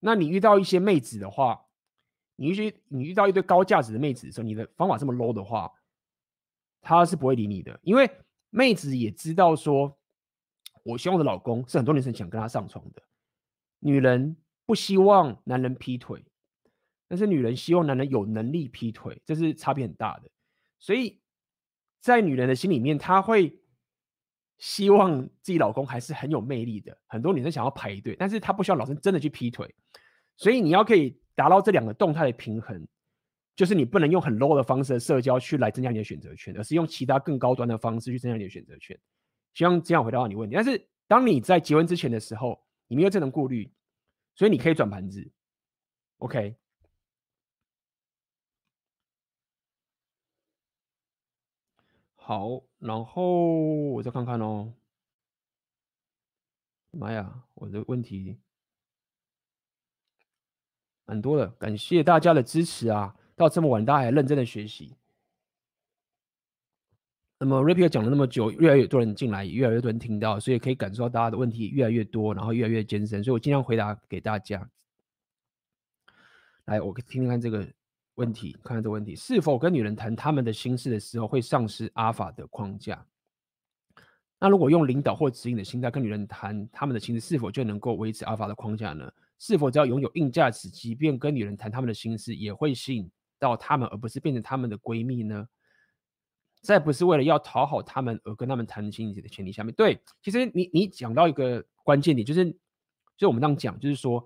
那你遇到一些妹子的话，你遇你遇到一堆高价值的妹子的时候，你的方法这么 low 的话，她是不会理你的，因为妹子也知道说，我希望的老公是很多女生想跟他上床的，女人不希望男人劈腿。但是女人希望男人有能力劈腿，这是差别很大的。所以在女人的心里面，她会希望自己老公还是很有魅力的。很多女生想要排队，但是她不希望老公真的去劈腿。所以你要可以达到这两个动态的平衡，就是你不能用很 low 的方式社交去来增加你的选择权，而是用其他更高端的方式去增加你的选择权。希望这样回答到你问题。但是当你在结婚之前的时候，你没有这种顾虑，所以你可以转盘子。OK。好，然后我再看看哦。妈呀，我的问题蛮多的，感谢大家的支持啊！到这么晚大家还认真的学习。那么 Rapier 讲了那么久，越来越多人进来，越来越多人听到，所以可以感受到大家的问题越来越多，然后越来越艰深，所以我尽量回答给大家。来，我听听看这个问题，看看这个问题，是否跟女人谈他们的心事的时候会丧失阿法的框架？那如果用领导或指引的心态跟女人谈他们的心事，是否就能够维持阿法的框架呢？是否只要拥有硬价值，即便跟女人谈他们的心事，也会吸引到他们，而不是变成他们的闺蜜呢？在不是为了要讨好他们而跟他们谈心的前提下面，对，其实你你讲到一个关键点，就是就我们这样讲，就是说。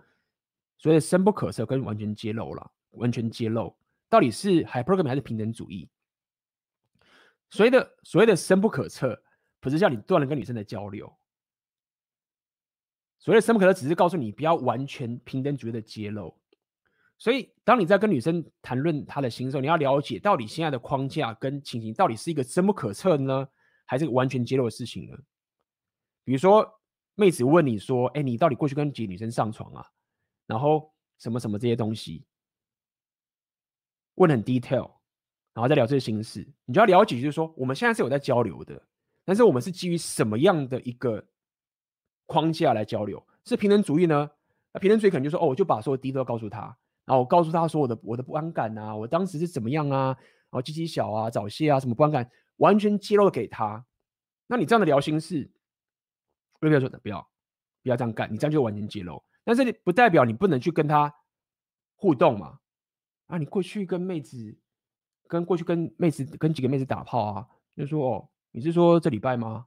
所谓的深不可测跟完全揭露了，完全揭露到底是 hypergamy 还是平等主义？所谓的所谓的深不可测，不是叫你断了跟女生的交流。所谓的深不可测，只是告诉你不要完全平等主义的揭露。所以，当你在跟女生谈论她的心的时候，你要了解到底现在的框架跟情形到底是一个深不可测呢，还是完全揭露的事情呢？比如说，妹子问你说：“哎，你到底过去跟几个女生上床啊？”然后什么什么这些东西，问很 detail，然后再聊这些心事，你就要了解，就是说我们现在是有在交流的，但是我们是基于什么样的一个框架来交流？是平等主义呢？那平等主义可能就说，哦，我就把所有 detail 告诉他，然后我告诉他说我的我的不安感啊，我当时是怎么样啊，然后鸡鸡小啊，早泄啊，什么不安感，完全揭露给他。那你这样的聊心事，不要说，不要不要这样干，你这样就完全揭露。但是不代表你不能去跟他互动嘛？啊，你过去跟妹子，跟过去跟妹子，跟几个妹子打炮啊，就说哦，你是说这礼拜吗？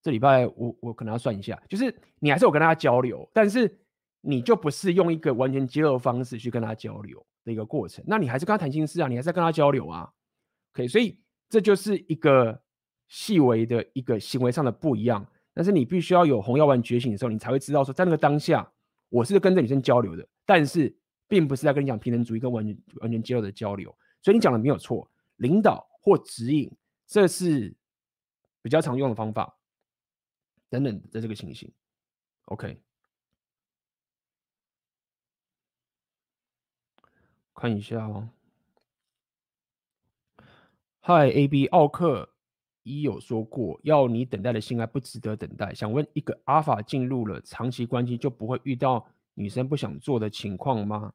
这礼拜我我可能要算一下，就是你还是有跟他交流，但是你就不是用一个完全揭露的方式去跟他交流的一个过程，那你还是跟他谈心事啊，你还是跟他交流啊，OK，所以这就是一个细微的一个行为上的不一样，但是你必须要有红药丸觉醒的时候，你才会知道说在那个当下。我是跟这女生交流的，但是并不是在跟你讲平等主义跟完全完全揭露的交流，所以你讲的没有错，领导或指引，这是比较常用的方法，等等的这个情形。OK，看一下哦。Hi，AB 奥克一有说过，要你等待的性爱不值得等待。想问，一个阿法进入了长期关系，就不会遇到女生不想做的情况吗？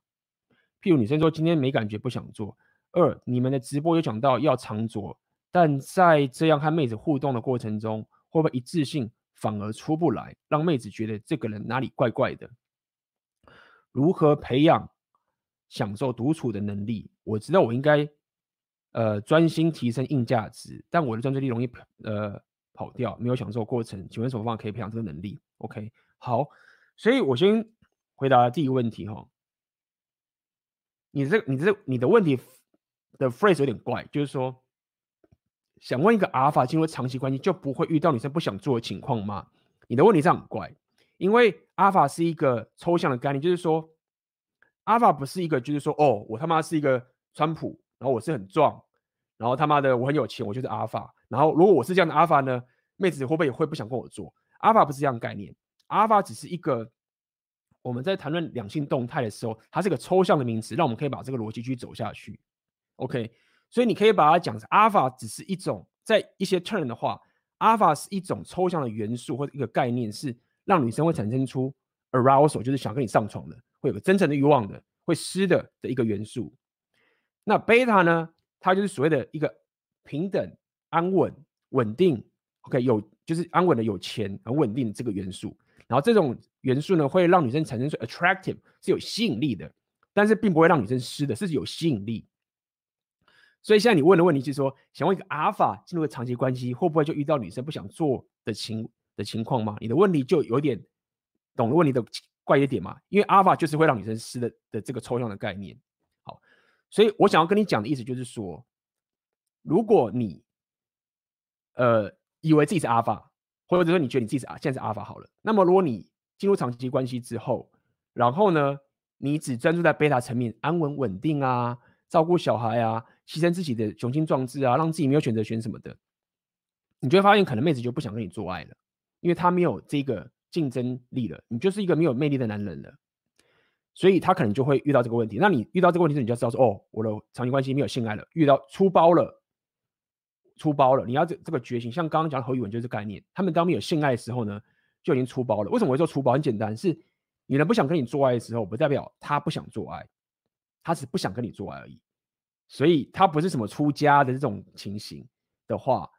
譬如女生说今天没感觉，不想做。二，你们的直播有讲到要长做，但在这样和妹子互动的过程中，会不会一致性反而出不来，让妹子觉得这个人哪里怪怪的？如何培养享受独处的能力？我知道我应该。呃，专心提升硬价值，但我的专注力容易呃跑掉，没有享受过程。请问什么方法可以培养这个能力？OK，好，所以我先回答第一个问题哈。你这、你这、你的问题的 phrase 有点怪，就是说，想问一个阿尔法进入长期关系就不会遇到女生不想做的情况吗？你的问题这样很怪，因为阿尔法是一个抽象的概念，就是说，阿法不是一个，就是说，哦，我他妈是一个川普。然后我是很壮，然后他妈的我很有钱，我就是阿法。然后如果我是这样的阿法呢，妹子会不会也会不想跟我做？阿法不是这样的概念，阿法只是一个我们在谈论两性动态的时候，它是个抽象的名词，让我们可以把这个逻辑去走下去。OK，所以你可以把它讲成阿法只是一种，在一些 turn 的话，阿法是一种抽象的元素或者一个概念，是让女生会产生出 arousal，就是想跟你上床的，会有个真诚的欲望的，会失的的一个元素。那贝塔呢？它就是所谓的一个平等、安稳、稳定，OK，有就是安稳的、有钱、很稳定的这个元素。然后这种元素呢，会让女生产生出 attractive，是有吸引力的，但是并不会让女生失的，是有吸引力。所以现在你问的问题是说，想问一个阿法进入个长期关系，会不会就遇到女生不想做的情的情况吗？你的问题就有点懂了问题的怪一点嘛，因为阿尔法就是会让女生湿的的这个抽象的概念。好所以我想要跟你讲的意思就是说，如果你呃以为自己是阿尔法，或者说你觉得你自己是啊现在是阿尔法好了，那么如果你进入长期关系之后，然后呢，你只专注在贝塔层面，安稳稳定啊，照顾小孩啊，牺牲自己的雄心壮志啊，让自己没有选择权什么的，你就会发现可能妹子就不想跟你做爱了，因为她没有这个竞争力了，你就是一个没有魅力的男人了。所以他可能就会遇到这个问题。那你遇到这个问题时，你就要知道说，哦，我的长期关系没有性爱了，遇到出包了，出包了。你要这这个觉醒，像刚刚讲的何宇文就是概念，他们当没有性爱的时候呢，就已经出包了。为什么会说出包？很简单，是女人不想跟你做爱的时候，不代表她不想做爱，她只不想跟你做爱而已。所以她不是什么出家的这种情形的话，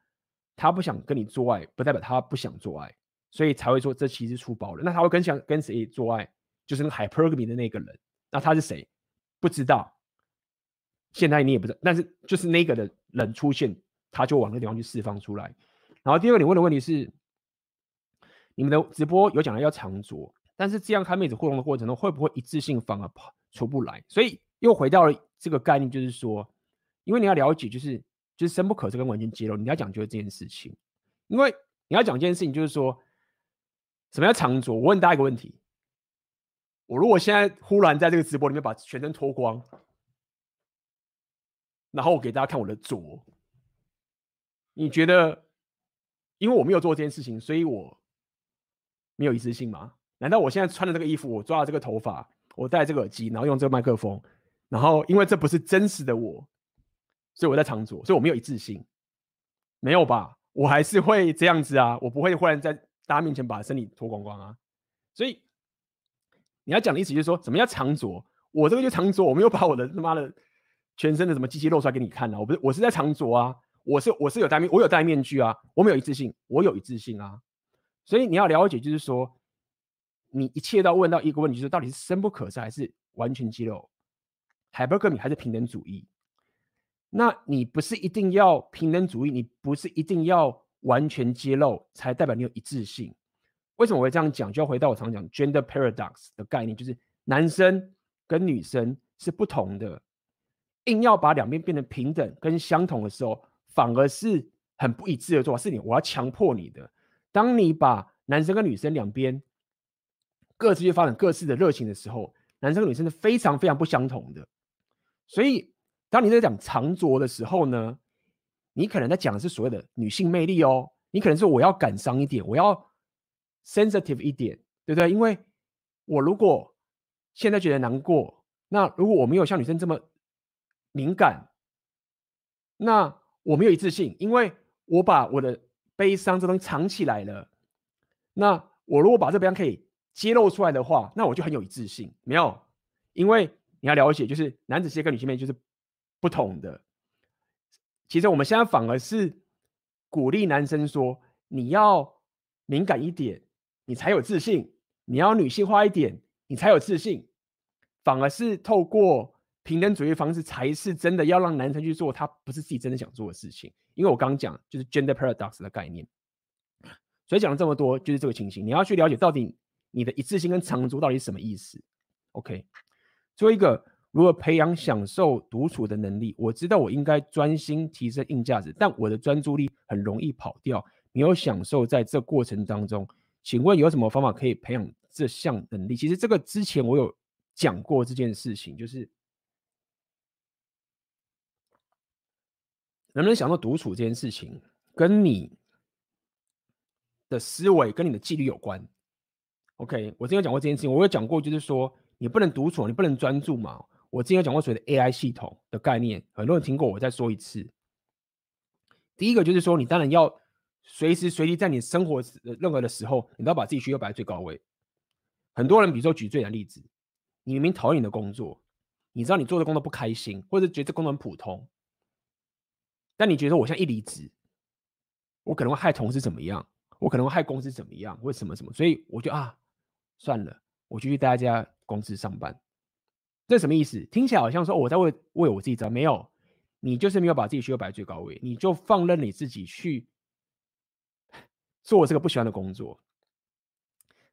她不想跟你做爱，不代表她不想做爱。所以才会说这其实出包了。那他会跟想跟谁做爱？就是那个 hypergamy 的那个人。那他是谁？不知道。现在你也不知道。但是就是那个的人出现，他就往那个地方去释放出来。然后第二个你问的问题是，你们的直播有讲到要长着，但是这样看妹子互动的过程中，会不会一致性反而跑出不来？所以又回到了这个概念，就是说，因为你要了解，就是就是深不可测跟完全揭露，你要讲究这件事情。因为你要讲这件事情，就是说。什么叫长着？我问大家一个问题：我如果现在忽然在这个直播里面把全身脱光，然后我给大家看我的着，你觉得，因为我没有做这件事情，所以我没有一致性吗？难道我现在穿的这个衣服，我抓了这个头发，我戴这个耳机，然后用这个麦克风，然后因为这不是真实的我，所以我在长着，所以我没有一致性？没有吧？我还是会这样子啊，我不会忽然在。大家面前把身体脱光光啊，所以你要讲的意思就是说，什么叫长着？我这个就长着，我没有把我的他妈的全身的什么机器露出来给你看啊！我不是，我是在长着啊！我是我是有戴面，我有戴面具啊！我没有一致性，我有一致性啊！所以你要了解，就是说，你一切都要问到一个问题，就是到底是深不可测还是完全肌肉？Hypergamy 还是平等主义？那你不是一定要平等主义，你不是一定要。完全揭露才代表你有一致性。为什么我会这样讲？就要回到我常讲 gender paradox 的概念，就是男生跟女生是不同的，硬要把两边变成平等跟相同的时候，反而是很不一致的做法。是你，我要强迫你的。当你把男生跟女生两边各自去发展各自的热情的时候，男生跟女生是非常非常不相同的。所以，当你在讲长着的时候呢，你可能在讲的是所谓的女性魅力哦，你可能是我要感伤一点，我要 sensitive 一点，对不对？因为我如果现在觉得难过，那如果我没有像女生这么敏感，那我没有一致性，因为我把我的悲伤这东西藏起来了。那我如果把这悲伤可以揭露出来的话，那我就很有一致性，没有？因为你要了解，就是男子世界跟女性魅力就是不同的。其实我们现在反而是鼓励男生说：“你要敏感一点，你才有自信；你要女性化一点，你才有自信。”反而是透过平等主义方式，才是真的要让男生去做他不是自己真的想做的事情。因为我刚刚讲就是 gender paradox 的概念，所以讲了这么多，就是这个情形。你要去了解到底你的一致性跟长足到底是什么意思。OK，最后一个。如何培养享受独处的能力？我知道我应该专心提升硬价值，但我的专注力很容易跑掉，没有享受在这过程当中。请问有什么方法可以培养这项能力？其实这个之前我有讲过这件事情，就是能不能享受独处这件事情，跟你的思维跟你的纪律有关。OK，我之前讲过这件事情，我有讲过，就是说你不能独处，你不能专注嘛。我之前有讲过所谓的 AI 系统的概念，很多人听过，我再说一次。第一个就是说，你当然要随时随地在你生活任何的时候，你都要把自己需求摆在最高位。很多人，比如说举最难例子，你明明讨厌你的工作，你知道你做的工作不开心，或者觉得这工作很普通，但你觉得我现在一离职，我可能会害同事怎么样，我可能会害公司怎么样，或者什么什么，所以我就啊，算了，我就去待在这家公司上班。这什么意思？听起来好像说我在为为我自己找，没有，你就是没有把自己需求摆最高位，你就放任你自己去做我这个不喜欢的工作。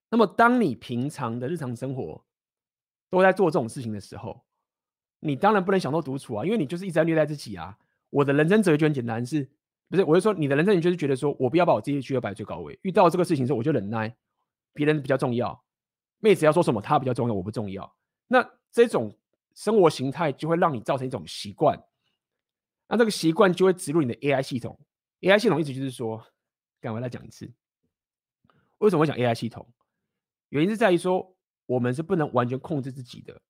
那么，当你平常的日常生活都在做这种事情的时候，你当然不能享受独处啊，因为你就是一直在虐待自己啊。我的人生哲学很简单，是不是？我就说你的人生，你就是觉得说我不要把我自己需求摆最高位，遇到这个事情的时我就忍耐，别人比较重要，妹子要说什么她比较重要，我不重要。那这种生活形态就会让你造成一种习惯，那这个习惯就会植入你的 AI 系统。AI 系统意思就是说，赶快来讲一次，为什么会讲 AI 系统？原因是在于说，我们是不能完全控制自己的，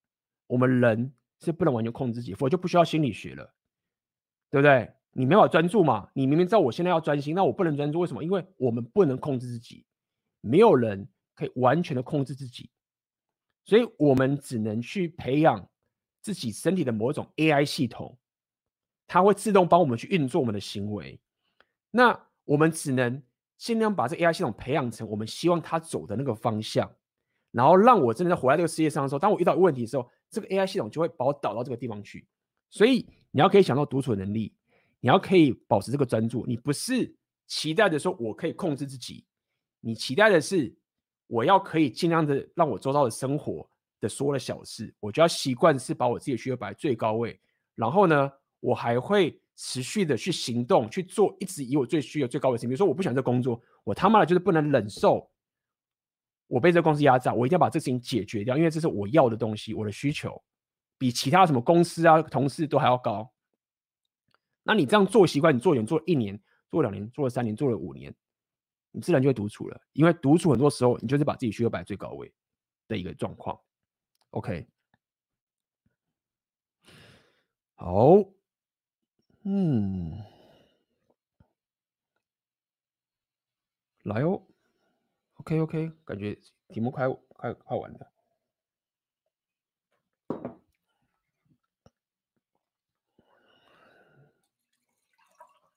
我们人是不能完全控制自己，否则就不需要心理学了，对不对？你没法专注嘛？你明明知道我现在要专心，那我不能专注，为什么？因为我们不能控制自己，没有人可以完全的控制自己，所以我们只能去培养自己身体的某一种 AI 系统，它会自动帮我们去运作我们的行为。那我们只能尽量把这 AI 系统培养成我们希望它走的那个方向，然后让我真的在活在这个世界上的时候，当我遇到问题的时候，这个 AI 系统就会把我导到这个地方去。所以你要可以想到独处的能力。你要可以保持这个专注，你不是期待的说我可以控制自己，你期待的是我要可以尽量的让我周遭的生活的所有的小事，我就要习惯是把我自己的需求摆在最高位，然后呢，我还会持续的去行动去做，一直以我最需要最高的事情。比如说我不喜欢这工作，我他妈的就是不能忍受我被这个公司压榨，我一定要把这事情解决掉，因为这是我要的东西，我的需求比其他什么公司啊同事都还要高。那你这样做习惯，你做远做了一年，做两年，做了三年，做了五年，你自然就会独处了。因为独处很多时候，你就是把自己需求摆最高位的一个状况。OK，好，嗯，来哦，OK OK，感觉题目快快快完了。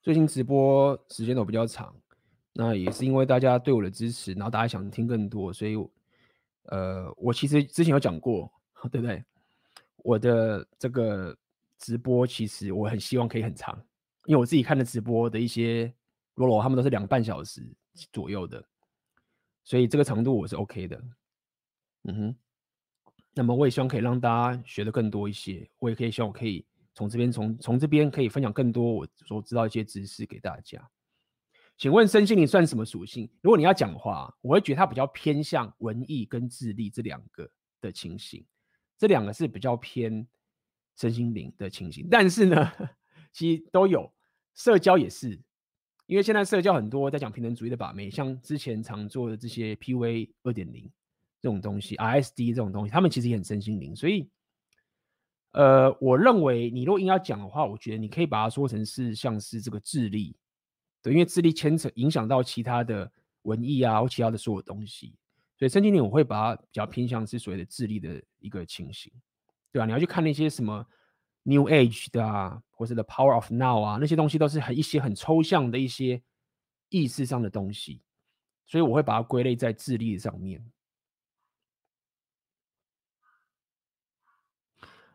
最近直播时间都比较长，那也是因为大家对我的支持，然后大家想听更多，所以，呃，我其实之前有讲过，对不对？我的这个直播其实我很希望可以很长，因为我自己看的直播的一些罗罗他们都是两半小时左右的，所以这个长度我是 OK 的。嗯哼，那么我也希望可以让大家学的更多一些，我也可以希望我可以。从这边，从从这边可以分享更多我所知道一些知识给大家。请问身心灵算什么属性？如果你要讲的话，我会觉得它比较偏向文艺跟智力这两个的情形，这两个是比较偏身心灵的情形。但是呢，其实都有，社交也是，因为现在社交很多在讲平等主义的把妹，像之前常做的这些 PV 二点零这种东西，RSD 这种东西，他们其实也很身心灵，所以。呃，我认为你如果硬要讲的话，我觉得你可以把它说成是像是这个智力，对，因为智力牵扯影响到其他的文艺啊或其他的所有东西，所以身心灵我会把它比较偏向是所谓的智力的一个情形，对吧？你要去看那些什么 New Age 的啊，或是 The Power of Now 啊，那些东西都是很一些很抽象的一些意识上的东西，所以我会把它归类在智力上面。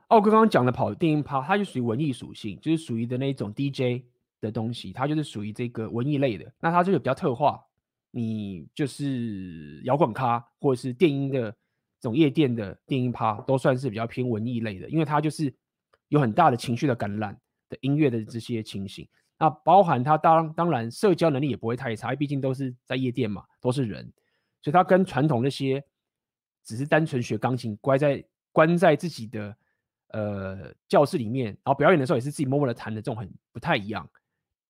奥哥刚刚讲的跑电音趴，它就属于文艺属性，就是属于的那种 DJ 的东西，它就是属于这个文艺类的。那它这个比较特化，你就是摇滚咖或者是电音的这种夜店的电音趴，都算是比较偏文艺类的，因为它就是有很大的情绪的感染的音乐的这些情形。那包含它当当然社交能力也不会太差，毕竟都是在夜店嘛，都是人，所以它跟传统那些只是单纯学钢琴，关在关在自己的。呃，教室里面，然后表演的时候也是自己默默的弹的，这种很不太一样。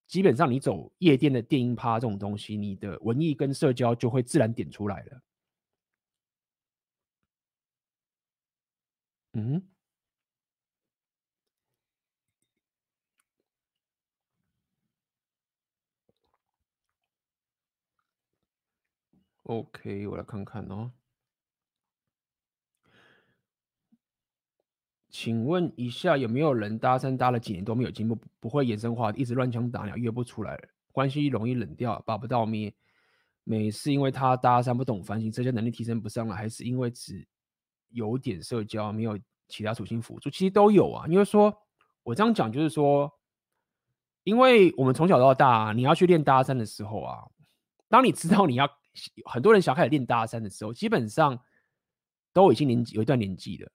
基本上你走夜店的电音趴这种东西，你的文艺跟社交就会自然点出来了。嗯，OK，我来看看哦。请问一下，有没有人搭讪搭了几年都没有进步，不会衍生话，一直乱枪打鸟，约不出来，关系容易冷掉，拔不到咩？每次因为他搭讪不懂反省，社交能力提升不上来，还是因为只有点社交，没有其他属性辅助？其实都有啊。因为说我这样讲，就是说，因为我们从小到大，你要去练搭讪的时候啊，当你知道你要很多人想开始练搭讪的时候，基本上都已经年纪有一段年纪了。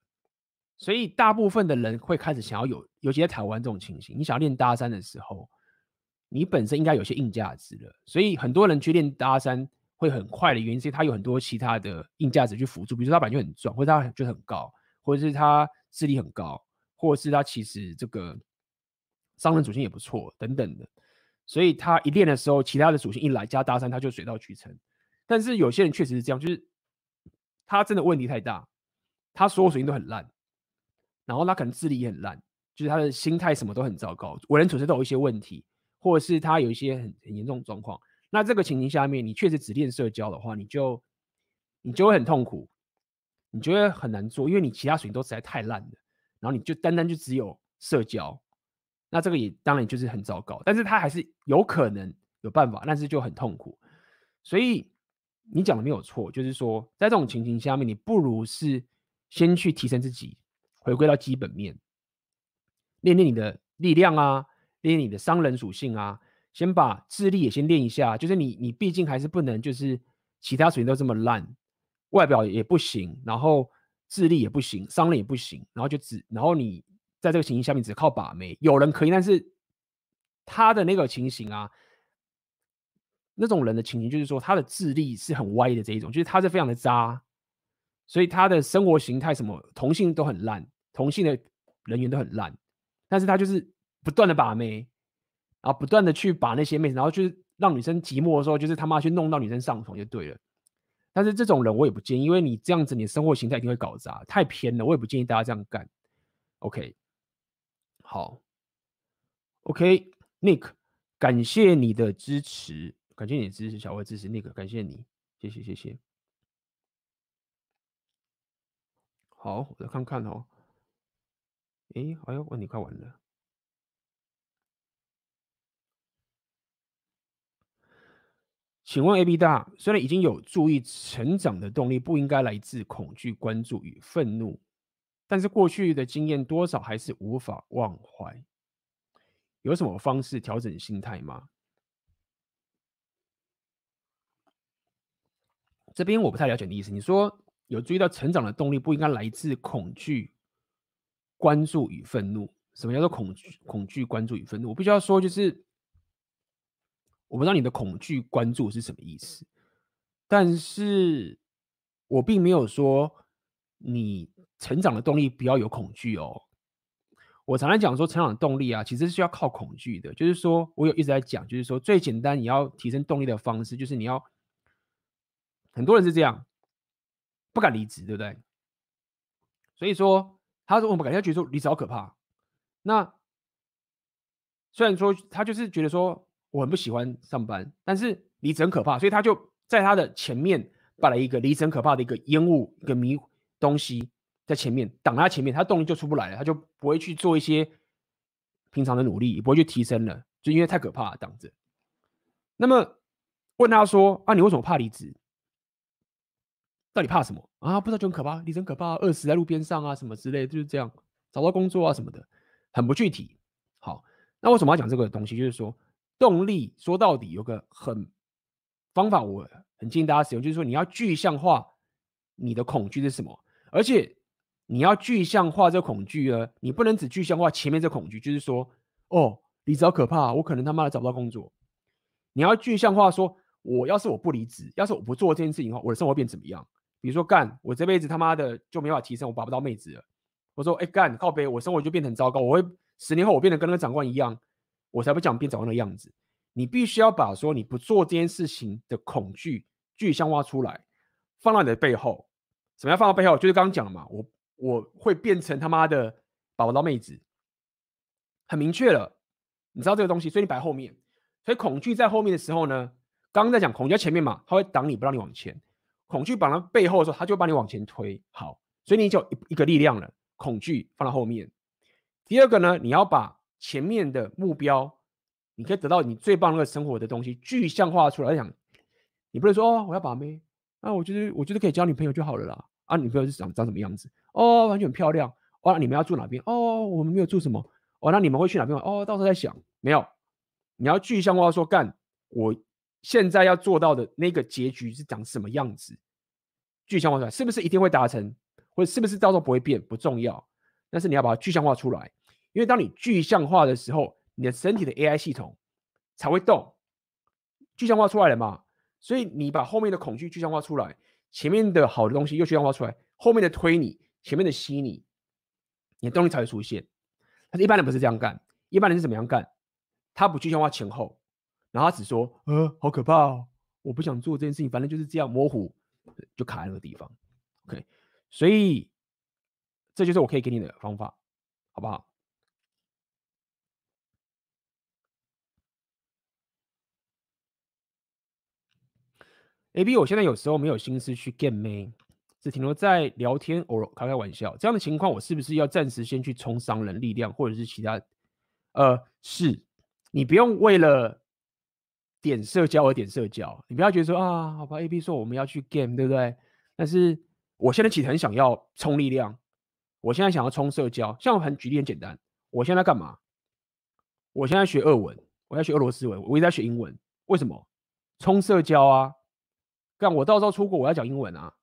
所以大部分的人会开始想要有，尤其在台湾这种情形，你想要练搭讪的时候，你本身应该有些硬价值了。所以很多人去练搭讪会很快的原因，是他有很多其他的硬价值去辅助，比如说他本来就很壮，或者他就很高，或者是他智力很高，或者是他其实这个商人属性也不错等等的。所以他一练的时候，其他的属性一来加搭讪，他就水到渠成。但是有些人确实是这样，就是他真的问题太大。他所有属性都很烂，然后他可能智力也很烂，就是他的心态什么都很糟糕，为人处事都有一些问题，或者是他有一些很很严重的状况。那这个情形下面，你确实只练社交的话，你就你就会很痛苦，你就会很难做，因为你其他属性都实在太烂了，然后你就单单就只有社交，那这个也当然就是很糟糕。但是他还是有可能有办法，但是就很痛苦。所以你讲的没有错，就是说在这种情形下面，你不如是先去提升自己，回归到基本面，练练你的力量啊，练练你的商人属性啊。先把智力也先练一下，就是你你毕竟还是不能就是其他属性都这么烂，外表也不行，然后智力也不行，商人也不行，然后就只然后你在这个情形下面只靠把妹，有人可以，但是他的那个情形啊，那种人的情形就是说他的智力是很歪的这一种，就是他是非常的渣，所以他的生活形态什么同性都很烂，同性的人员都很烂，但是他就是不断的把妹。然后不断的去把那些妹子，然后就是让女生寂寞的时候，就是他妈去弄到女生上床就对了。但是这种人我也不建议，因为你这样子，你的生活形态一定会搞砸，太偏了，我也不建议大家这样干。OK，好，OK，Nick，感谢你的支持，感谢你的支持，小慧支持 Nick，感谢你，谢谢谢谢。好，我再看看哦。哎，哎呦，问题快完了。请问 AB 大，虽然已经有注意成长的动力不应该来自恐惧、关注与愤怒，但是过去的经验多少还是无法忘怀。有什么方式调整心态吗？这边我不太了解你的意思。你说有注意到成长的动力不应该来自恐惧、关注与愤怒？什么叫做恐惧、恐惧、关注与愤怒？我必须要说，就是。我不知道你的恐惧关注是什么意思，但是我并没有说你成长的动力不要有恐惧哦。我常常讲说，成长的动力啊，其实是需要靠恐惧的。就是说我有一直在讲，就是说最简单你要提升动力的方式，就是你要很多人是这样不敢离职，对不对？所以说他说我们感觉觉得说离职好可怕。那虽然说他就是觉得说。我很不喜欢上班，但是离职很可怕，所以他就在他的前面摆了一个离职很可怕的一个烟雾、一个迷东西在前面挡他前面，他动力就出不来了，他就不会去做一些平常的努力，也不会去提升了，就因为太可怕了挡着。那么问他说：“啊，你为什么怕离职？到底怕什么啊？不知道就很可怕，离职可怕，饿死在路边上啊，什么之类，就是这样找不到工作啊什么的，很不具体。好，那为什么要讲这个东西？就是说。动力说到底有个很方法，我很建议大家使用，就是说你要具象化你的恐惧是什么，而且你要具象化这恐惧呢，你不能只具象化前面这恐惧，就是说哦，离职好可怕，我可能他妈的找不到工作。你要具象化说，我要是我不离职，要是我不做这件事情的话，我的生活变怎么样？比如说干，我这辈子他妈的就没法提升，我拔不到妹子了。我说哎干，靠北，我生活就变得很糟糕，我会十年后我变得跟那个长官一样。我才不讲变长官的样子，你必须要把说你不做这件事情的恐惧具象化出来，放到你的背后。什么样放到背后？就是刚刚讲了嘛，我我会变成他妈的宝宝妹子，很明确了，你知道这个东西，所以你摆后面。所以恐惧在后面的时候呢，刚刚在讲恐惧在前面嘛，它会挡你不让你往前。恐惧绑到背后的时候，它就把你往前推。好，所以你就有一个力量了，恐惧放到后面。第二个呢，你要把。前面的目标，你可以得到你最棒那个生活的东西，具象化出来。想，你不能说哦，我要把妹，啊，我觉得我觉得可以交女朋友就好了啦。啊，女朋友是长长什么样子？哦，完全漂亮。哦，你们要住哪边？哦，我们没有住什么。哦，那你们会去哪边？哦，到时候再想。没有，你要具象化说，干，我现在要做到的那个结局是长什么样子？具象化出来，是不是一定会达成？或者是不是到时候不会变？不重要，但是你要把它具象化出来。因为当你具象化的时候，你的身体的 AI 系统才会动，具象化出来了嘛？所以你把后面的恐惧具象化出来，前面的好的东西又具象化出来，后面的推你，前面的吸你，你的动力才会出现。但是一般人不是这样干，一般人是怎么样干？他不具象化前后，然后他只说：“呃，好可怕哦，我不想做这件事情，反正就是这样模糊，就卡在那个地方。” OK，所以这就是我可以给你的方法，好不好？AB，我现在有时候没有心思去 game 妹，只停留在聊天，偶尔开开玩笑。这样的情况，我是不是要暂时先去冲商人力量，或者是其他？呃，是，你不用为了点社交而点社交，你不要觉得说啊，好吧，AB 说我们要去 game，对不对？但是我现在其实很想要冲力量。我现在想要冲社交，像我很举例很简单，我现在干嘛？我现在学俄文，我要学俄罗斯文，我也在学英文。为什么？冲社交啊！干我到时候出国，我要讲英文啊！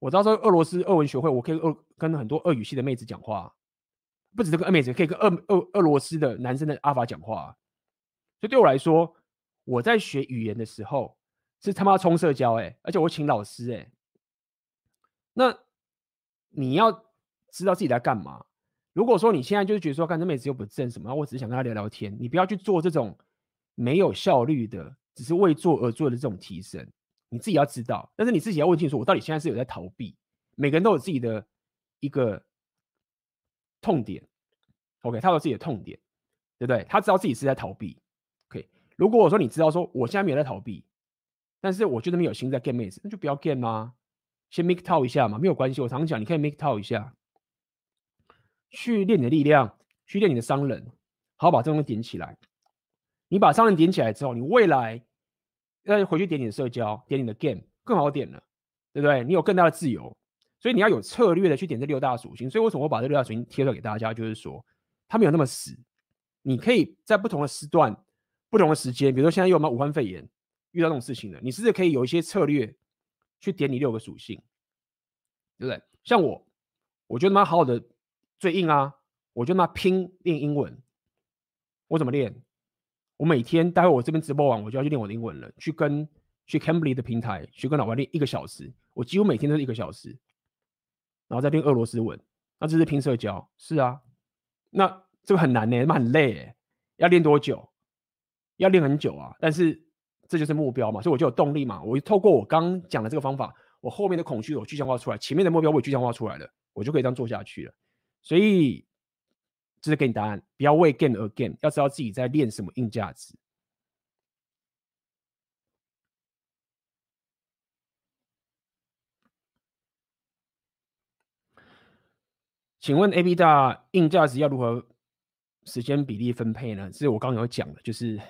我到时候俄罗斯俄文学会，我可以俄跟很多俄语系的妹子讲话，不止这个俄妹子，可以跟俄俄俄罗斯的男生的阿法讲话。所以对我来说，我在学语言的时候是他妈冲社交哎，而且我请老师哎。那你要。知道自己在干嘛。如果说你现在就是觉得说，干这妹子又不正什么，我只是想跟她聊聊天，你不要去做这种没有效率的，只是为做而做的这种提升。你自己要知道，但是你自己要问清楚，我到底现在是有在逃避。每个人都有自己的一个痛点，OK，他有自己的痛点，对不对？他知道自己是在逃避。如果我说你知道说我现在没有在逃避，但是我觉得没有心在 get 妹子，那就不要 get 吗？先 make talk 一下嘛，没有关系。我常常讲，你可以 make talk 一下。去练你的力量，去练你的商人，好，好把这东西点起来。你把商人点起来之后，你未来要回去点你的社交，点你的 game 更好点了，对不对？你有更大的自由，所以你要有策略的去点这六大属性。所以为什么我把这六大属性贴出来给大家？就是说，它没有那么死，你可以在不同的时段、不同的时间，比如说现在又有没有武汉肺炎，遇到这种事情了，你是不是可以有一些策略去点你六个属性，对不对？像我，我觉得蛮好好的。最硬啊！我就那拼练英文，我怎么练？我每天待会我这边直播完，我就要去练我的英文了。去跟去 Cambly 的平台去跟老外练一个小时，我几乎每天都是一个小时，然后再练俄罗斯文。那这是拼社交，是啊。那这个很难呢、欸，那很累、要练多久？要练很久啊。但是这就是目标嘛，所以我就有动力嘛。我透过我刚讲的这个方法，我后面的恐惧我具象化出来，前面的目标我也具象化出来了，我就可以这样做下去了。所以，这是给你答案，不要为 gain 而 game，要知道自己在练什么硬价值。请问 AB 大硬价值要如何时间比例分配呢？这是我刚刚有讲的，就是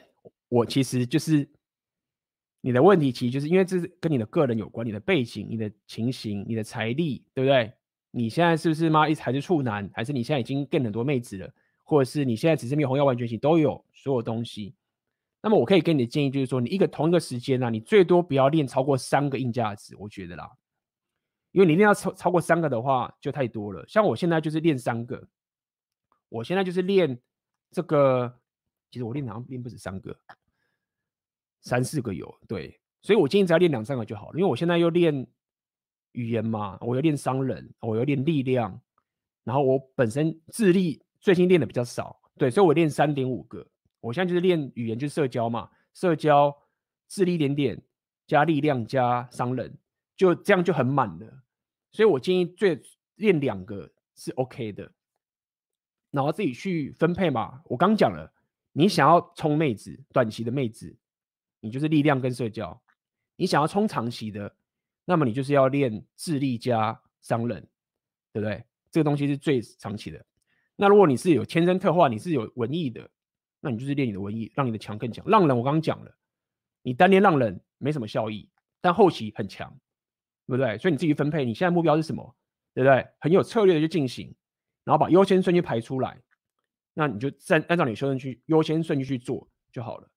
我其实就是你的问题，其实就是因为这是跟你的个人有关，你的背景、你的情形、你的财力，对不对？你现在是不是妈一还是处男，还是你现在已经 get 很多妹子了，或者是你现在只是没有红药丸觉醒，都有所有东西。那么我可以给你的建议就是说，你一个同一个时间呢、啊，你最多不要练超过三个硬价值，我觉得啦，因为你练到超超过三个的话就太多了。像我现在就是练三个，我现在就是练这个，其实我练好像练不止三个，三四个有对，所以我建议只要练两三个就好了，因为我现在又练。语言嘛，我要练商人，我要练力量，然后我本身智力最近练的比较少，对，所以我练三点五个。我现在就是练语言，就是社交嘛，社交智力一点点加力量加商人，就这样就很满了。所以我建议最练两个是 OK 的，然后自己去分配嘛。我刚讲了，你想要冲妹子，短期的妹子，你就是力量跟社交；你想要冲长期的。那么你就是要练智力加商人，对不对？这个东西是最长期的。那如果你是有天生特化，你是有文艺的，那你就是练你的文艺，让你的强更强。浪人我刚刚讲了，你单练浪人没什么效益，但后期很强，对不对？所以你自己分配，你现在目标是什么？对不对？很有策略的去进行，然后把优先顺序排出来，那你就按按照你优先顺序优先顺序去做就好了。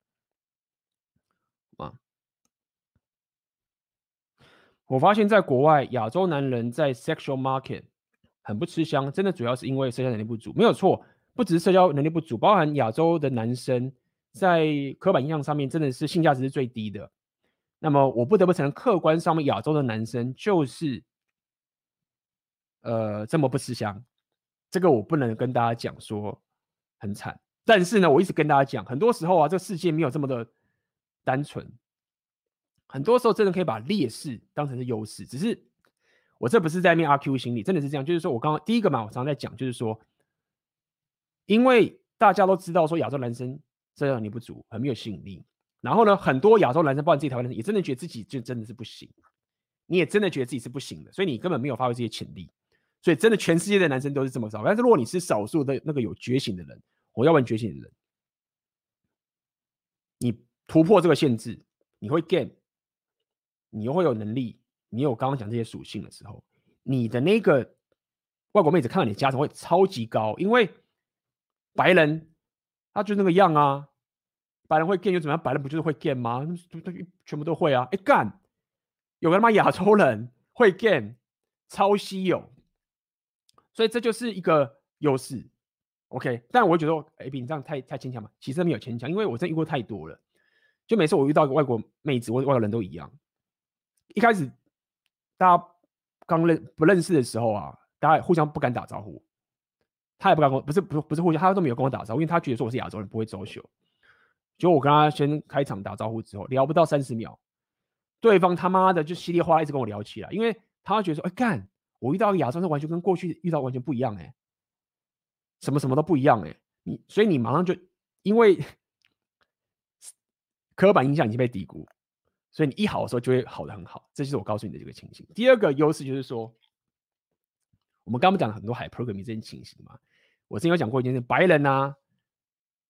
我发现，在国外，亚洲男人在 sexual market 很不吃香，真的主要是因为社交能力不足，没有错，不只是社交能力不足，包含亚洲的男生在刻板印象上面真的是性价值是最低的。那么，我不得不承认，客观上面亚洲的男生就是，呃，这么不吃香，这个我不能跟大家讲说很惨，但是呢，我一直跟大家讲，很多时候啊，这个世界没有这么的单纯。很多时候真的可以把劣势当成是优势，只是我这不是在面阿 Q 心理，真的是这样。就是说我刚刚第一个嘛，我常常在讲，就是说，因为大家都知道说亚洲男生这样你不足，很没有吸引力。然后呢，很多亚洲男生，包括自己台湾男生，也真的觉得自己就真的是不行。你也真的觉得自己是不行的，所以你根本没有发挥这些潜力。所以真的，全世界的男生都是这么少。但是如果你是少数的那个有觉醒的人，我要问觉醒的人，你突破这个限制，你会 game，你又会有能力，你有刚刚讲这些属性的时候，你的那个外国妹子看到你的加成会超级高，因为白人他就那个样啊，白人会 game 又怎么样？白人不就是会 game 吗？全部都会啊！哎干，有个他妈亚洲人会 game，超稀有。所以这就是一个优势，OK。但我觉得，哎，比你这样太太牵强嘛。其实没有牵强，因为我真遇过太多了。就每次我遇到一个外国妹子，或外国人都一样。一开始大家刚认不认识的时候啊，大家互相不敢打招呼。他也不敢跟我，不是不是不是互相，他都没有跟我打招呼，因为他觉得说我是亚洲人，不会走秀。结果我跟他先开场打招呼之后，聊不到三十秒，对方他妈的就稀里哗啦一直跟我聊起来，因为他觉得说，哎干。我遇到个亚洲人，完全跟过去遇到完全不一样哎、什么什么都不一样哎、你所以你马上就因为 刻板印象已经被低估，所以你一好的时候就会好的很好，这就是我告诉你的这个情形。第二个优势就是说，我们刚刚讲了很多 hypergamy 这件情形嘛，我之前有讲过一件事，白人啊，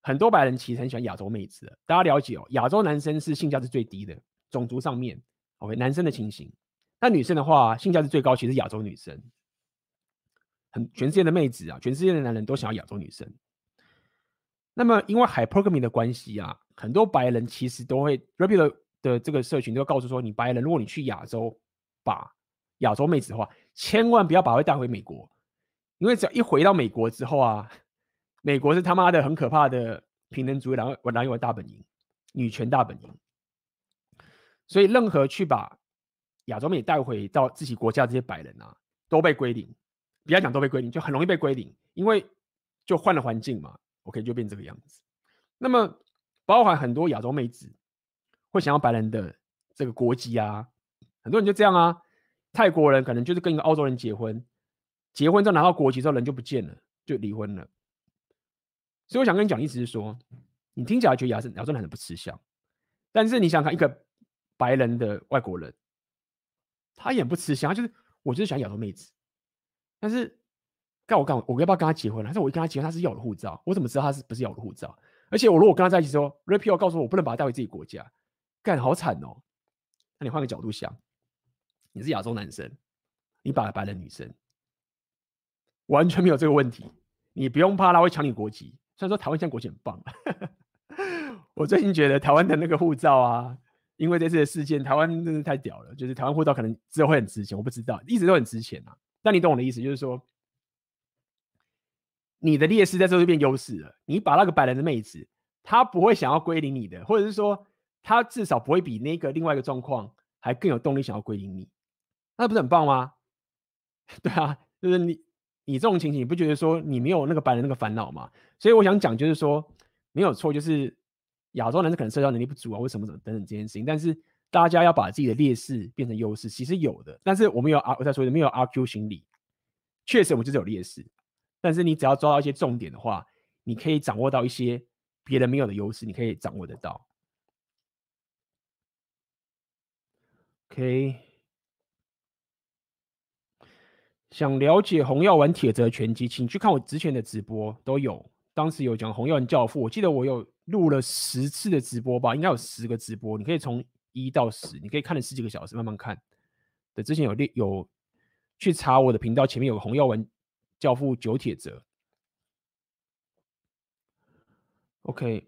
很多白人其实很喜欢亚洲妹子，大家了解哦，亚洲男生是性价值最低的，种族上面，OK，男生的情形。那女生的话，性价值最高，其实是亚洲女生，很全世界的妹子啊，全世界的男人都想要亚洲女生。那么因为 hypergamy 的关系啊，很多白人其实都会 Reputed 的这个社群都告诉说，你白人如果你去亚洲把亚洲妹子的话，千万不要把她带回美国，因为只要一回到美国之后啊，美国是他妈的很可怕的平等主义，然后然后大本营，女权大本营，所以任何去把亚洲妹带回到自己国家这些白人啊，都被归零。不要讲都被归零，就很容易被归零，因为就换了环境嘛。OK，就变这个样子。那么，包含很多亚洲妹子会想要白人的这个国籍啊，很多人就这样啊。泰国人可能就是跟一个澳洲人结婚，结婚之后拿到国籍之后人就不见了，就离婚了。所以我想跟你讲的，意思是说，你听起来觉得亚洲亚洲男人不吃香，但是你想看一个白人的外国人。他也不吃香，他就是我就是喜欢亚洲妹子，但是干我干我，我要不要跟他结婚？还是我一跟他结婚，他是要我的护照？我怎么知道他是不是要我的护照？而且我如果跟他在一起之后，Rapio 告诉我我不能把他带回自己国家，干好惨哦。那你换个角度想，你是亚洲男生，你把白人女生，完全没有这个问题，你不用怕他会抢你国籍。虽然说台湾现在国籍很棒，我最近觉得台湾的那个护照啊。因为这次的事件，台湾真的太屌了，就是台湾护照可能之后会很值钱，我不知道，一直都很值钱啊。但你懂我的意思，就是说，你的劣势在这就变优势了。你把那个白人的妹子，她不会想要归零你的，或者是说，他至少不会比那个另外一个状况还更有动力想要归零你，那不是很棒吗？对啊，就是你你这种情形，你不觉得说你没有那个白人那个烦恼吗？所以我想讲，就是说没有错，就是。亚洲男生可能社交能力不足啊，为什么怎么等等这件事情，但是大家要把自己的劣势变成优势，其实有的。但是我们有啊，我再说一遍，没有阿 Q 心理，确实我们就是有劣势。但是你只要抓到一些重点的话，你可以掌握到一些别人没有的优势，你可以掌握得到。OK，想了解洪耀文铁则拳击，请去看我之前的直播都有，当时有讲洪耀文教父，我记得我有。录了十次的直播吧，应该有十个直播，你可以从一到十，你可以看了十几个小时，慢慢看。对，之前有列有去查我的频道，前面有个洪耀文教父九铁则。OK，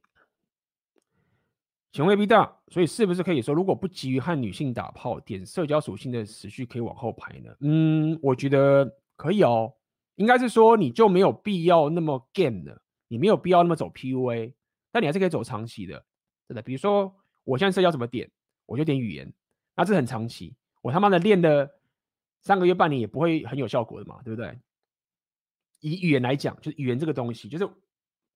请问 B 大，所以是不是可以说，如果不急于和女性打炮，点社交属性的时序可以往后排呢？嗯，我觉得可以哦。应该是说你就没有必要那么 game 了，你没有必要那么走 PUA。但你还是可以走长期的，真的。比如说，我现在社交怎么点，我就点语言，那这很长期。我他妈的练了三个月、半年也不会很有效果的嘛，对不对？以语言来讲，就是语言这个东西，就是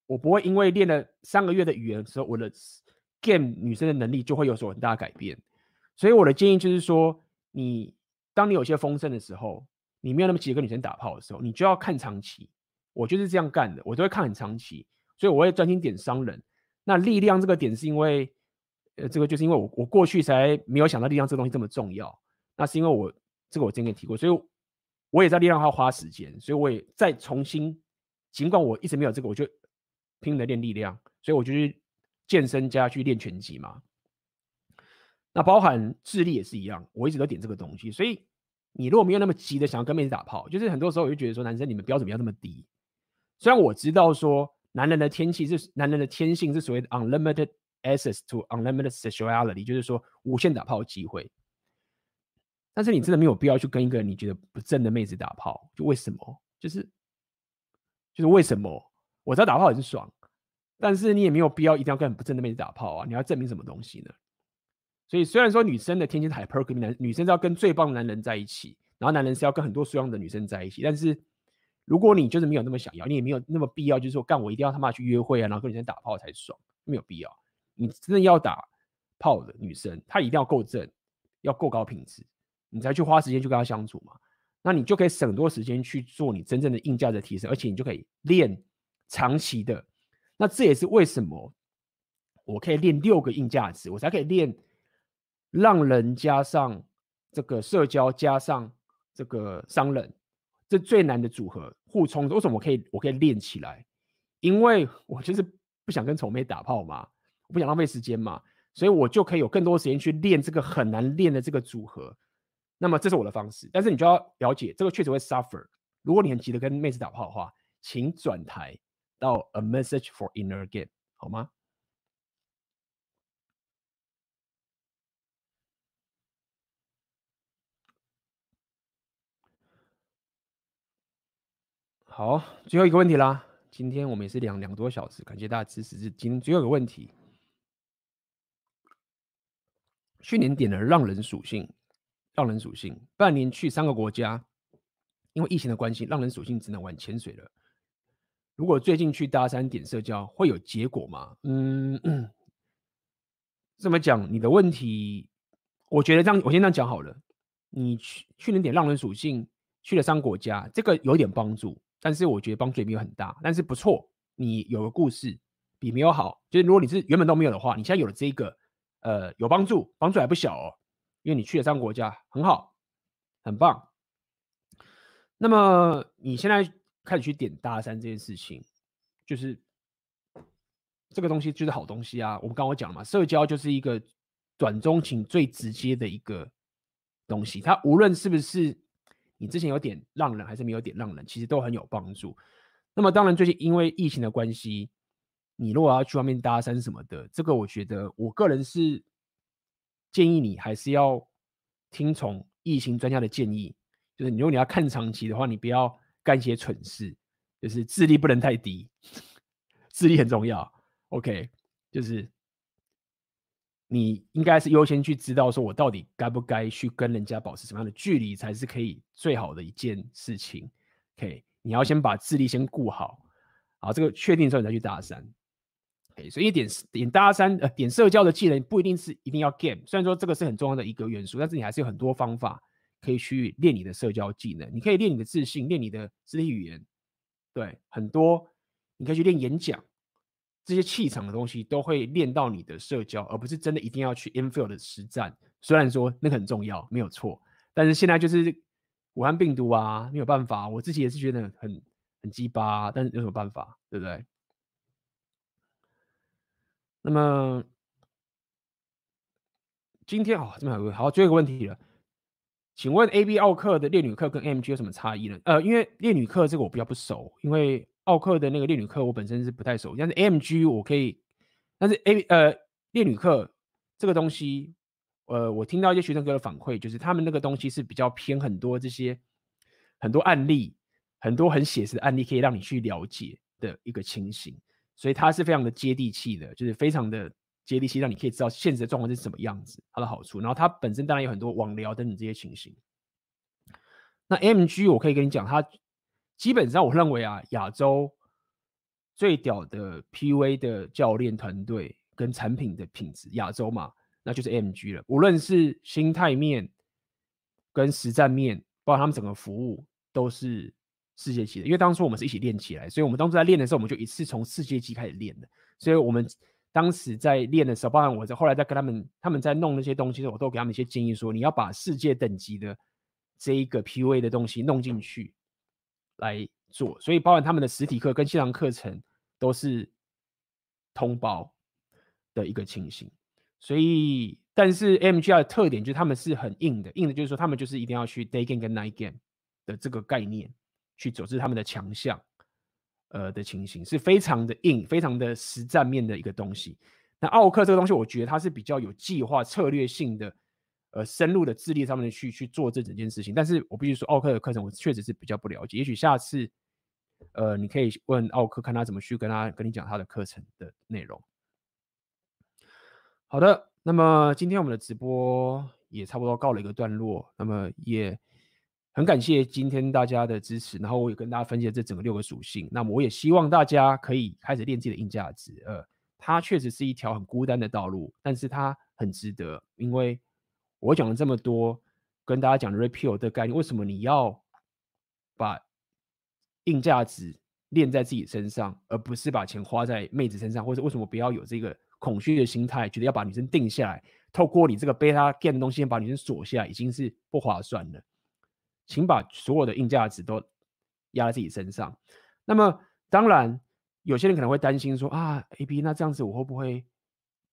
我不会因为练了三个月的语言之后，我的 game 女生的能力就会有所很大的改变。所以我的建议就是说，你当你有些丰盛的时候，你没有那么急着跟女生打炮的时候，你就要看长期。我就是这样干的，我都会看很长期，所以我会专心点商人。那力量这个点是因为，呃，这个就是因为我我过去才没有想到力量这个东西这么重要。那是因为我这个我之前跟你提过，所以我也在力量上花时间，所以我也再重新，尽管我一直没有这个，我就拼了练力量，所以我就去健身加去练拳击嘛。那包含智力也是一样，我一直都点这个东西。所以你如果没有那么急的想要跟妹子打炮，就是很多时候我就觉得说，男生你们标准不要那么低。虽然我知道说，男人的天气是男人的天性是所谓的 unlimited access to unlimited sexuality，就是说无限打炮机会。但是你真的没有必要去跟一个你觉得不正的妹子打炮，就为什么？就是就是为什么？我知道打炮很爽，但是你也没有必要一定要跟不正的妹子打炮啊！你要证明什么东西呢？所以虽然说女生的天性是 hypergamy，男女生是要跟最棒的男人在一起，然后男人是要跟很多数样的女生在一起，但是。如果你就是没有那么想要，你也没有那么必要，就是说干我一定要他妈去约会啊，然后跟女生打炮才爽，没有必要。你真的要打炮的女生，她一定要够正，要够高品质，你才去花时间去跟她相处嘛。那你就可以省多时间去做你真正的硬价值提升，而且你就可以练长期的。那这也是为什么我可以练六个硬价值，我才可以练让人加上这个社交加上这个商人。这最难的组合互冲，为什么我可以我可以练起来？因为我就是不想跟丑妹打炮嘛，我不想浪费时间嘛，所以我就可以有更多时间去练这个很难练的这个组合。那么这是我的方式，但是你就要了解，这个确实会 suffer。如果你很急的跟妹子打炮的话，请转台到 A Message for Inner Game 好吗？好，最后一个问题啦。今天我们也是两两多小时，感谢大家支持。是今天最后一个问题，去年点了让人属性，让人属性，半年去三个国家，因为疫情的关系，让人属性只能玩潜水了。如果最近去搭讪点社交，会有结果吗？嗯，这么讲，你的问题，我觉得这样，我先这样讲好了。你去去年点浪人属性，去了三个国家，这个有点帮助。但是我觉得帮助也没有很大，但是不错，你有个故事比没有好。就是如果你是原本都没有的话，你现在有了这个，呃，有帮助，帮助还不小哦，因为你去了三个国家，很好，很棒。那么你现在开始去点大山这件事情，就是这个东西就是好东西啊。我们刚刚讲了嘛，社交就是一个短中情最直接的一个东西，它无论是不是。你之前有点浪人还是没有点浪人，其实都很有帮助。那么当然，最近因为疫情的关系，你如果要去外面搭讪什么的，这个我觉得我个人是建议你还是要听从疫情专家的建议，就是如果你要看长期的话，你不要干些蠢事，就是智力不能太低，智力很重要。OK，就是。你应该是优先去知道，说我到底该不该去跟人家保持什么样的距离，才是可以最好的一件事情。OK，你要先把智力先顾好，好，这个确定之后你再去搭讪。OK，所以点点搭讪呃点社交的技能不一定是一定要 game，虽然说这个是很重要的一个元素，但是你还是有很多方法可以去练你的社交技能。你可以练你的自信，练你的肢体语言，对，很多你可以去练演讲。这些气场的东西都会练到你的社交，而不是真的一定要去 infield 的实战。虽然说那个很重要，没有错，但是现在就是武汉病毒啊，没有办法。我自己也是觉得很很鸡巴，但是有什么办法，对不对？那么今天啊，这边还有个好，最后一个问题了，请问 AB 奥克的列女客跟 M G 有什么差异呢？呃，因为列女客这个我比较不熟，因为。奥克的那个列女客，我本身是不太熟，但是 M G 我可以，但是 A 呃列女客这个东西，呃，我听到一些学生给我的反馈，就是他们那个东西是比较偏很多这些很多案例，很多很写实的案例，可以让你去了解的一个情形，所以它是非常的接地气的，就是非常的接地气，让你可以知道现实的状况是什么样子，它的好处。然后它本身当然有很多网聊等等这些情形。那 MG 我可以跟你讲，它。基本上，我认为啊，亚洲最屌的 PUA 的教练团队跟产品的品质，亚洲嘛，那就是 MG 了。无论是心态面、跟实战面，包括他们整个服务都是世界级的。因为当初我们是一起练起来，所以我们当初在练的时候，我们就一次从世界级开始练的。所以我们当时在练的时候，包含我在后来在跟他们，他们在弄那些东西的时候，我都给他们一些建议，说你要把世界等级的这一个 PUA 的东西弄进去来做。所以包含他们的实体课跟线上课程都是通包的一个情形。所以，但是 MGR 的特点就是他们是很硬的，硬的就是说他们就是一定要去 day game 跟 night game 的这个概念去走，这是他们的强项，呃的情形是非常的硬，非常的实战面的一个东西。那奥克这个东西，我觉得它是比较有计划、策略性的，呃，深入的智力上面去去做这整件事情。但是我必须说，奥克的课程我确实是比较不了解，也许下次，呃，你可以问奥克，看他怎么去跟他跟你讲他的课程的内容。好的，那么今天我们的直播也差不多告了一个段落。那么也很感谢今天大家的支持，然后我也跟大家分析了这整个六个属性。那么我也希望大家可以开始练自己的硬价值。呃，它确实是一条很孤单的道路，但是它很值得。因为我讲了这么多，跟大家讲的 repeal 的概念，为什么你要把硬价值练在自己身上，而不是把钱花在妹子身上，或者为什么不要有这个？恐惧的心态，觉得要把女生定下来，透过你这个 beta game 的东西把女生锁下，已经是不划算了。请把所有的硬价值都压在自己身上。那么，当然，有些人可能会担心说啊，AB，那这样子我会不会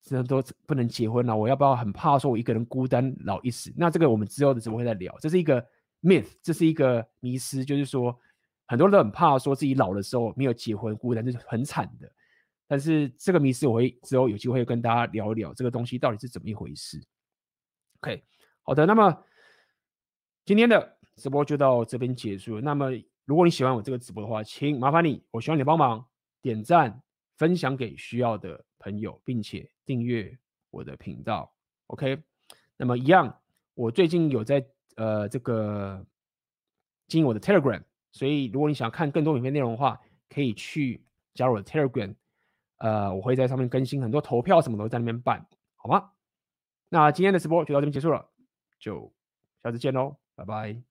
真的都不能结婚了？我要不要很怕说我一个人孤单老一死？那这个我们之后的直播会再聊。这是一个 myth，这是一个迷思，就是说很多人都很怕说自己老的时候没有结婚，孤单，这是很惨的。但是这个迷思，我会之后有机会跟大家聊一聊这个东西到底是怎么一回事。OK，好的，那么今天的直播就到这边结束。那么如果你喜欢我这个直播的话，请麻烦你，我希望你帮忙点赞、分享给需要的朋友，并且订阅我的频道。OK，那么一样，我最近有在呃这个经营我的 Telegram，所以如果你想看更多影片内容的话，可以去加入我的 Telegram。呃，我会在上面更新很多投票，什么都在那边办，好吗？那今天的直播就到这边结束了，就下次见喽，拜拜。